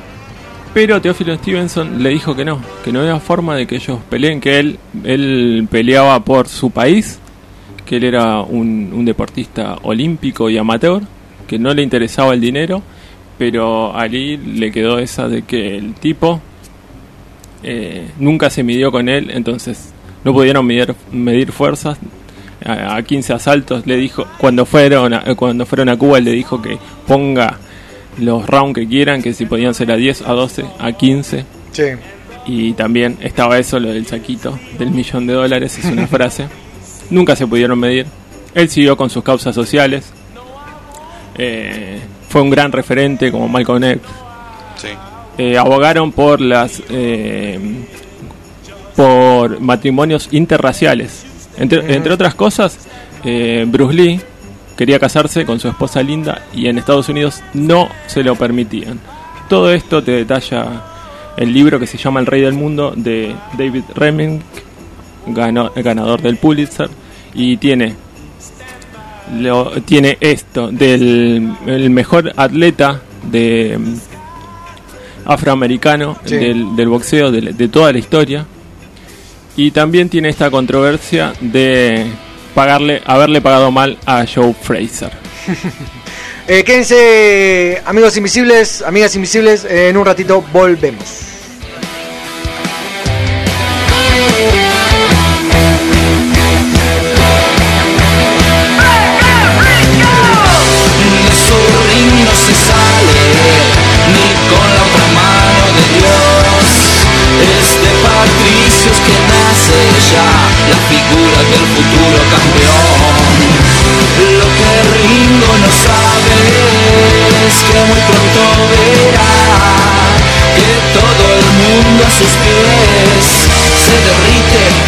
[SPEAKER 5] Pero Teófilo Stevenson le dijo que no, que no había forma de que ellos peleen, que él, él peleaba por su país, que él era un, un deportista olímpico y amateur, que no le interesaba el dinero, pero a Ali le quedó esa de que el tipo eh, nunca se midió con él, entonces no pudieron medir, medir fuerzas. A, a 15 asaltos le dijo, cuando fueron a, cuando fueron a Cuba, le dijo que ponga los rounds que quieran, que si podían ser a 10, a 12, a 15.
[SPEAKER 2] Sí.
[SPEAKER 5] Y también estaba eso, lo del saquito del millón de dólares, es una frase. Nunca se pudieron medir. Él siguió con sus causas sociales. Eh, fue un gran referente como Malcolm X.
[SPEAKER 4] Sí.
[SPEAKER 5] Eh, abogaron por las eh, por matrimonios interraciales. Entre, entre otras cosas, eh, Bruce Lee quería casarse con su esposa Linda y en Estados Unidos no se lo permitían. Todo esto te detalla el libro que se llama El Rey del Mundo de David Reming, ganó- ganador del Pulitzer, y tiene lo, tiene esto del el mejor atleta de afroamericano
[SPEAKER 2] Sí.
[SPEAKER 5] del, del boxeo de, de toda la historia y también tiene esta controversia de pagarle haberle pagado mal a Joe Fraser
[SPEAKER 2] Eh, quédense, amigos invisibles, amigas invisibles, eh, en un ratito volvemos.
[SPEAKER 3] No se sale ni con la otra mano de Dios. Es de patricios que nace ya la figura del futuro es que muy pronto verá que todo el mundo a sus pies se derrite.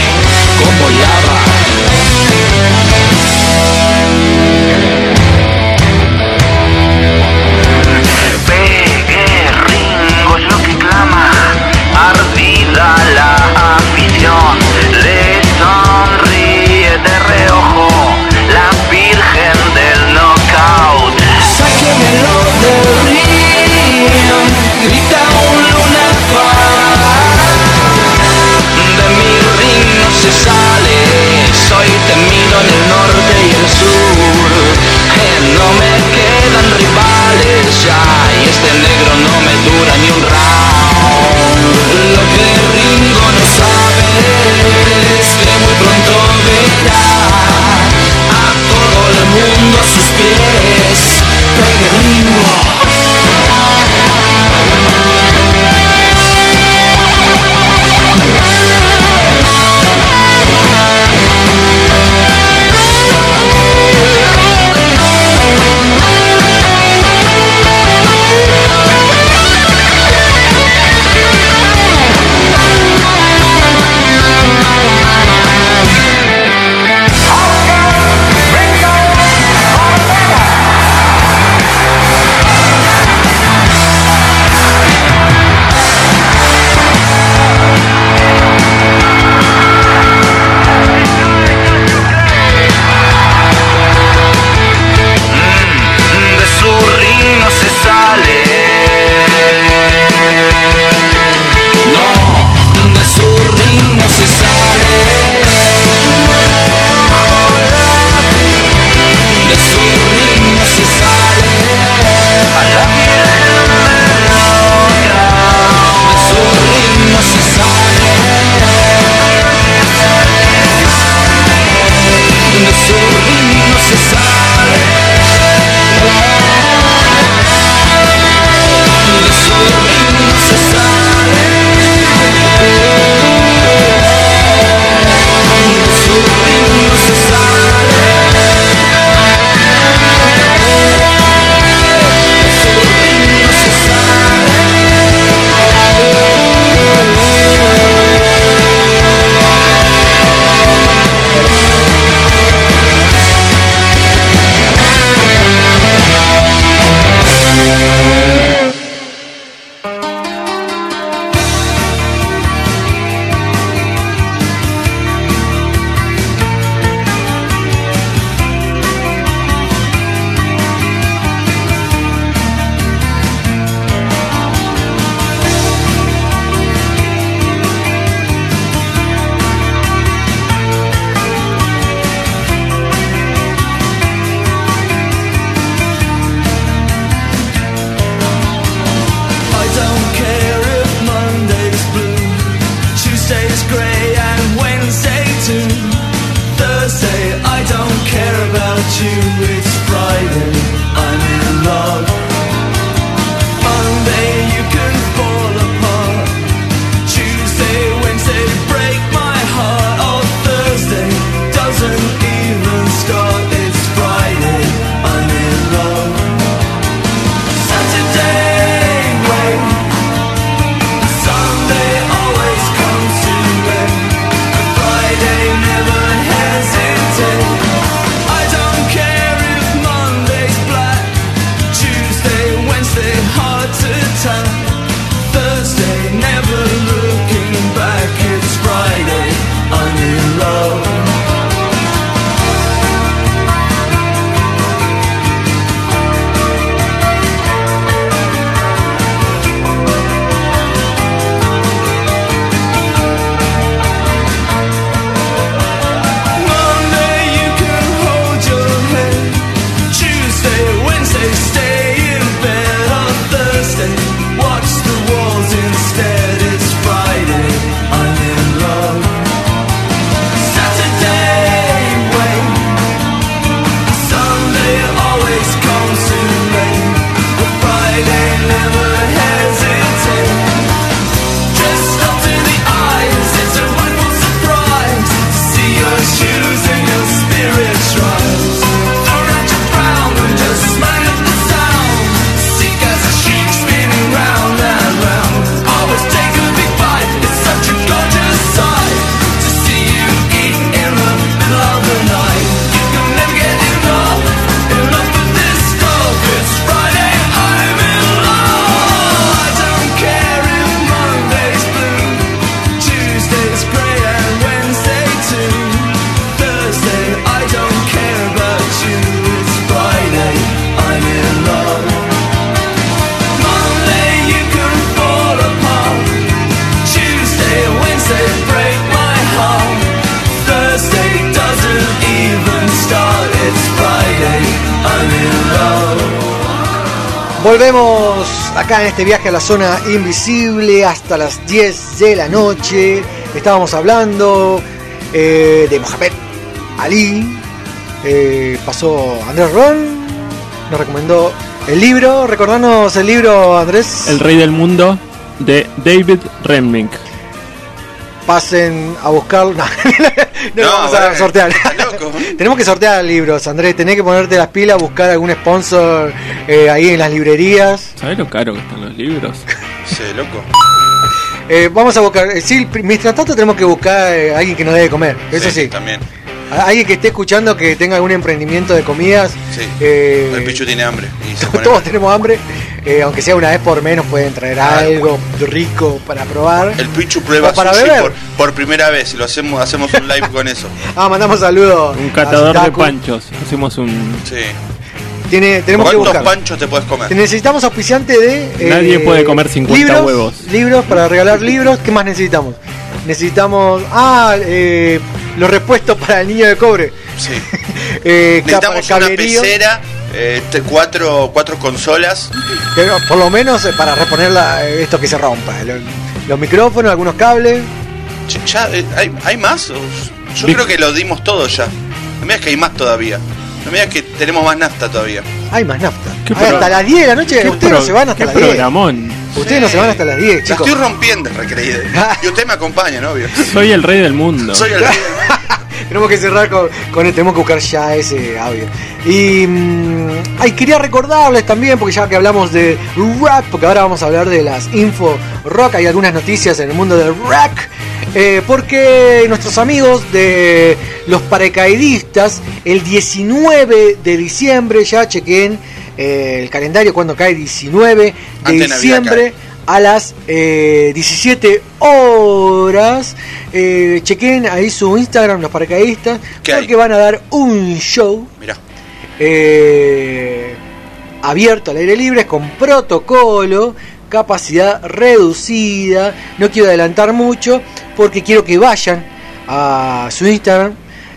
[SPEAKER 3] Take it anymore
[SPEAKER 2] Volvemos acá en este viaje a la zona invisible hasta las 10 de la noche. Estábamos hablando eh, de Mohamed Ali. Eh, pasó Andrés Ron. Nos recomendó el libro. Recordanos el libro, Andrés.
[SPEAKER 5] El Rey del Mundo de David Remnick.
[SPEAKER 2] Pasen a buscarlo. No, no,
[SPEAKER 4] No,
[SPEAKER 2] vamos a sortear. Tenemos que sortear libros, Andrés. Tenés que ponerte las pilas, buscar algún sponsor eh, ahí en las librerías.
[SPEAKER 5] ¿Sabes lo caro que están los libros?
[SPEAKER 4] Sí, loco.
[SPEAKER 2] Eh, vamos a buscar. eh, sí, mientras tanto tenemos que buscar eh, alguien que nos debe comer. Eso sí.
[SPEAKER 4] También.
[SPEAKER 2] A- Alguien que esté escuchando que tenga algún emprendimiento de comidas.
[SPEAKER 4] Sí.
[SPEAKER 2] Eh,
[SPEAKER 4] El Pichu tiene hambre. Y se pone
[SPEAKER 2] todos tenemos hambre. Eh, aunque sea una vez por menos, pueden traer algo rico para probar.
[SPEAKER 4] El Pichu prueba
[SPEAKER 2] para
[SPEAKER 4] sushi
[SPEAKER 2] beber.
[SPEAKER 4] por, por primera vez y lo hacemos hacemos un live con eso.
[SPEAKER 2] Ah, mandamos saludos.
[SPEAKER 5] Un catador de panchos. Hacemos un.
[SPEAKER 4] Sí.
[SPEAKER 2] Tiene, tenemos que
[SPEAKER 4] ¿Cuántos
[SPEAKER 2] buscar.
[SPEAKER 4] panchos te puedes comer?
[SPEAKER 2] Necesitamos auspiciante de. eh,
[SPEAKER 5] Nadie puede comer 50
[SPEAKER 2] libros,
[SPEAKER 5] huevos.
[SPEAKER 2] Libros para regalar libros. ¿Qué más necesitamos? Necesitamos. Ah, eh, los repuestos para el niño de cobre.
[SPEAKER 4] Sí.
[SPEAKER 2] Eh,
[SPEAKER 4] Necesitamos una pecera, eh, te- cuatro, cuatro consolas.
[SPEAKER 2] no, por lo menos eh, para reponer la- eh, esto que se rompa. Los, los micrófonos, algunos cables.
[SPEAKER 4] Ya, eh, ¿hay, hay más? Yo
[SPEAKER 2] Vi-
[SPEAKER 4] creo que lo dimos todo ya. No me digas que hay más todavía. No me digas que tenemos más nafta todavía.
[SPEAKER 2] Hay más nafta.
[SPEAKER 5] ¿Qué
[SPEAKER 2] Ay,
[SPEAKER 5] pro-
[SPEAKER 2] hasta las 10 de la noche.
[SPEAKER 5] ¿Qué
[SPEAKER 2] Ustedes no se van hasta
[SPEAKER 5] qué
[SPEAKER 2] las 10.
[SPEAKER 5] programón.
[SPEAKER 2] Ustedes no se van hasta las 10,
[SPEAKER 4] La
[SPEAKER 2] chicos.
[SPEAKER 4] estoy rompiendo, recreída. Y usted me acompaña, ¿no? Obvio.
[SPEAKER 5] Soy el rey del mundo.
[SPEAKER 4] Soy el rey.
[SPEAKER 2] Tenemos que cerrar con, con el- tenemos que buscar ya ese audio. Y mm, ay, quería recordarles también, porque ya que hablamos de rock, porque ahora vamos a hablar de las info rock, hay algunas noticias en el mundo del rock. eh, porque nuestros amigos de los paracaidistas, el 19 de diciembre, ya chequen eh, el calendario cuando cae 19 de diciembre a las eh, 17 horas. Eh, chequen ahí su Instagram, los paracaidistas,
[SPEAKER 4] ¿Qué
[SPEAKER 2] porque
[SPEAKER 4] hay?
[SPEAKER 2] van a dar un show
[SPEAKER 4] Mirá.
[SPEAKER 2] eh, abierto al aire libre con protocolo, capacidad reducida. No quiero adelantar mucho porque quiero que vayan a su Instagram,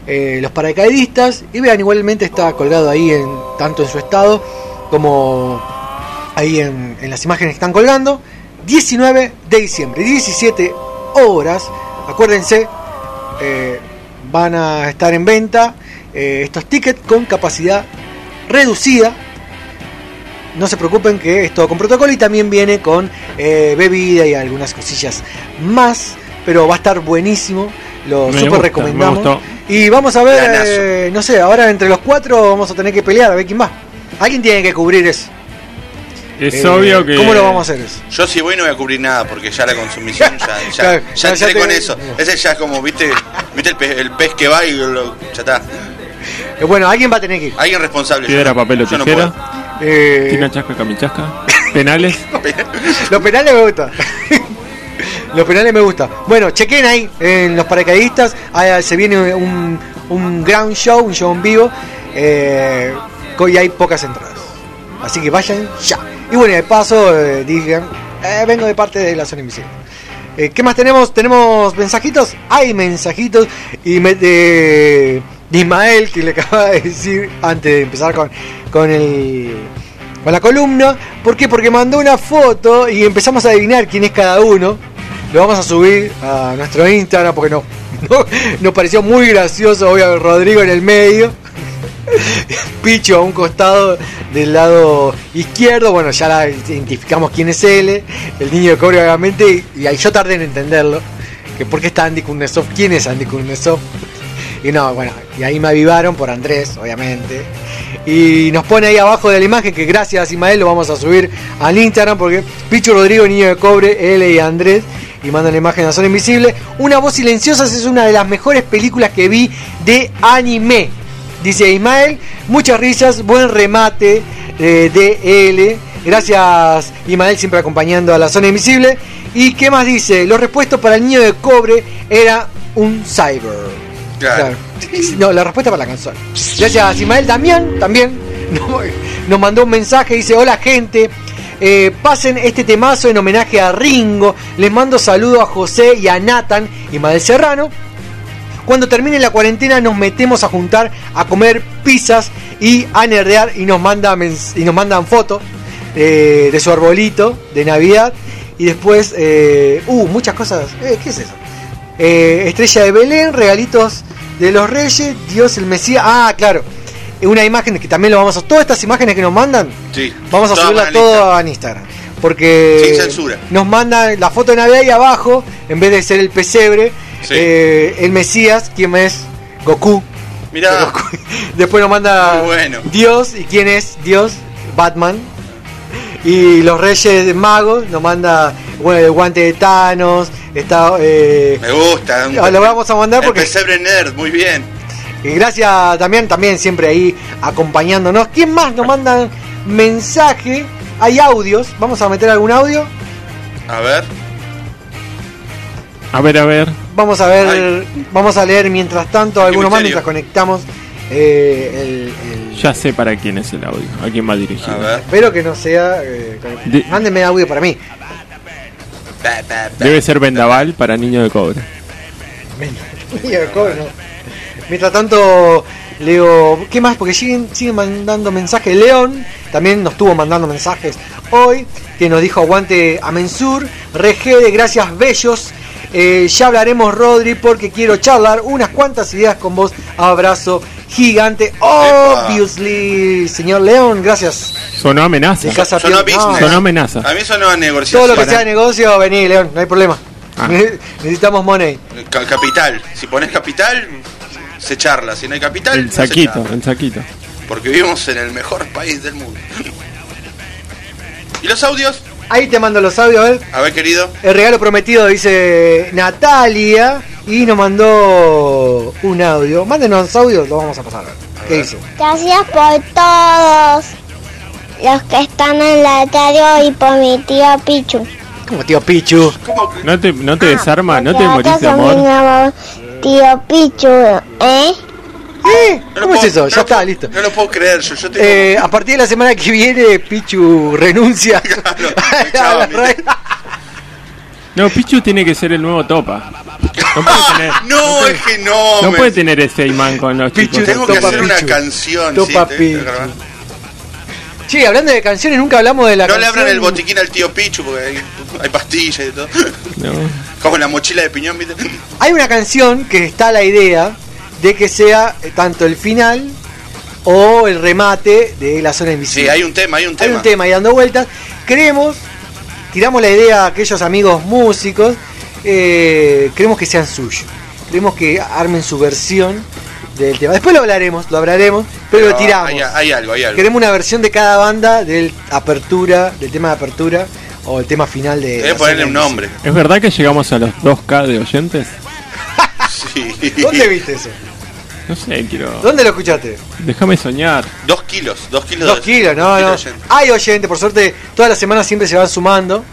[SPEAKER 2] eh, los paracaidistas, y vean, igualmente está colgado ahí en tanto en su estado como ahí en, en las imágenes que están colgando. 19 de diciembre, 17 horas. Acuérdense, eh, van a estar en venta eh, estos tickets con capacidad reducida. No se preocupen que es todo con protocolo y también viene con bebida y algunas cosillas más. Pero va a estar buenísimo. Lo
[SPEAKER 5] Me
[SPEAKER 2] super
[SPEAKER 5] gusta,
[SPEAKER 2] recomendamos. Y vamos a ver, eh, no sé, ahora entre los cuatro vamos a tener que pelear a ver quién va. Alguien tiene que cubrir eso.
[SPEAKER 5] Es
[SPEAKER 2] Eh,
[SPEAKER 5] obvio que.
[SPEAKER 2] ¿Cómo lo vamos a hacer eso?
[SPEAKER 4] Yo si voy no voy a cubrir nada porque ya la consumición ya, ya,
[SPEAKER 2] Claro,
[SPEAKER 4] ya
[SPEAKER 2] ya- ya
[SPEAKER 4] entré
[SPEAKER 2] te-
[SPEAKER 4] con eso. Ese ya es como, viste, viste el pez, el pez que va y lo- ya está.
[SPEAKER 2] Eh, bueno, alguien va a tener que ir.
[SPEAKER 4] Alguien responsable.
[SPEAKER 5] Piedra,
[SPEAKER 4] yo no-
[SPEAKER 5] papel o
[SPEAKER 4] yo no
[SPEAKER 5] tijera.
[SPEAKER 2] Eh,
[SPEAKER 5] Tina chasca, camichasca. Penales.
[SPEAKER 2] Los penales me gustan. Los penales me gustan. Bueno, chequen ahí en los paracaidistas. Se viene un, un ground show, un show en vivo. Eh, hay pocas entradas. Así que vayan ya. Y bueno, de paso eh, digan, eh, vengo de parte de la zona invisible. Eh, ¿Qué más tenemos? ¿Tenemos mensajitos? Hay mensajitos. Y de, de Ismael, que le acaba de decir antes de empezar con, con el con la columna. ¿Por qué? Porque mandó una foto y empezamos a adivinar quién es cada uno. Lo vamos a subir a nuestro Instagram porque no, no- nos pareció muy gracioso. Obviamente Rodrigo en el medio. Picho a un costado del lado izquierdo. Bueno, ya la identificamos quién es él. El niño de cobre, obviamente. Y ahí yo tardé en entenderlo. Que por qué está Andy Kuznetsov. ¿Quién es Andy Kuznetsov? Y no, bueno, y ahí me avivaron por Andrés, obviamente. Y nos pone ahí abajo de la imagen que gracias Ismael lo vamos a subir al Instagram porque Pichu Rodrigo, Niño de Cobre, él y Andrés. Y mandan la imagen a Zona Invisible. Una voz silenciosa es una de las mejores películas que vi de anime. Dice Ismael, muchas risas, buen remate eh, de él. Gracias Ismael siempre acompañando a la Zona Invisible. ¿Y qué más dice? Los respuestos para el niño de cobre era un cyber.
[SPEAKER 4] Claro.
[SPEAKER 2] No, la respuesta para la canción. Gracias, Ismael Damián también nos, mandó un mensaje. Dice: Hola, gente. eh, pasen este temazo en homenaje a Ringo. Les mando saludos a José y a Nathan y Madel Serrano. Cuando termine la cuarentena nos metemos a juntar a comer pizzas y a nerdear y nos mandan, mens- y nos mandan fotos eh, de su arbolito de Navidad. Y después, eh, uh, muchas cosas. Eh, ¿Qué es eso? Eh, Estrella de Belén, regalitos de los Reyes, Dios el Mesías. Ah, claro. Una imagen que también lo vamos a. Todas estas imágenes que nos mandan,
[SPEAKER 4] Sí.
[SPEAKER 2] vamos a
[SPEAKER 4] Todas
[SPEAKER 2] subirlas todo a Instagram. Porque
[SPEAKER 4] Sin censura.
[SPEAKER 2] nos mandan la foto de Navidad y abajo, en vez de ser el pesebre,
[SPEAKER 4] Sí.
[SPEAKER 2] eh, el Mesías, ¿quién es? Goku.
[SPEAKER 4] Mirá,
[SPEAKER 2] Después nos manda
[SPEAKER 4] bueno.
[SPEAKER 2] Dios, ¿y quién es? Dios, Batman. Y los Reyes Magos nos manda bueno, el guante de Thanos. Está, eh,
[SPEAKER 4] me gusta.
[SPEAKER 2] Ah, lo vamos a mandar
[SPEAKER 4] El
[SPEAKER 2] porque-
[SPEAKER 4] pesebre nerd, muy bien.
[SPEAKER 2] y gracias también, también siempre ahí acompañándonos. ¿Quién más nos manda mensaje? Hay audios. Vamos a meter algún audio.
[SPEAKER 4] A ver.
[SPEAKER 5] A ver, a ver.
[SPEAKER 2] Vamos a ver, vamos a leer mientras tanto algunos más mientras conectamos eh, el, el-
[SPEAKER 5] Ya sé para quién es el audio. A quién va dirigido.
[SPEAKER 4] A ver.
[SPEAKER 2] Espero que no sea. eh,
[SPEAKER 5] De-
[SPEAKER 2] Mándenme audio para mí.
[SPEAKER 5] Debe ser vendaval para niño de cobre.
[SPEAKER 2] Niño de cobre, no. Mientras tanto, leo. ¿Qué más? Porque siguen, siguen mandando mensajes. León también nos estuvo mandando mensajes hoy. Que nos dijo aguante a Mensur. Regede, gracias, bellos. Eh, ya hablaremos, Rodri, porque quiero charlar unas cuantas ideas con vos. Abrazo gigante. Obviously, señor León, gracias.
[SPEAKER 5] Sonó amenaza.
[SPEAKER 2] Casa
[SPEAKER 4] Sonó business.
[SPEAKER 5] Sonó amenaza.
[SPEAKER 4] A mí sonó a negociación.
[SPEAKER 2] Todo lo que
[SPEAKER 4] Para-
[SPEAKER 2] sea negocio, vení, León, no hay problema.
[SPEAKER 5] Ah.
[SPEAKER 2] Necesitamos money.
[SPEAKER 4] Ca- Capital. Si pones capital, se charla. Si no hay capital,
[SPEAKER 5] El
[SPEAKER 4] no
[SPEAKER 5] saquito,
[SPEAKER 4] charla.
[SPEAKER 5] el saquito.
[SPEAKER 4] Porque vivimos en el mejor país del mundo. ¿Y los audios?
[SPEAKER 2] Ahí te mando los audios, a ver.
[SPEAKER 4] A ver, querido.
[SPEAKER 2] El regalo prometido dice Natalia y nos mandó un audio. Mándenos audios, lo vamos a pasar. ¿Qué dice?
[SPEAKER 15] Gracias por todos los que están en la radio y por mi tío Pichu.
[SPEAKER 2] Como tío Pichu.
[SPEAKER 5] No te, no te desarma, no te morís de amor.
[SPEAKER 15] amor, tío Pichu, ¿eh?
[SPEAKER 2] ¿Eh?
[SPEAKER 4] No
[SPEAKER 2] ¿Cómo es
[SPEAKER 4] puedo-
[SPEAKER 2] eso?
[SPEAKER 4] no
[SPEAKER 2] Ya está,
[SPEAKER 4] puedo-
[SPEAKER 2] listo.
[SPEAKER 4] No lo puedo creer. Yo, yo tengo.
[SPEAKER 2] Eh, a partir de la semana que viene, Pichu renuncia a
[SPEAKER 4] chao,
[SPEAKER 2] la.
[SPEAKER 5] No, Pichu tiene que ser el nuevo Topa. No puede tener,
[SPEAKER 4] no, es que no.
[SPEAKER 5] no
[SPEAKER 4] me-
[SPEAKER 5] puede tener ese imán con los
[SPEAKER 2] Pichu,
[SPEAKER 5] chicos.
[SPEAKER 4] Tengo que
[SPEAKER 2] Topa
[SPEAKER 4] hacer una canción.
[SPEAKER 2] Topa
[SPEAKER 4] sí,
[SPEAKER 2] Pichu. hablando de canciones, nunca hablamos de la
[SPEAKER 4] No le
[SPEAKER 2] canción.
[SPEAKER 4] abran el botiquín al tío Pichu porque hay, hay pastillas y todo.
[SPEAKER 5] No.
[SPEAKER 4] Como la mochila de piñón, ¿viste?
[SPEAKER 2] Hay una canción que está la idea de que sea eh, tanto el final o el remate de la zona invisible.
[SPEAKER 4] Sí, hay un tema, hay un
[SPEAKER 2] Hay
[SPEAKER 4] tema.
[SPEAKER 2] un tema ahí dando vueltas. Creemos, tiramos la idea a aquellos amigos músicos, eh, queremos que sean suyos. Queremos que armen su versión del tema. Después lo hablaremos, lo hablaremos, pero, lo tiramos.
[SPEAKER 4] Hay, hay algo, hay algo.
[SPEAKER 2] Queremos una versión de cada banda del apertura, del tema de apertura o el tema final de.
[SPEAKER 4] Ponerle un nombre.
[SPEAKER 5] ¿Es verdad que llegamos a los 2K de oyentes?
[SPEAKER 4] Sí.
[SPEAKER 2] ¿Dónde viste eso?
[SPEAKER 5] No sé, quiero.
[SPEAKER 2] ¿Dónde lo escuchaste?
[SPEAKER 5] Déjame soñar.
[SPEAKER 4] Dos kilos, dos kilos.
[SPEAKER 2] Dos
[SPEAKER 4] de-
[SPEAKER 2] kilos, no,
[SPEAKER 4] dos
[SPEAKER 2] no.
[SPEAKER 4] kilos de oyentes.
[SPEAKER 2] Hay oyentes, por suerte, todas las semanas siempre se van sumando.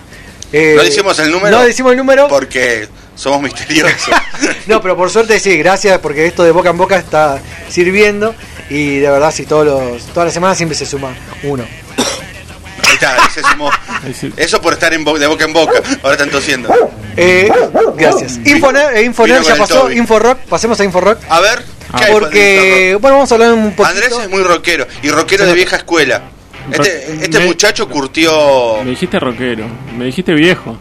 [SPEAKER 2] Eh,
[SPEAKER 4] No decimos el número.
[SPEAKER 2] No decimos el número.
[SPEAKER 4] Porque somos misteriosos.
[SPEAKER 2] No, pero por suerte sí, gracias porque esto de boca en boca está sirviendo y de verdad sí, todos los, todas las semanas siempre se suma uno.
[SPEAKER 4] Ahí está, ahí se sumó. Eso por estar en bo- de boca en boca. Ahora están tosiendo.
[SPEAKER 2] Eh, gracias. Infoner, eh, ya pasó,
[SPEAKER 4] Toby.
[SPEAKER 2] Inforock, pasemos a Inforock.
[SPEAKER 4] A ver, ¿qué hay
[SPEAKER 2] Porque, bueno, vamos a hablar un poquito.
[SPEAKER 4] Andrés es muy rockero y rockero de vieja escuela. Este, este
[SPEAKER 5] Me-
[SPEAKER 4] muchacho curtió.
[SPEAKER 5] Me dijiste rockero, me dijiste viejo.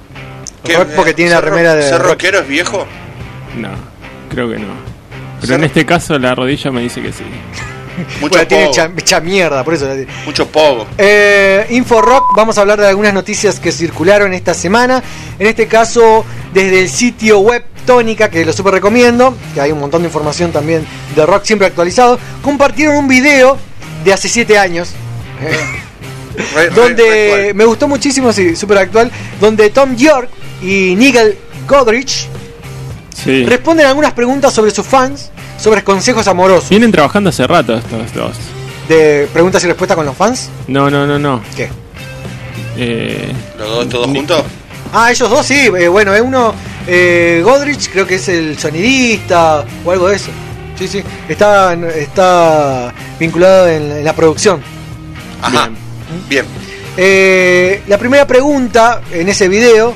[SPEAKER 4] ¿Qué?
[SPEAKER 2] Rock porque tiene la
[SPEAKER 4] ¿Ser ro-
[SPEAKER 2] remera de
[SPEAKER 4] ¿Ser
[SPEAKER 2] rock.
[SPEAKER 4] rockero es viejo?
[SPEAKER 5] No, creo que no. Pero en este caso la rodilla me dice que sí.
[SPEAKER 4] Mucho
[SPEAKER 2] Bueno, tiene mierda, por eso la tiene.
[SPEAKER 4] Mucho pogo.
[SPEAKER 2] Eh, Inforock, vamos a hablar de algunas noticias que circularon esta semana. En este caso, desde el sitio web Tónica, que lo super recomiendo, que hay un montón de información también de rock siempre actualizado. Compartieron un video de hace 7 años.
[SPEAKER 4] Re-
[SPEAKER 2] donde
[SPEAKER 4] re
[SPEAKER 2] me gustó muchísimo, sí, super actual, donde Tom York y Nigel Godrich
[SPEAKER 5] Sí.
[SPEAKER 2] responden algunas preguntas sobre sus fans, sobre consejos amorosos.
[SPEAKER 5] Vienen trabajando hace rato estos dos.
[SPEAKER 2] De preguntas y respuestas con los fans.
[SPEAKER 5] No, no, no, no.
[SPEAKER 2] ¿Qué?
[SPEAKER 5] Eh,
[SPEAKER 4] ¿Los dos todos juntos?
[SPEAKER 2] Ah, ellos dos sí, eh, bueno, es uno, eh, Godrich creo que es el sonidista o algo de eso. Sí, sí, está, está vinculado en, la- en la producción.
[SPEAKER 4] Ajá. Bien.
[SPEAKER 2] Eh, la primera pregunta en ese video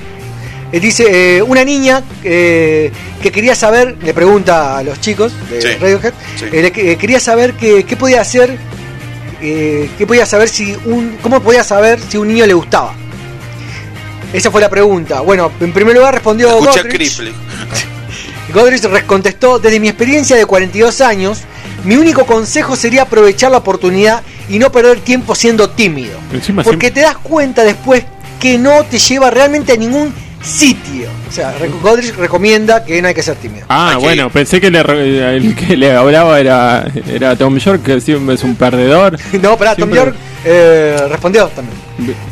[SPEAKER 2] eh, dice, eh, una niña eh, que quería saber, le pregunta a los chicos de
[SPEAKER 4] Sí.
[SPEAKER 2] Radiohead,
[SPEAKER 4] Sí.
[SPEAKER 2] eh, que- quería saber que- qué podía hacer, qué podía saber si un, cómo podía saber si un niño le gustaba. Esa fue la pregunta. Bueno, en primer lugar respondió Godrich. Godrich contestó, desde mi experiencia de 42 años, mi único consejo sería aprovechar la oportunidad y no perder tiempo siendo tímido.
[SPEAKER 5] encima
[SPEAKER 2] Porque te das cuenta después que no te lleva realmente a ningún sitio. O sea, Godrich recomienda que no hay que ser tímido.
[SPEAKER 5] Ah, bueno, pensé que le, el que le hablaba era, era Tom York, que siempre es un perdedor.
[SPEAKER 2] No, pará, Tom York eh, respondió también.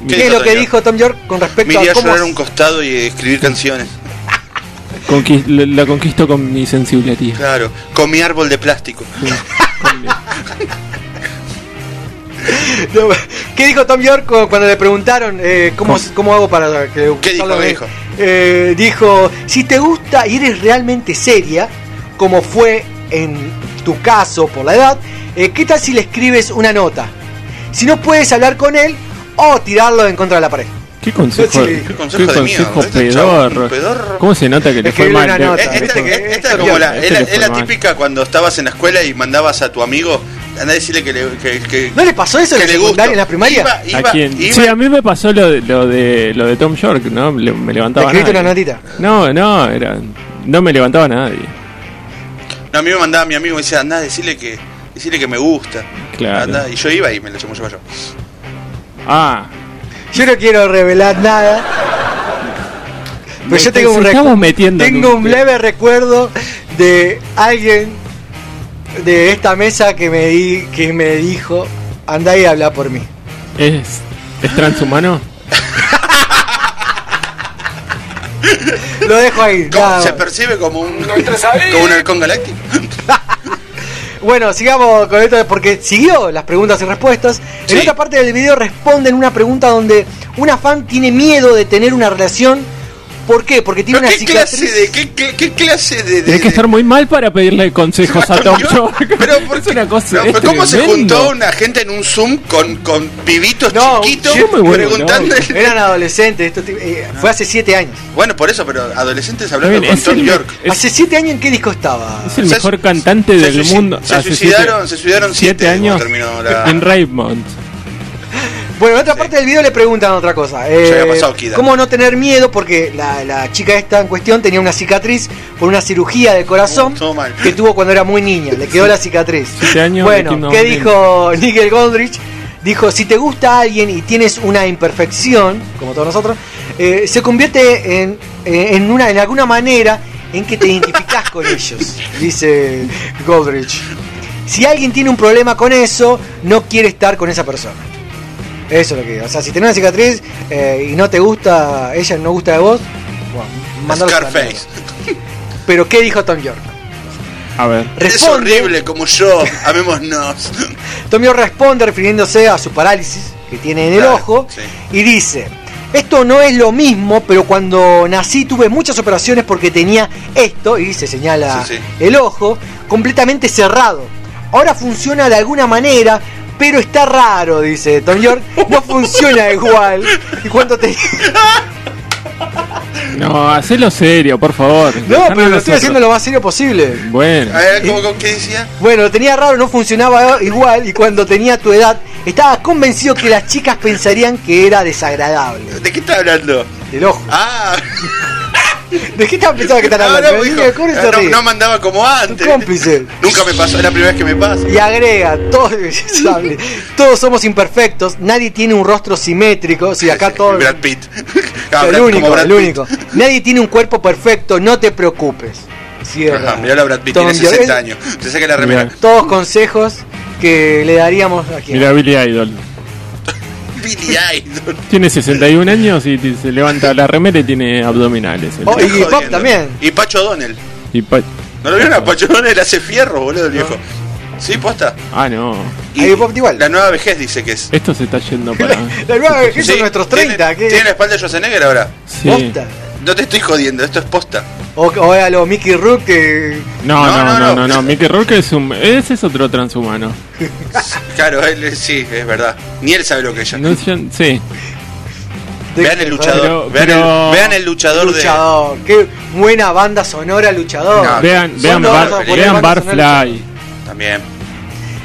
[SPEAKER 4] ¿Qué
[SPEAKER 2] ¿Qué, es lo que dijo Tom York con
[SPEAKER 4] Me
[SPEAKER 2] respecto
[SPEAKER 4] iría
[SPEAKER 2] a
[SPEAKER 4] a
[SPEAKER 2] cómo...
[SPEAKER 4] llorar a un costado y escribir canciones.
[SPEAKER 5] Conquis- la, la conquisto con mi sensibilidad.
[SPEAKER 4] Claro, con mi árbol de plástico.
[SPEAKER 2] No, ¿Qué dijo Tom York cu- cuando le preguntaron eh, ¿cómo, cómo hago para que
[SPEAKER 4] ¿Qué dijo? ¿Qué?
[SPEAKER 2] Eh, dijo, si te gusta y eres realmente seria, como fue en tu caso por la edad, eh, ¿qué tal si le escribes una nota? Si no puedes hablar con él o tirarlo en contra de la pared.
[SPEAKER 5] ¿Qué consejo,
[SPEAKER 2] Sí,
[SPEAKER 5] qué
[SPEAKER 2] qué
[SPEAKER 4] consejo mierda, este chabón,
[SPEAKER 5] pedorro?
[SPEAKER 4] pedorro.
[SPEAKER 5] ¿Cómo se nota que le fue mal?
[SPEAKER 4] Eh, Esta, es como la, típica cuando estabas en la escuela y mandabas a tu amigo, anda a decirle que le, que, que-
[SPEAKER 2] ¿No le pasó eso en
[SPEAKER 4] que
[SPEAKER 2] la
[SPEAKER 4] le
[SPEAKER 2] secundaria, en la primaria?
[SPEAKER 4] Iba,
[SPEAKER 5] ¿A quién?
[SPEAKER 4] iba-
[SPEAKER 5] Sí, a mí me pasó lo de, lo de, lo de Tom York, ¿no? Le- me levantaba
[SPEAKER 2] ¿Le escribiste una notita?
[SPEAKER 5] No, no, era, no me levantaba nadie.
[SPEAKER 4] No, a mí me mandaba mi amigo y me decía, anda a decirle que, decirle que me gusta.
[SPEAKER 5] Claro.
[SPEAKER 4] Andá, y yo iba y me lo llamó yo.
[SPEAKER 5] Ah,
[SPEAKER 2] Yo no quiero revelar nada. Pero yo tengo un,
[SPEAKER 5] Nos
[SPEAKER 2] recu-
[SPEAKER 5] metiendo en
[SPEAKER 2] tengo
[SPEAKER 5] un
[SPEAKER 2] leve recuerdo de alguien de esta mesa que me di, que me dijo, anda y habla por mí.
[SPEAKER 5] ¿es, es transhumano?
[SPEAKER 2] Lo dejo ahí.
[SPEAKER 4] Se percibe como un, como un halcón galáctico.
[SPEAKER 2] Bueno, sigamos con esto porque siguió las preguntas y respuestas. En otra parte del video responden una pregunta donde una fan tiene miedo de tener una relación. ¿Por qué? Porque tiene una
[SPEAKER 4] ¿Qué clase
[SPEAKER 2] cicatriz.
[SPEAKER 4] de, qué, qué- qué clase de, de-
[SPEAKER 5] Tienes que estar muy mal para pedirle consejos a Tom York.
[SPEAKER 4] Pero ¿por
[SPEAKER 5] es una cosa.
[SPEAKER 4] No, pero ¿Cómo se
[SPEAKER 5] tremendo.
[SPEAKER 4] juntó una gente en un Zoom con, con pibitos
[SPEAKER 2] No,
[SPEAKER 4] chiquitos
[SPEAKER 5] vuelvo
[SPEAKER 4] preguntando?
[SPEAKER 5] loco.
[SPEAKER 2] Eran adolescentes, esto, eh, fue hace siete años.
[SPEAKER 4] Bueno, por eso, pero adolescentes hablando
[SPEAKER 5] bien,
[SPEAKER 4] con Tom
[SPEAKER 5] el-
[SPEAKER 4] York.
[SPEAKER 5] Es-
[SPEAKER 2] ¿Hace siete años en qué disco estaba?
[SPEAKER 5] Es el
[SPEAKER 4] Se-
[SPEAKER 5] mejor cantante
[SPEAKER 4] se
[SPEAKER 5] del
[SPEAKER 4] suici-
[SPEAKER 5] mundo.
[SPEAKER 4] se
[SPEAKER 5] Hace
[SPEAKER 4] suicidaron-
[SPEAKER 5] siete-
[SPEAKER 4] se suicidaron
[SPEAKER 5] siete
[SPEAKER 4] siete
[SPEAKER 5] años
[SPEAKER 4] cuando terminó la-
[SPEAKER 5] en Raymond.
[SPEAKER 2] Bueno, en otra parte del video le preguntan otra cosa. Eh,
[SPEAKER 4] Ya había pasado Kida.
[SPEAKER 2] ¿Cómo no tener miedo? Porque la, la chica esta en cuestión tenía una cicatriz por una cirugía de corazón
[SPEAKER 4] mal.
[SPEAKER 2] que tuvo cuando era muy niña. Le quedó la cicatriz.
[SPEAKER 5] Años
[SPEAKER 2] Bueno, ¿qué dijo Nigel Goldrich? Dijo, si te gusta alguien y tienes una imperfección, como todos nosotros, eh, se convierte en, eh, en, una, en alguna manera en que te identificas con ellos, dice Goldrich. Si alguien tiene un problema con eso, no quiere estar con esa persona. Eso es lo que digo. O sea, si tenés una cicatriz eh, y no te gusta, ella no gusta de vos, bueno,
[SPEAKER 4] Scarface.
[SPEAKER 2] Pero ¿qué dijo Tom York?
[SPEAKER 5] A ver.
[SPEAKER 4] Es horrible como yo. Amémonos.
[SPEAKER 2] Tom York responde refiriéndose a su parálisis que tiene en el
[SPEAKER 4] Claro,
[SPEAKER 2] ojo
[SPEAKER 4] sí.
[SPEAKER 2] y dice, esto no es lo mismo, pero cuando nací tuve muchas operaciones porque tenía esto, y se señala
[SPEAKER 4] Sí, sí.
[SPEAKER 2] el ojo, completamente cerrado. Ahora funciona de alguna manera, pero está raro, dice Tom York, no funciona igual. Y cuando te...
[SPEAKER 5] No, hacelo serio, por favor.
[SPEAKER 2] No, pero lo estoy haciendo lo más serio posible.
[SPEAKER 5] Bueno.
[SPEAKER 4] A ver, ¿cómo, cómo- qué decía?
[SPEAKER 2] Bueno, lo tenía raro, no funcionaba igual y cuando tenía tu edad estaba convencido que las chicas pensarían que era desagradable.
[SPEAKER 4] ¿De qué está hablando?
[SPEAKER 2] Del ojo.
[SPEAKER 4] Ah,
[SPEAKER 2] ¿De qué estaba pensando que están
[SPEAKER 4] no,
[SPEAKER 2] hablando?
[SPEAKER 4] no, hijo,
[SPEAKER 2] niño se
[SPEAKER 4] no, no mandaba como antes.
[SPEAKER 2] Cómplice.
[SPEAKER 4] Nunca me pasó, es la primera vez que me pasa.
[SPEAKER 2] Y agrega, todos, todos somos imperfectos, nadie tiene un rostro simétrico, si acá todos...
[SPEAKER 4] Brad Pitt. Ah,
[SPEAKER 2] el único,
[SPEAKER 4] Brad
[SPEAKER 2] el
[SPEAKER 4] Pitt.
[SPEAKER 2] único. Nadie tiene un cuerpo perfecto, no te preocupes. Cierra.
[SPEAKER 4] Ajá, mirá la Brad Pitt,
[SPEAKER 2] Tom
[SPEAKER 4] tiene
[SPEAKER 2] York.
[SPEAKER 4] 60 años. Te saca la remera.
[SPEAKER 2] Todos consejos que le daríamos aquí.
[SPEAKER 5] Mira Billy Idol.
[SPEAKER 4] Billy Idol.
[SPEAKER 5] Tiene 61 años y se levanta la remera y tiene abdominales.
[SPEAKER 2] Oh, y. Pop también.
[SPEAKER 4] Y Pacho O'Donnell.
[SPEAKER 5] Y pa-
[SPEAKER 4] ¿No lo vieron a Pacho O'Donnell? Hace fierro, boludo, el viejo. Sí, posta.
[SPEAKER 5] Ah, no.
[SPEAKER 4] Y La nueva vejez dice que es.
[SPEAKER 5] Esto se está yendo para.
[SPEAKER 2] La nueva vejez son
[SPEAKER 4] Sí,
[SPEAKER 2] nuestros
[SPEAKER 4] tiene-
[SPEAKER 2] 30. ¿qué?
[SPEAKER 4] Tiene la espalda de Schwarzenegger ahora.
[SPEAKER 5] Sí.
[SPEAKER 2] Posta.
[SPEAKER 4] No te estoy jodiendo, esto es posta.
[SPEAKER 2] O, o a lo Mickey Rook que...
[SPEAKER 5] No,
[SPEAKER 4] No,
[SPEAKER 5] no,
[SPEAKER 4] no,
[SPEAKER 5] no,
[SPEAKER 4] no.
[SPEAKER 5] no, no. Mickey Rourke es un. Ese es otro transhumano.
[SPEAKER 4] Claro, él, sí, es verdad. Ni él sabe lo que es ella.
[SPEAKER 5] No, yo- sí.
[SPEAKER 4] Vean el luchador.
[SPEAKER 5] Pero-
[SPEAKER 4] vean,
[SPEAKER 5] pero-
[SPEAKER 4] el, vean el luchador,
[SPEAKER 2] Luchador. Qué buena banda sonora, luchador.
[SPEAKER 4] No,
[SPEAKER 5] Vean, vean, Bar- vean Barfly.
[SPEAKER 4] de. También.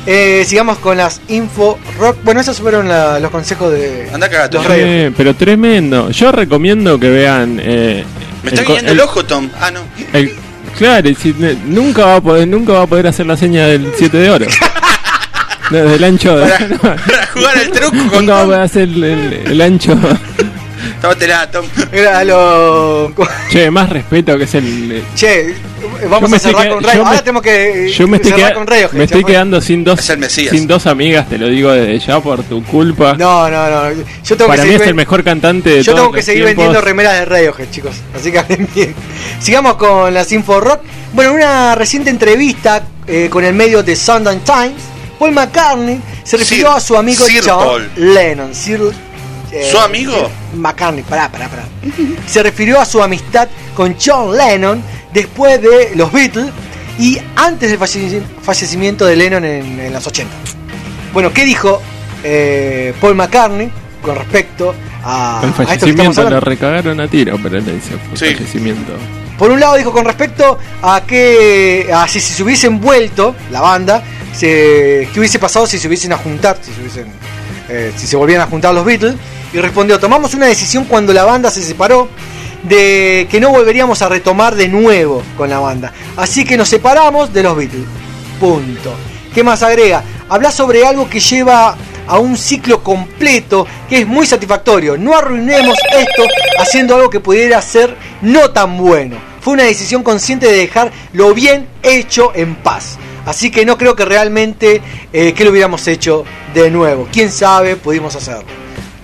[SPEAKER 2] Eh, sigamos con las info rock. Bueno, esos fueron la- los consejos de
[SPEAKER 4] Anda cagate.
[SPEAKER 2] los.
[SPEAKER 5] Eh, pero tremendo. Yo recomiendo que vean. Eh,
[SPEAKER 4] Me está guiando el, ojo, Tom. Ah, no.
[SPEAKER 5] el- claro, si- ne- nunca va a poder, nunca va a poder hacer la seña del 7 de oro. Desde el ancho de.
[SPEAKER 4] Para jugar el truco con
[SPEAKER 5] nunca va a poder hacer el, el- el ancho.
[SPEAKER 4] Tómatela, Tom.
[SPEAKER 2] Era lo.
[SPEAKER 5] che, más respeto que es el.
[SPEAKER 2] Che,
[SPEAKER 5] Yo
[SPEAKER 2] vamos a
[SPEAKER 5] estoy
[SPEAKER 2] cerrar
[SPEAKER 5] queda-
[SPEAKER 2] con
[SPEAKER 5] yo
[SPEAKER 2] Rayo.
[SPEAKER 5] me-
[SPEAKER 2] Ahora tenemos que
[SPEAKER 5] Yo me estoy,
[SPEAKER 2] cerrar
[SPEAKER 5] queda-
[SPEAKER 2] con Rayo.
[SPEAKER 5] me estoy quedando sin dos,
[SPEAKER 4] Es el Mesías.
[SPEAKER 5] sin dos amigas, te lo digo desde ya por tu culpa.
[SPEAKER 2] No, no, no. Yo tengo
[SPEAKER 5] Para
[SPEAKER 2] que
[SPEAKER 5] mí
[SPEAKER 2] seguir
[SPEAKER 5] es el mejor cantante de
[SPEAKER 2] Yo
[SPEAKER 5] todos
[SPEAKER 2] tengo que
[SPEAKER 5] los
[SPEAKER 2] seguir
[SPEAKER 5] tiempos.
[SPEAKER 2] vendiendo remeras de Radiohead, chicos. Así que bien. Sigamos con las Info Rock. Bueno, en una reciente entrevista eh, con el medio de Sundance Times, Paul McCartney se refirió
[SPEAKER 4] Sir-
[SPEAKER 2] a su amigo
[SPEAKER 4] Sir
[SPEAKER 2] John
[SPEAKER 4] Paul.
[SPEAKER 2] Lennon. Sir, eh,
[SPEAKER 4] ¿Su amigo?
[SPEAKER 2] McCartney, pará, pará, pará. Se refirió a su amistad con John Lennon después de los Beatles y antes del falle- fallecimiento de Lennon en, en los 80. Bueno, ¿qué dijo eh, Paul McCartney con respecto a,
[SPEAKER 5] El
[SPEAKER 2] a
[SPEAKER 5] fallecimiento
[SPEAKER 2] hablando?
[SPEAKER 5] lo recagaron a tiro, pero él le dice
[SPEAKER 4] Sí.
[SPEAKER 5] fallecimiento.
[SPEAKER 2] Por un lado dijo con respecto a que a si, si se hubiesen vuelto la banda, se, qué hubiese pasado si se hubiesen a juntar, si se hubiesen, eh, si se volvieran a juntar los Beatles, y respondió, tomamos una decisión cuando la banda se separó de que no volveríamos a retomar de nuevo con la banda. Así que nos separamos de los Beatles. Punto. ¿Qué más agrega? Habla sobre algo que lleva a un ciclo completo que es muy satisfactorio. No arruinemos esto haciendo algo que pudiera ser no tan bueno. Fue una decisión consciente de dejar lo bien hecho en paz. Así que no creo que realmente eh, que lo hubiéramos hecho de nuevo. Quién sabe, pudimos hacerlo.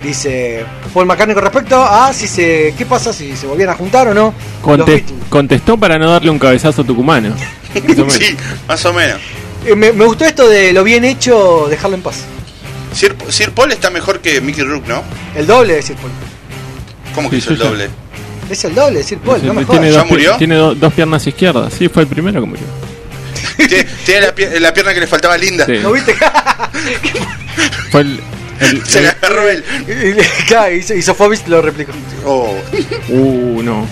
[SPEAKER 2] Dice Paul McCartney con respecto a si se, qué pasa si se volvían a juntar o no.
[SPEAKER 5] Conte- contestó para no darle un cabezazo tucumano. Más o menos.
[SPEAKER 4] Sí, más o menos.
[SPEAKER 2] Eh, me, me gustó esto de lo bien hecho, dejarlo en paz.
[SPEAKER 4] Sir, Sir Paul está mejor que Mickey Rook, ¿no?
[SPEAKER 2] El doble de Sir Paul.
[SPEAKER 4] ¿Cómo que
[SPEAKER 5] Sí,
[SPEAKER 4] hizo el doble?
[SPEAKER 2] Es el doble de Sir Paul, no me
[SPEAKER 5] tiene
[SPEAKER 2] jodas.
[SPEAKER 4] ¿Ya
[SPEAKER 5] dos,
[SPEAKER 4] murió?
[SPEAKER 5] tiene do- dos piernas izquierdas. Sí, fue el primero que murió.
[SPEAKER 4] Tiene, tiene la, pie- la pierna que le faltaba linda.
[SPEAKER 5] Sí.
[SPEAKER 2] ¿No viste?
[SPEAKER 5] Fue el. el-
[SPEAKER 4] Se
[SPEAKER 5] el-
[SPEAKER 4] la agarró él.
[SPEAKER 2] Y- claro, y, y Sofovich lo replicó.
[SPEAKER 4] Oh,
[SPEAKER 5] uh, no.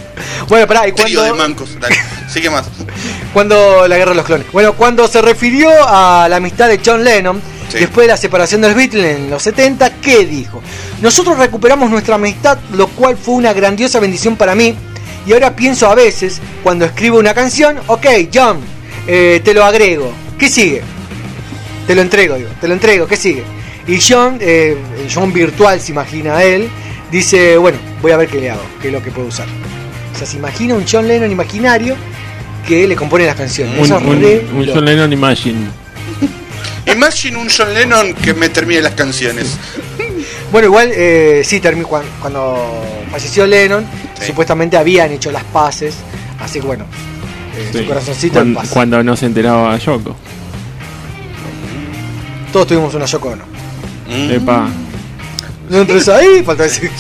[SPEAKER 2] Bueno, pará, y
[SPEAKER 4] trío de
[SPEAKER 2] cuando,
[SPEAKER 4] mancos. Dale. Sí, ¿qué más?
[SPEAKER 2] cuando la guerra de los clones. Bueno, cuando se refirió a la amistad de John Lennon, después de la separación de los Beatles en los 70, que dijo, nosotros recuperamos nuestra amistad, lo cual fue una grandiosa bendición para mí, y ahora pienso a veces, cuando escribo una canción, ok, John, eh, te lo agrego, ¿qué sigue? Te lo entrego, digo, te lo entrego, ¿qué sigue? Y John, eh, John virtual se imagina a él, dice, bueno, voy a ver qué le hago, qué es lo que puedo usar. O sea, se imagina un John Lennon imaginario que le compone las canciones.
[SPEAKER 5] Un,
[SPEAKER 2] Eso
[SPEAKER 5] un-
[SPEAKER 2] re
[SPEAKER 5] un
[SPEAKER 2] loco.
[SPEAKER 5] John Lennon Imagine.
[SPEAKER 4] Imagine un John Lennon que me termine las canciones.
[SPEAKER 2] Bueno, igual, eh, sí, termi- cuan- cuando, falleció Lennon, supuestamente habían hecho las paces, así que bueno,
[SPEAKER 5] Sí.
[SPEAKER 2] su corazoncito en
[SPEAKER 5] Cuando,
[SPEAKER 2] paz.
[SPEAKER 5] cuando no se enteraba Yoko.
[SPEAKER 2] Todos tuvimos una Yoko Ono.
[SPEAKER 5] Epa.
[SPEAKER 2] No entres ahí, falta decir.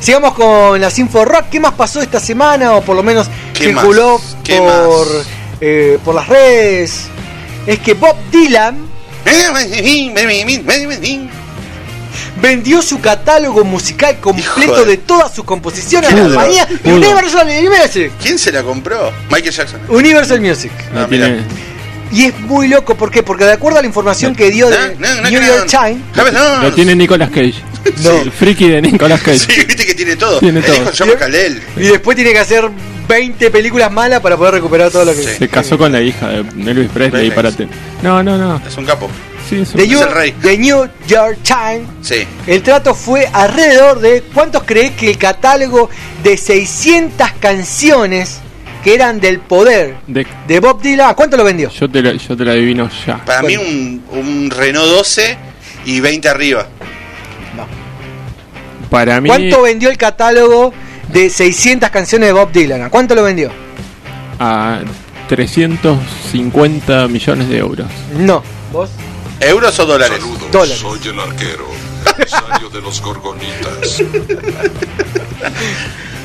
[SPEAKER 2] Sigamos con las Info Rock. ¿Qué más pasó esta semana? O por lo menos
[SPEAKER 4] ¿Qué
[SPEAKER 2] circuló
[SPEAKER 4] más? ¿Qué
[SPEAKER 2] por,
[SPEAKER 4] más?
[SPEAKER 2] eh, por las redes. Es que Bob Dylan vendió su catálogo musical completo
[SPEAKER 4] de-
[SPEAKER 2] de todas sus composiciones a
[SPEAKER 4] ¿Quién
[SPEAKER 2] la compañía Universal Music.
[SPEAKER 4] ¿Quién se la compró? Michael Jackson.
[SPEAKER 2] Universal Music.
[SPEAKER 4] Ah, mira.
[SPEAKER 2] Y es muy loco, ¿por qué? Porque de acuerdo a la información que dio de New York Times,
[SPEAKER 5] Lo tiene Nicolas Cage. El friki de Nicolas Cage.
[SPEAKER 4] Sí, viste que tiene todo.
[SPEAKER 5] Tiene todo.
[SPEAKER 4] hijo
[SPEAKER 2] y después tiene que hacer 20 películas malas para poder recuperar todo lo que
[SPEAKER 5] Se casó con la hija de Elvis Presley para te- No, no, no.
[SPEAKER 4] Es un capo.
[SPEAKER 5] Sí, Es
[SPEAKER 2] New,
[SPEAKER 4] el rey.
[SPEAKER 2] The New York Times,
[SPEAKER 4] Sí.
[SPEAKER 2] el trato fue alrededor de ¿cuántos crees que el catálogo de 600 canciones que eran del poder
[SPEAKER 5] de-
[SPEAKER 2] de Bob Dylan, ¿a cuánto lo vendió?
[SPEAKER 5] yo, te la, yo te la adivino ya.
[SPEAKER 4] Para mí un, un Renault 12 y 20 arriba.
[SPEAKER 5] Para mí,
[SPEAKER 2] ¿Cuánto vendió el catálogo de 600 canciones de Bob Dylan? ¿A cuánto lo vendió?
[SPEAKER 5] a 350 millones de euros.
[SPEAKER 2] No. ¿Vos?
[SPEAKER 4] ¿Euros o dólares?
[SPEAKER 2] Dólares.
[SPEAKER 14] Soy el arquero, emisario de los gorgonitas.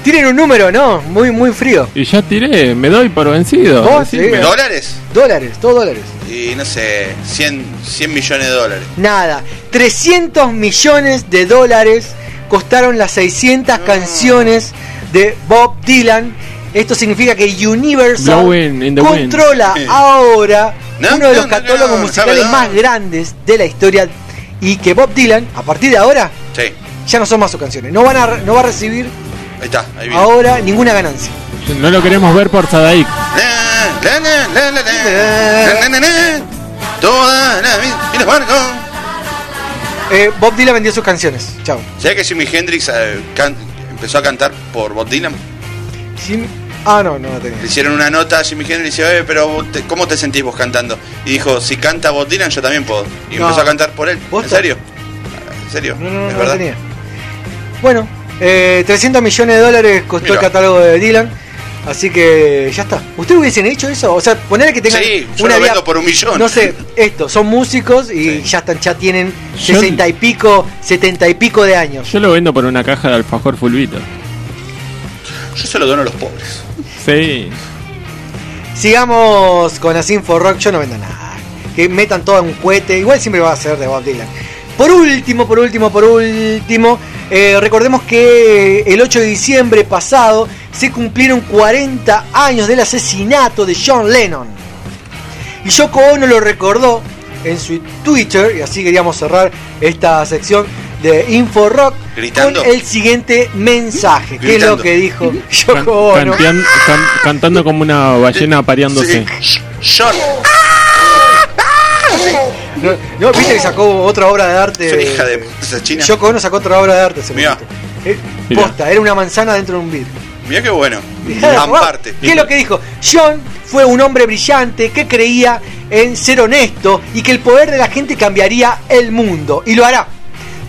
[SPEAKER 2] Tienen un número, ¿no? Muy, muy frío.
[SPEAKER 5] Y ya tiré, me doy por vencido.
[SPEAKER 2] ¿Vos? Sí.
[SPEAKER 5] Decime.
[SPEAKER 4] ¿Dólares?
[SPEAKER 2] Dólares, todos dólares.
[SPEAKER 4] Y no sé, 100, 100 millones de dólares.
[SPEAKER 2] Nada. 300 millones de dólares costaron las 600 canciones de Bob Dylan. Esto significa que Universal controla ahora uno de los
[SPEAKER 4] no,
[SPEAKER 2] catálogos musicales más grandes de la historia y que Bob Dylan, a partir de ahora, ya no son más sus canciones. No, van a, no va a recibir ahora ninguna ganancia.
[SPEAKER 5] No lo queremos ver por Sadaik.
[SPEAKER 4] Toda la.
[SPEAKER 2] Eh, Bob Dylan vendió sus canciones. Chao.
[SPEAKER 4] ¿Sabes que Jimi Hendrix eh, empezó a cantar por Bob Dylan?
[SPEAKER 2] Ah, no, no la tenía.
[SPEAKER 4] Le hicieron una nota a Jimi Hendrix y dice, "Oye, pero vos te- ¿cómo te sentís vos cantando? Y dijo, si canta Bob Dylan, yo también puedo. Y
[SPEAKER 2] No.
[SPEAKER 4] empezó a cantar por él. ¿En serio? ¿En serio?
[SPEAKER 2] No, no,
[SPEAKER 4] ¿Es
[SPEAKER 2] no
[SPEAKER 4] verdad?
[SPEAKER 2] la tenía. Bueno, eh, 300 millones de dólares costó
[SPEAKER 4] Mira.
[SPEAKER 2] el catálogo de Dylan. Así que ya está. ¿Ustedes hubiesen hecho eso? O sea, ponerle que tengan
[SPEAKER 4] Sí, yo
[SPEAKER 2] una
[SPEAKER 4] lo
[SPEAKER 2] vida-
[SPEAKER 4] vendo por un millón.
[SPEAKER 2] No sé, esto, son músicos y ya están, ya tienen
[SPEAKER 5] Yo-
[SPEAKER 2] 60 y pico, 70 y pico de años.
[SPEAKER 5] Yo lo vendo por una caja de alfajor fulvito.
[SPEAKER 4] Yo se lo dono a los pobres.
[SPEAKER 5] Sí.
[SPEAKER 2] Sigamos con las Info Rock, yo no vendo nada. Que metan todo en un cohete, igual siempre va a ser de Bob Dylan. Por último, por último, por último, eh, recordemos que el 8 de diciembre pasado se cumplieron 40 años del asesinato de John Lennon. Y Yoko Ono lo recordó en su Twitter, y así queríamos cerrar esta sección de Info Rock
[SPEAKER 4] Gritando.
[SPEAKER 2] con el siguiente mensaje. ¿Qué es lo que dijo Yoko Ono?
[SPEAKER 5] can- cantando como una ballena apareándose.
[SPEAKER 4] John.
[SPEAKER 2] No, no, viste que sacó otra obra de arte.
[SPEAKER 4] Es una hija de esa china.
[SPEAKER 2] Yoko Ono sacó otra obra de arte.
[SPEAKER 4] Mirá.
[SPEAKER 2] momento. Eh,
[SPEAKER 4] Mirá.
[SPEAKER 2] posta, era una manzana dentro de un vidrio.
[SPEAKER 4] Mira qué bueno.
[SPEAKER 2] Dejá de robar.
[SPEAKER 4] Amparte.
[SPEAKER 2] ¿Qué es lo que dijo? John fue un hombre brillante que creía en ser honesto y que el poder de la gente cambiaría el mundo. Y lo hará.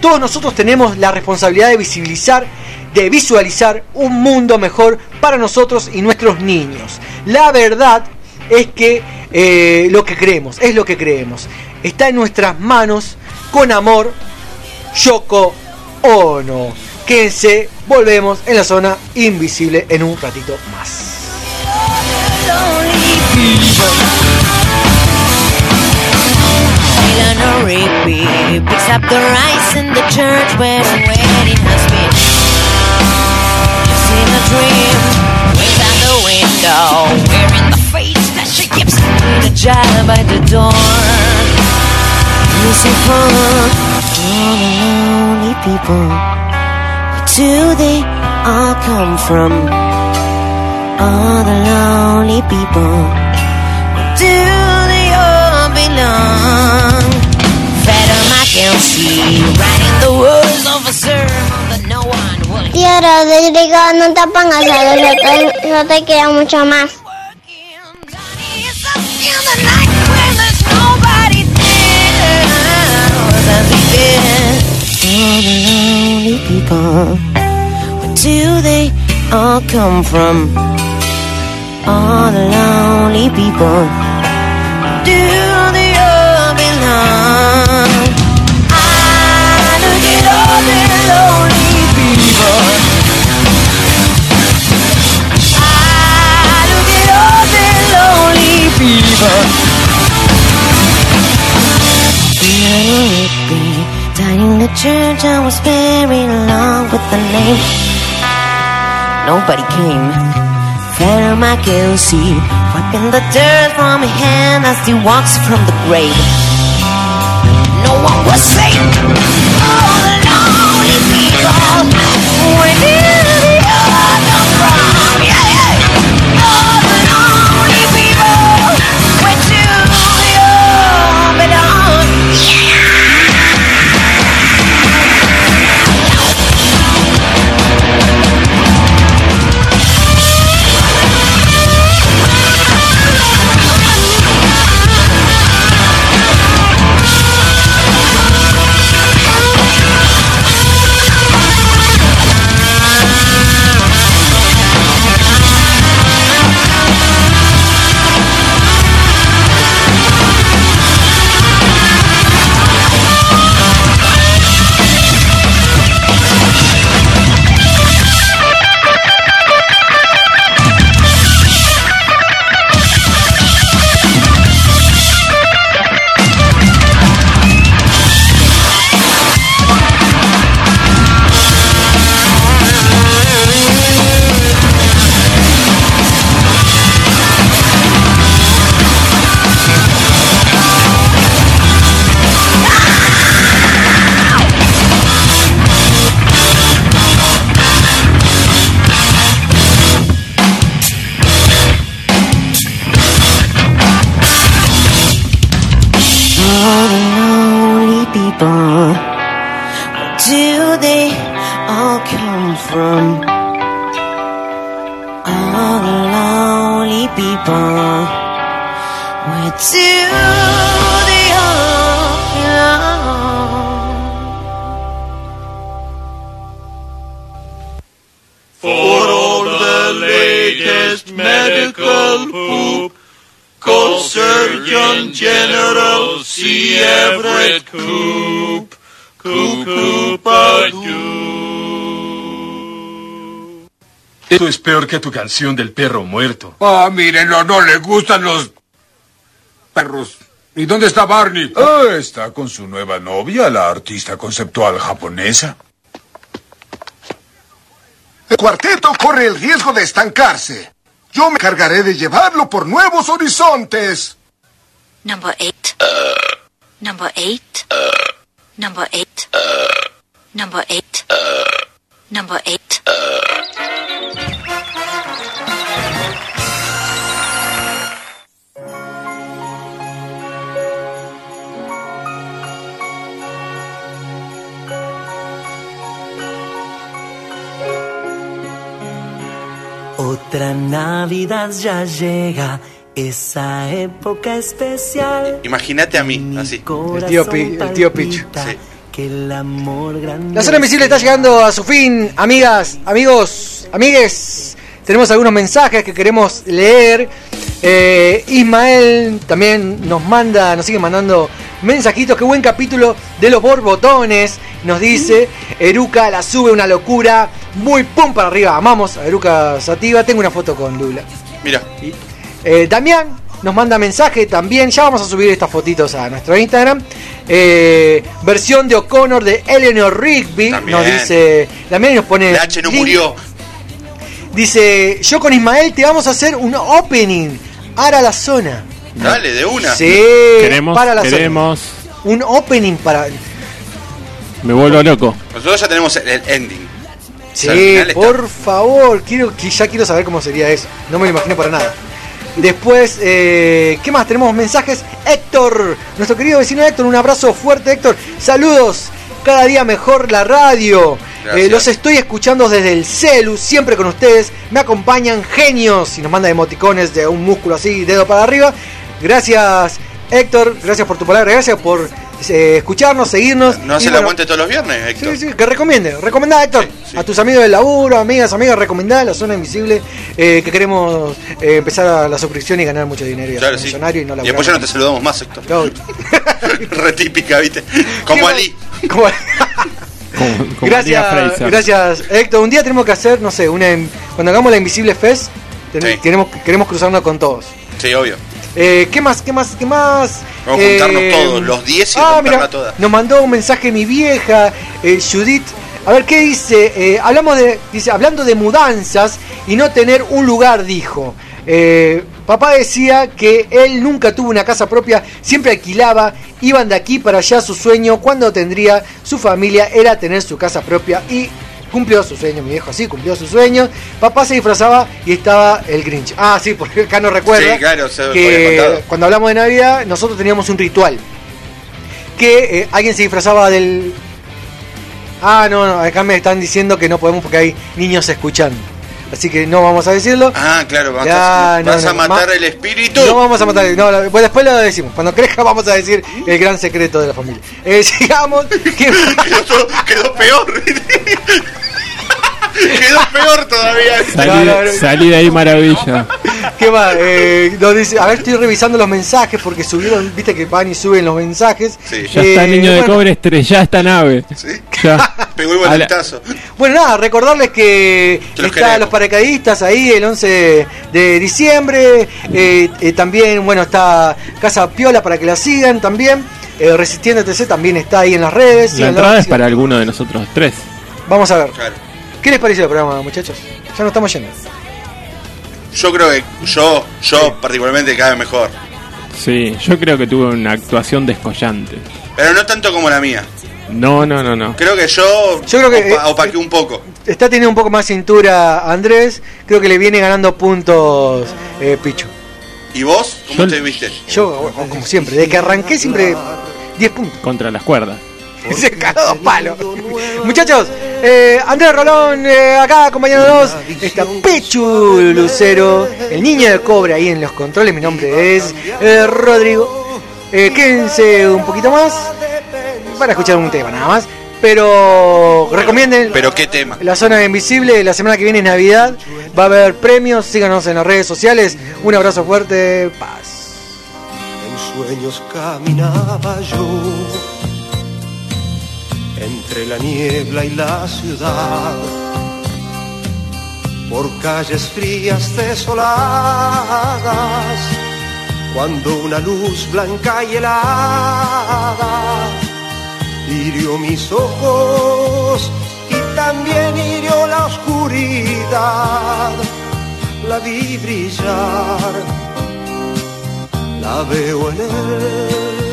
[SPEAKER 2] Todos nosotros tenemos la responsabilidad de visibilizar, de visualizar un mundo mejor para nosotros y nuestros niños. La verdad es que eh, lo que creemos, es lo que creemos. Está en nuestras manos, con amor, Yoko Ono. Quédense, volvemos en la zona invisible en un ratito más.
[SPEAKER 16] Eleanor Rigby picks up the rice in the church where the wedding has been. Just in a dream, waves out the window, wearing the face that she keeps in a jar by the door.
[SPEAKER 3] some. All the lonely people, where do they all come from? All the lonely people, where do they all belong? Can see, writing the words of a sermon that no one will
[SPEAKER 15] Tío Rodrigo, no te pongas yo te, yo te quiero mucho más.
[SPEAKER 3] the night when there's nobody there. As we get all the lonely people, where do they all come from? All the lonely people, do people. Little Rigby died in the church I was buried along with the name. Nobody came. I can see, wiping the dirt from my hand as he walks from the grave. No one was safe. All the lonely people. Did they all come from? Yeah.
[SPEAKER 17] Esto es peor que tu canción del perro muerto.
[SPEAKER 18] Ah, mírenlo, no le gustan los perros. ¿Y dónde está Barney?
[SPEAKER 19] Ah, está con su nueva novia, la artista conceptual japonesa.
[SPEAKER 20] El cuarteto corre el riesgo de estancarse. Yo me encargaré de llevarlo por nuevos horizontes.
[SPEAKER 7] Number eight. Number eight. Number eight. Number eight. Number eight.
[SPEAKER 21] Otra Navidad ya llega, esa época especial.
[SPEAKER 4] Imagínate a mí, así.
[SPEAKER 2] El tío, Pi- el tío Pichu.
[SPEAKER 21] Que el amor grande.
[SPEAKER 2] La zona invisible está llegando a su fin, amigas, amigos, amigues. Tenemos algunos mensajes que queremos leer. Eh, Ismael también nos manda, nos sigue mandando mensajitos. Qué buen capítulo de los borbotones. Nos dice, Eruca la sube una locura. Muy pum para arriba. Amamos a Eruca Sativa. Tengo una foto con Lula.
[SPEAKER 4] Mira.
[SPEAKER 2] Eh, Damián nos manda mensaje también. Ya vamos a subir estas fotitos a nuestro Instagram. Eh, versión de O'Connor de Eleanor Rigby.
[SPEAKER 4] También.
[SPEAKER 2] Nos dice. También nos pone.
[SPEAKER 4] La H no
[SPEAKER 2] link.
[SPEAKER 4] murió.
[SPEAKER 2] Dice: Yo con Ismael te vamos a hacer un opening. Ara la zona.
[SPEAKER 4] Dale, de una.
[SPEAKER 2] Sí,
[SPEAKER 5] Queremos,
[SPEAKER 2] para la
[SPEAKER 5] queremos.
[SPEAKER 2] un opening para.
[SPEAKER 5] Me vuelvo loco.
[SPEAKER 4] Nosotros ya tenemos el, el ending.
[SPEAKER 2] Sí,
[SPEAKER 4] O sea, al final está-
[SPEAKER 2] por favor, quiero, que ya quiero saber cómo sería eso. No me lo imagino para nada. Después, eh, ¿qué más? Tenemos mensajes. Héctor, nuestro querido vecino Héctor, un abrazo fuerte, Héctor. Saludos, cada día mejor la radio. Eh, los estoy escuchando desde el celu, siempre con ustedes. Me acompañan genios y nos manda emoticones de un músculo así, dedo para arriba. Gracias, Héctor. Gracias por tu palabra. Gracias por eh, escucharnos, seguirnos.
[SPEAKER 4] No hace
[SPEAKER 2] Y
[SPEAKER 4] la
[SPEAKER 2] bueno,
[SPEAKER 4] cuenta todos los viernes, Héctor.
[SPEAKER 2] Sí, sí, que recomiende, recomendá Héctor, a tus amigos del laburo, amigas, amigas, recomendá la zona invisible, eh, que queremos eh, empezar a la suscripción y ganar mucho dinero y
[SPEAKER 4] Claro, sí.
[SPEAKER 2] y no
[SPEAKER 4] Y después ya no te saludamos más, Héctor.
[SPEAKER 2] No.
[SPEAKER 4] Re típica, ¿viste? Como Ali.
[SPEAKER 2] Como-
[SPEAKER 5] Como, como
[SPEAKER 2] gracias, gracias Héctor. Un día tenemos que hacer, no sé, una en- cuando hagamos la Invisible Fest,
[SPEAKER 4] Sí.
[SPEAKER 2] tenemos, queremos cruzarnos con todos.
[SPEAKER 4] Sí, obvio.
[SPEAKER 2] Eh, ¿Qué más? ¿Qué más? ¿Qué más?
[SPEAKER 4] Vamos a juntarnos todos, los 10 y
[SPEAKER 2] ah, mira,
[SPEAKER 4] toda.
[SPEAKER 2] Nos mandó un mensaje mi vieja, eh, Judith. A ver qué dice. Eh, hablamos de, dice, hablando de mudanzas y no tener un lugar, dijo. Eh, papá decía que él nunca tuvo una casa propia, siempre alquilaba, iban de aquí para allá. Su sueño, cuando tendría su familia, era tener su casa propia y cumplió su sueño. Mi viejo así cumplió su sueño. Papá se disfrazaba y estaba el Grinch. Ah, sí, porque acá no recuerda
[SPEAKER 4] Sí, claro, se
[SPEAKER 2] que cuando hablamos de Navidad, nosotros teníamos un ritual. Que eh, alguien se disfrazaba del. Ah, no, no, acá me están diciendo que no podemos porque hay niños escuchando. Así que no vamos a decirlo.
[SPEAKER 4] Ah, claro, vas,
[SPEAKER 2] Ya,
[SPEAKER 4] a,
[SPEAKER 2] no,
[SPEAKER 4] vas
[SPEAKER 2] no,
[SPEAKER 4] a matar
[SPEAKER 2] ma-
[SPEAKER 4] el espíritu.
[SPEAKER 2] No vamos a matar. No, la- pues después lo decimos. Cuando crezca, vamos a decir el gran secreto de la familia. Eh, sigamos. ¿Qué más?
[SPEAKER 4] quedó, quedó peor. quedó peor todavía.
[SPEAKER 5] Salí,
[SPEAKER 2] No, no, no.
[SPEAKER 5] salí de ahí maravilla.
[SPEAKER 2] ¿Qué más? Eh, nos dice, a ver, estoy revisando los mensajes porque subieron, viste que van y suben los mensajes.
[SPEAKER 5] Ya está el niño de
[SPEAKER 2] Eh, bueno,
[SPEAKER 5] cobre estrellada esta nave. Ya.
[SPEAKER 4] Pegó el
[SPEAKER 5] la-
[SPEAKER 4] voluntazo.
[SPEAKER 2] Bueno, nada, recordarles que
[SPEAKER 4] Que los
[SPEAKER 2] está los paracaidistas ahí el 11 de diciembre. eh, eh, también, bueno, está Casa Piola para que la sigan también. Eh, Resistiendo TC también está ahí en las redes.
[SPEAKER 5] La entrada es para alguno de nosotros tres.
[SPEAKER 2] Vamos a ver.
[SPEAKER 4] Claro.
[SPEAKER 2] ¿Qué les pareció el programa, muchachos? Ya no estamos yendo.
[SPEAKER 4] Yo creo que yo, yo particularmente cabe mejor.
[SPEAKER 5] Sí, yo creo que tuve una actuación descollante.
[SPEAKER 4] Pero no tanto como la mía.
[SPEAKER 5] No, no, no, no.
[SPEAKER 4] Creo que yo,
[SPEAKER 2] Yo creo que,
[SPEAKER 4] opa-
[SPEAKER 2] eh,
[SPEAKER 4] opaqué un poco.
[SPEAKER 2] Está teniendo un poco más cintura Andrés. Creo que le viene ganando puntos eh, Pichu.
[SPEAKER 4] ¿Y vos? ¿Cómo
[SPEAKER 5] Yo-
[SPEAKER 4] te viste?
[SPEAKER 2] Yo, como siempre, desde que arranqué siempre 10 puntos.
[SPEAKER 5] Contra las cuerdas.
[SPEAKER 2] Se cagó dos palos. Muchachos, eh, Andrés Rolón, eh, acá acompañándonos. Está Pechu Lucero, el niño de cobre ahí en los controles. Mi nombre es eh, Rodrigo. Eh, quédense un poquito más para escuchar un tema nada más. Pero recomienden
[SPEAKER 4] Pero qué tema.
[SPEAKER 2] la zona invisible. La semana que viene es Navidad. Va a haber premios. Síganos en las redes sociales. Un abrazo fuerte. Paz.
[SPEAKER 22] En sueños caminaba yo entre la niebla y la ciudad, por calles frías desoladas, cuando una luz blanca y helada hirió mis ojos y también hirió la oscuridad. La vi brillar, la veo en el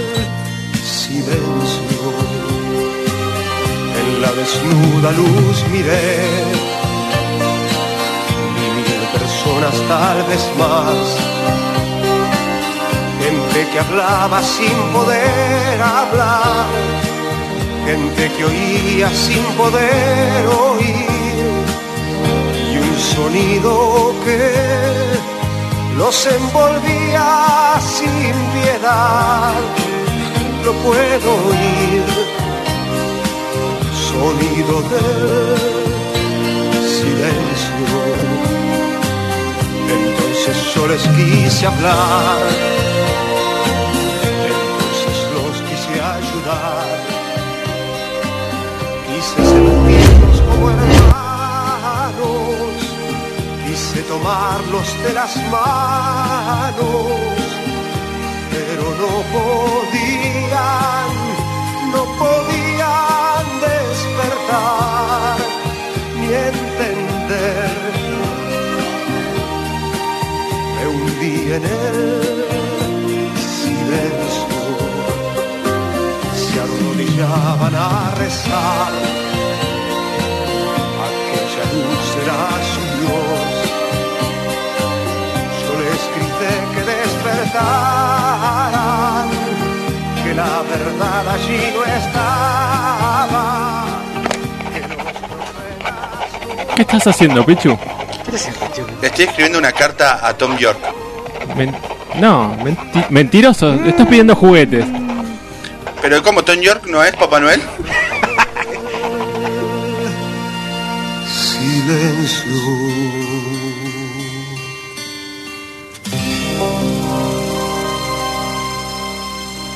[SPEAKER 22] la desnuda luz miré vi mil personas tal vez más. Gente que hablaba sin poder hablar, gente que oía sin poder oír y un sonido que los envolvía sin piedad. Lo puedo oír, sonido del silencio. Entonces yo les quise hablar, entonces los quise ayudar, quise sentirlos como hermanos, quise tomarlos de las manos, pero no podían, no podían ni entender. Me hundí en el silencio, enseñaban a rezar. Aquella luz será su Dios. Yo les grité que despertaran, que la verdad allí no estaba.
[SPEAKER 5] ¿Qué estás haciendo, Pichu?
[SPEAKER 4] Le estoy escribiendo una carta a Tom York.
[SPEAKER 5] Men- no, menti- mentiroso. Le estás pidiendo juguetes.
[SPEAKER 4] Pero ¿cómo Tom York no es Papá Noel?
[SPEAKER 22] Silencio.